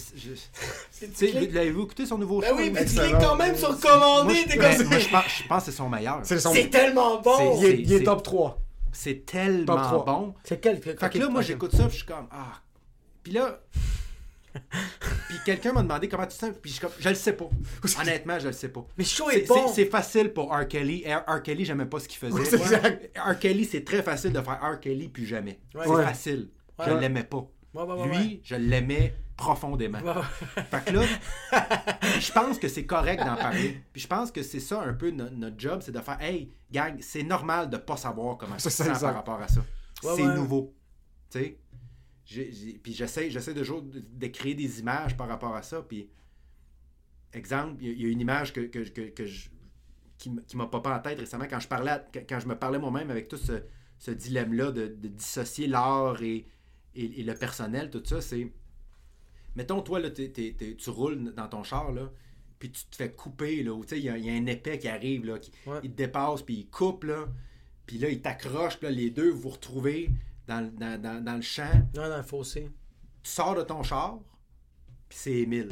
je- l'avez-vous écouté son nouveau Ben show? oui, mais tu cliques quand même sur Moi, commander, je, t'es mais- comme moi, ça. je pense, je pense que c'est son meilleur. C'est son- C'est tellement bon! Il est, il est c'est- top 3. C'est tellement Top trois. bon. C'est quel? Fait que là, moi, j'écoute ça, puis je suis comme, ah. Puis là. puis quelqu'un m'a demandé comment tu te sens, puis je suis comme, je le sais pas. Honnêtement, je le sais pas. Mais show C'est est bon! c'est- facile pour R. Kelly. R. R. Kelly, j'aimais pas ce qu'il faisait. Oui. R. Kelly, c'est très facile de faire R. Kelly, puis jamais. Ouais. c'est Ouais. facile. Ouais. Je l'aimais pas. Ouais, ouais, ouais, Lui, ouais. je l'aimais profondément. Ouais, ouais. Fait que là, je pense que c'est correct d'en parler. Puis je pense que c'est ça un peu no- notre job, c'est de faire Hey, gang, c'est normal de pas savoir comment ça, sens exact. par rapport à ça. Ouais, c'est ouais. nouveau. Tu sais? Puis j'essaie, j'essaie toujours de, de créer des images par rapport à ça. Puis, exemple, il y, a- il y a une image que, que, que, que je- qui, m'a popé en tête récemment quand je parlais, quand je me parlais moi-même avec tout ce, ce dilemme-là de, de dissocier l'art et, et, et le personnel, tout ça, c'est. Mettons, toi, là, tu roules dans ton char, là, puis tu te fais couper, là, il y, a- il y a un épais qui arrive, là, qui, Ouais. il te dépasse, puis il coupe, là, puis là, il t'accroche, puis là, les deux, vous vous retrouvez dans, le- dans, dans, dans le champ, Non, dans le fossé. tu sors de ton char, puis c'est Émile.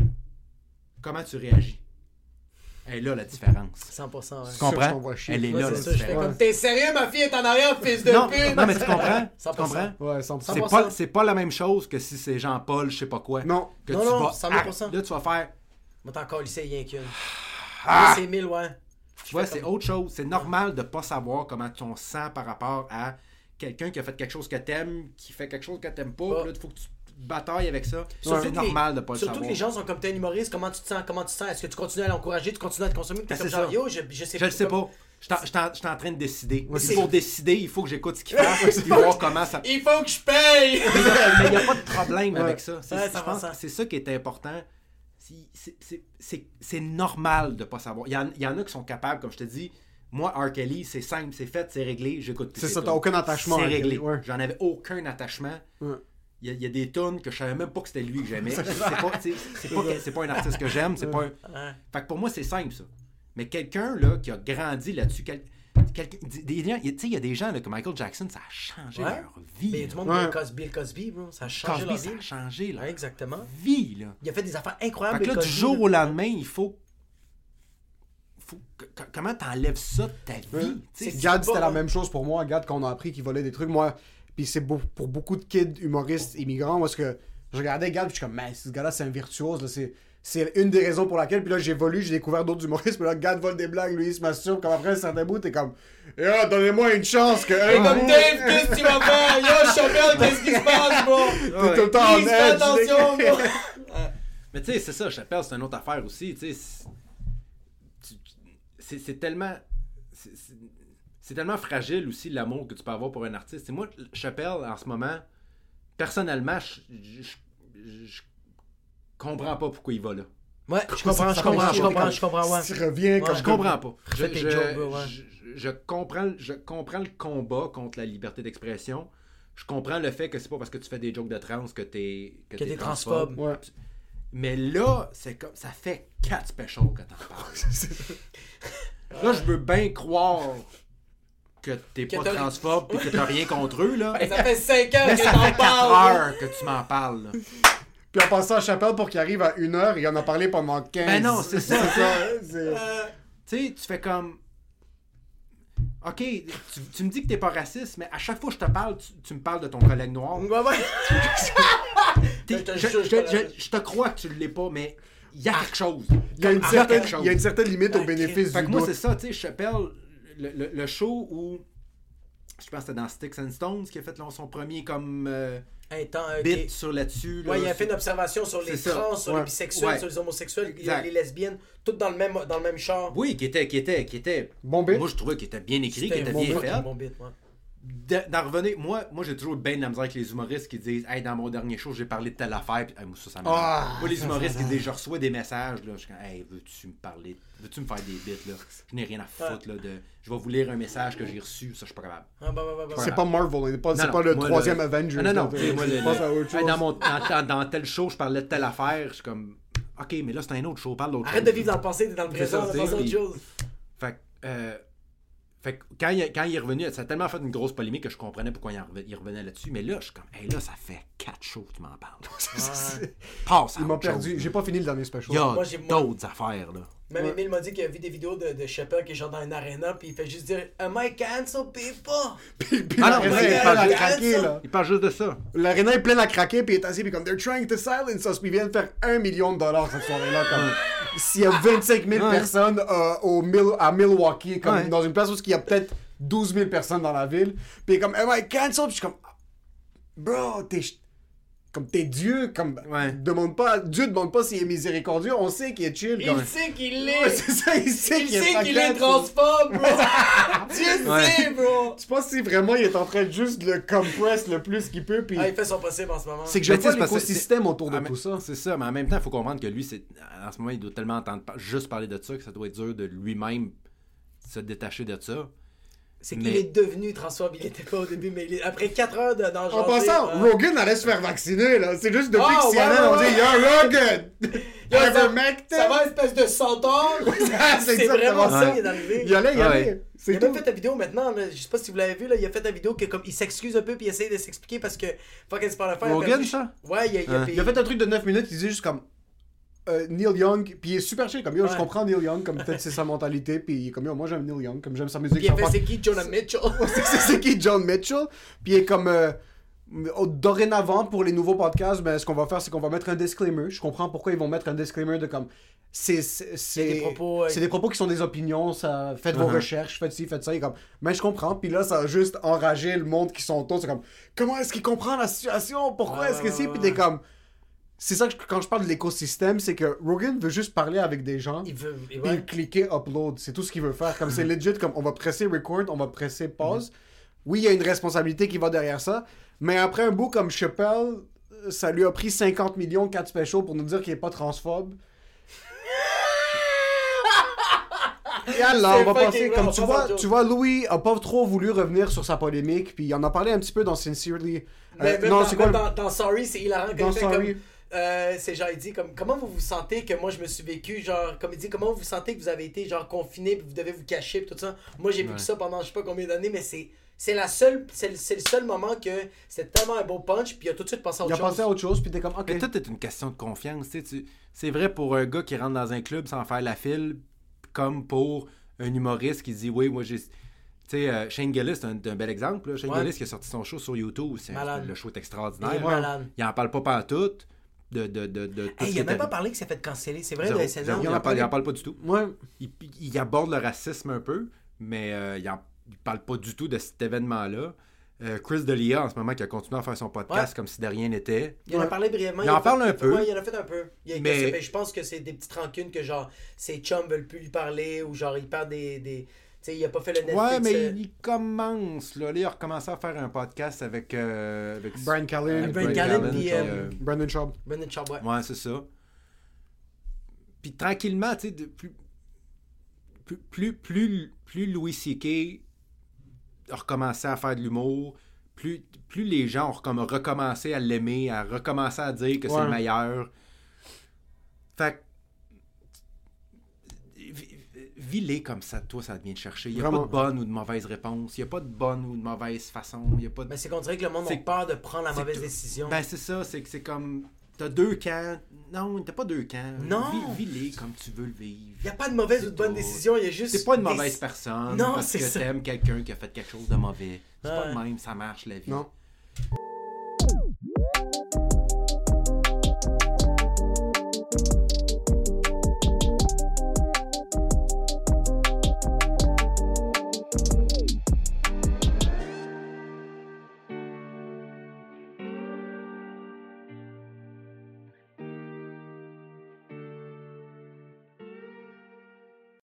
Comment tu réagis? Elle est là, la différence. 100%, ouais. Tu comprends? Elle est Ouais, là, la ça, différence. comme t'es sérieux, ma fille est en arrière, fils de Non, pute! non, mais tu comprends? 100%. Tu comprends? Ouais, 100%. C'est 100%. pas, c'est pas la même chose que si c'est Jean-Paul, je sais pas quoi. Non. Que Non, tu non, vas, 100%. là, tu vas faire. Moi, t'as encore lycée, rien qu'une. Ah! C'est 1000, ouais. Tu vois, c'est comme- autre chose. C'est normal de pas savoir comment tu on se sent par rapport à quelqu'un qui a fait quelque chose que t'aimes, qui fait quelque chose que t'aimes pas. Puis là, il faut que tu batailles avec ça. Surtout C'est normal les- de pas le Surtout savoir. que les gens sont comme t'es un humoriste, comment tu te sens, comment tu te sens, est-ce que tu continues à l'encourager, tu continues à te consommer, t'es Ben, comme c'est genre, ça. yo, je, je sais Je le sais comme- pas. Je suis en- je suis en- je suis en train de décider. c'est- pour décider, il faut que j'écoute ce qu'il fait, puis voir comment ça. Il faut que je paye! Mais il n'y a pas de problème Ouais. avec ça. C'est- Ouais, je pense 100%. que c'est ça qui est important. c'est- normal de pas savoir. Il y, en, il y en a qui sont capables, comme je te dis. Moi, R. Kelly, c'est simple, c'est fait, c'est réglé, j'écoute plus C'est ça, t'as aucun attachement C'est réglé. Ouais. J'en avais aucun attachement. Il y, a, il y a des tunes que je savais même pas que c'était lui que j'aimais. C'est pas, pas, un artiste que j'aime, c'est pas un... Fait que pour moi, c'est simple, ça. Mais quelqu'un, là, qui a grandi là-dessus, quel- quelqu'un- des gens- tu sais, il y a des gens, là, que Michael Jackson, ça a changé Ouais. leur vie. Mais il y a tout le monde Ouais. Bill Cosby, Bill Cosby, bro. Ça a changé Cosby, leur ça vie. a changé leur Ouais, exactement. vie, là. Il a fait des affaires incroyables. Fait que là, du jour au lendemain, il faut. faut comment t'enlèves ça de ta vie? tu sais? C'est- Gad, c'était la même chose pour moi. Gad, quand on a appris qu'il volait des trucs, moi. Puis c'est beau- pour beaucoup de kids humoristes immigrants, moi, ce que je regardais Gad, puis je suis comme, mais ce gars-là, c'est un virtuose. là, C'est, c'est une des raisons pour laquelle, puis là, j'ai évolué, j'ai découvert d'autres humoristes, puis là, Gad vole des blagues, lui, il se masturbe, comme après un certain bout, t'es comme, Eh, ah, donnez-moi une chance que. Hey, comme Dave, qu'est-ce que tu vas faire? Yo, Chapelle, qu'est-ce qui se passe, bro? T'es tout le temps en edge, attention, bro. Mais tu sais, c'est ça, Chappelle, c'est une autre affaire aussi. Tu sais, c'est- tu- c'est c'est tellement. C'est- tellement fragile aussi l'amour que tu peux avoir pour un artiste. Sais, moi, Chappelle, en ce moment, personnellement, je, je, je- je comprends pas pourquoi il va là. Ouais, je comprends, je comprends, je comprends, je comprends, ouais. Tu reviens. Je comprends pas. Je, comprends, je comprends le combat contre la liberté d'expression. Je comprends le fait que c'est pas parce que tu fais des jokes de trans que t'es Que t'es transphobe. Ouais. Mais là, c'est comme ça fait 4 specials que t'en parles. là, je veux bien croire que t'es Que pas t'as- transphobe et que t'as rien contre eux là. Ça fait 5 ans Mais que ça t'en fait 4 parles. bro. heures que tu m'en parles. là. Puis en passant à Chapelle pour qu'il arrive à une heure, il en a parlé pendant 15. Ben non, c'est ça. c'est- Euh, Tu sais, tu fais comme. Ok, tu, tu me dis que t'es pas raciste, mais à chaque fois que je te parle, tu, tu me parles de ton collègue noir. ouais, ouais. T'es- Je te je, jure, je- je te je- la- je te crois que tu l'es pas, mais il y a quelque chose. Il y a une Ah, certaine, quelque chose. il y a une certaine limite au Ok. bénéfice Fait du que moi, doute. c'est ça, tu sais, Chappelle, le, le- le show où. Je pense que c'était dans Sticks and Stones qui a fait là, son premier comme euh, Hey, ok. bit sur là-dessus. là, Ouais, il a sur- fait une observation sur les ça. trans, sur Ouais. les bisexuels, Ouais. sur les homosexuels, les, Exact. les lesbiennes, toutes dans le même, dans le même char. Oui, qui était, qui était, qui était. Bon bit. Moi, je trouvais qu'il était bien écrit, qu'il était bon bien bit, fait. un bon bit, ouais. De- D'en revenir, moi, moi j'ai toujours bien de la misère avec les humoristes qui disent Hey, dans mon dernier show, j'ai parlé de telle affaire. Puis, hey, moi, ça, ça. Ah, moi, les ça, humoristes qui disent Je reçois des messages. Là, je suis comme Hey, veux-tu me parler Veux-tu me faire des bits là? Je n'ai rien à foutre. Là, de... Je vais vous lire un message que j'ai reçu. Ça, je suis pas capable. Ah, bah, bah, bah. C'est pas Marvel, c'est pas, c'est Non, pas non, le troisième le- Avenger. Non, non, sais, moi, le-. Hey, dans, mon, dans, dans- tel show, je parlais de telle affaire. Je suis comme Ok, mais là, c'est un autre show. Parle d'autre Arrête chose. de vivre dans le passé, t'es dans le C'est présent, à autre chose. Fait que, euh, fait que quand, il, quand il est revenu, ça a tellement fait une grosse polémique que je comprenais pourquoi il, en revenait, il revenait là-dessus. Mais là, je suis comme, hey, là, ça fait 4 shows que tu m'en parles. Passe à Il m'a autre perdu. J'ai pas fini le dernier special. Il y a Moi, j'ai- moi- d'autres affaires, là. Même Ouais. Emile m'a dit qu'il a vu des vidéos de, de Chappelle qui est genre dans une arena, puis il fait juste dire Am I cancel people? Puis, puis Ah l'arena est pleine à craquer, là. Il parle juste de ça. L'arena est pleine à craquer, puis il est assis, puis comme, they're trying to silence us, puis ils viennent faire un million de dollars cette soirée-là, comme, s'il y a 25 000 Ouais. personnes euh, au Mil- à Milwaukee, comme, Ouais. dans une place où il y a peut-être 12 000 personnes dans la ville, puis il est comme, am I cancelled? Puis je suis comme, bro, t'es, comme, t'es Dieu, comme, Ouais. demande pas, Dieu demande pas s'il est miséricordieux, on sait qu'il est chill, Il sait qu'il Ouais, l'est! c'est ça, il sait Il qu'il est sait pas qu'il est transphobe, bro! Dieu Ouais. sait, bro! Tu penses si vraiment il est en train de juste le compress le plus qu'il peut, puis Ah, il fait son possible en ce moment. c'est que parce que l'écosystème autour de Ah, tout ça. C'est ça, mais en même temps, il faut comprendre que lui, c'est en ce moment, il doit tellement entendre juste parler de ça que ça doit être dur de lui-même se détacher de ça. C'est qu'il Mais- est devenu transphobe, il était pas au début, mais il est- après 4 heures de En passant, euh, Rogan allait se faire vacciner, là. C'est juste depuis Ah, que CNN, ouais, ouais, on dit ouais. Yo, Rogan! Yo, ça- Ivermectin! Ça va, espèce de centaure! c'est vraiment exactement ça qui est arrivé. Il allait, il Ouais. allait. Il a même fait ta vidéo maintenant, là, je sais pas si vous l'avez vu, là, il a fait ta vidéo que comme il s'excuse un peu puis il essaie de s'expliquer parce que fucking c'est pas la fin. Rogan, ça? Ouais, il a, il a, Hein. Il a fait un truc de 9 minutes, il disait juste comme. Euh, Neil Young, puis il est super chill, comme yo, je comprends Neil Young, comme peut-être c'est sa mentalité, puis il est comme yo, moi j'aime Neil Young, comme j'aime sa musique. Puis il fait c'est qui Jonah Mitchell? c'est c'est- c'est qui John Mitchell, puis il est comme. euh, dorénavant, pour les nouveaux podcasts, ben, ce qu'on va faire, c'est qu'on va mettre un disclaimer. Je comprends pourquoi ils vont mettre un disclaimer de comme. C'est c'est- c'est- des propos, euh, c'est des propos qui sont des opinions, ça, faites vos Uh-huh. recherches, faites ci, faites ça. Comme, mais je comprends. Puis là, ça a juste enragé le monde qui sont autour. C'est comme, comment est-ce qu'il comprend la situation? Pourquoi est-ce que ouais, Puis t'es comme. C'est ça que je- quand je parle de l'écosystème, c'est que Rogan veut juste parler avec des gens. Il veut. Puis ouais. cliquer upload, c'est tout ce qu'il veut faire. Comme c'est legit, comme on va presser record, on va presser pause. Oui, il y a une responsabilité qui va derrière ça, mais après un bout comme Chappelle, ça lui a pris 50 millions 4 specials pour nous dire qu'il est pas transphobe. Et alors, on va passer. Comme tu vois, tu vois, Louis a pas trop voulu revenir sur sa polémique, puis il en a parlé un petit peu dans Sincerely. Mais Euh, non, dans, c'est quoi le- dans, dans Sorry, c'est hilarant Dans Sorry. comme. Euh, c'est genre, il dit comme, comment vous vous sentez que moi je me suis vécu, genre, comme il dit, comment vous vous sentez que vous avez été, genre, confiné, puis vous devez vous cacher, puis tout ça. Moi j'ai vécu Ouais. ça pendant je sais pas combien d'années, mais c'est. C'est la seule, c'est le, c'est le seul moment que c'était tellement un beau punch, puis il a tout de suite passé à Il autre a chose. pensé à autre chose, puis t'es comme, ok. Mais tout est une question de confiance. tu sais, tu- C'est vrai pour un gars qui rentre dans un club sans faire la file, comme pour un humoriste qui dit Oui, moi j'ai. Tu sais, euh, Shane Gillis, c'est un, un bel exemple. là. Shane Ouais. Gillis qui a sorti son show sur YouTube. Le show est Il est extraordinaire. malade. Il en parle pas pantoute de, de, de, Hey, il qui a même pas parlé que ça fait canceller, c'est vrai, Zéro, de SNL. zéro, il, en en a parle, parle pas du tout. Ouais. Il, il aborde le racisme un peu, mais euh, il, il parle pas du tout de cet événement-là. Euh, Chris D'Elia, en ce moment, qui a continué à faire son podcast Ouais. comme si de rien n'était. Il en a parlé brièvement. Il en parle un peu. Ouais, il en a fait un peu. Il- Mais- mais... Je pense que c'est des petites rancunes que genre ses chums veulent plus lui parler ou genre il parle des. des... Sais, il a pas fait le Netflix. Ouais, mais euh, il, commence. Là, Là, il a recommencé à faire un podcast avec. euh, avec Brian Callen, Brian Callen, puis, euh, Brandon Schaub. Ouais. Ouais, c'est ça. Puis tranquillement, tu sais, de- plus, plus, plus, plus, plus Louis C.K. a recommencé à faire de l'humour, plus, plus les gens ont comme recommencé à l'aimer, à recommencer à dire que c'est le meilleur. Fait que, vi- vis-les comme ça, toi, ça vient te chercher. Il n'y a Vraiment. pas de bonne ou de mauvaise réponse. Il n'y a pas de bonne ou de mauvaise façon. Il y a pas de... Mais c'est qu'on dirait que le monde a C'est- peur de prendre la mauvaise décision. Ben, c'est ça, c'est que c'est comme. T'as deux camps. Non, t'as pas deux camps. Non. Vis- Vis-les comme tu veux le vivre. Il n'y a pas de mauvaise ou de bonne tout. décision, il y a juste. C'est pas une des- mauvaise personne. Non, parce c'est que ça. t'aimes quelqu'un qui a fait quelque chose de mauvais. C'est pas Ouais. de même, ça marche la vie. Non.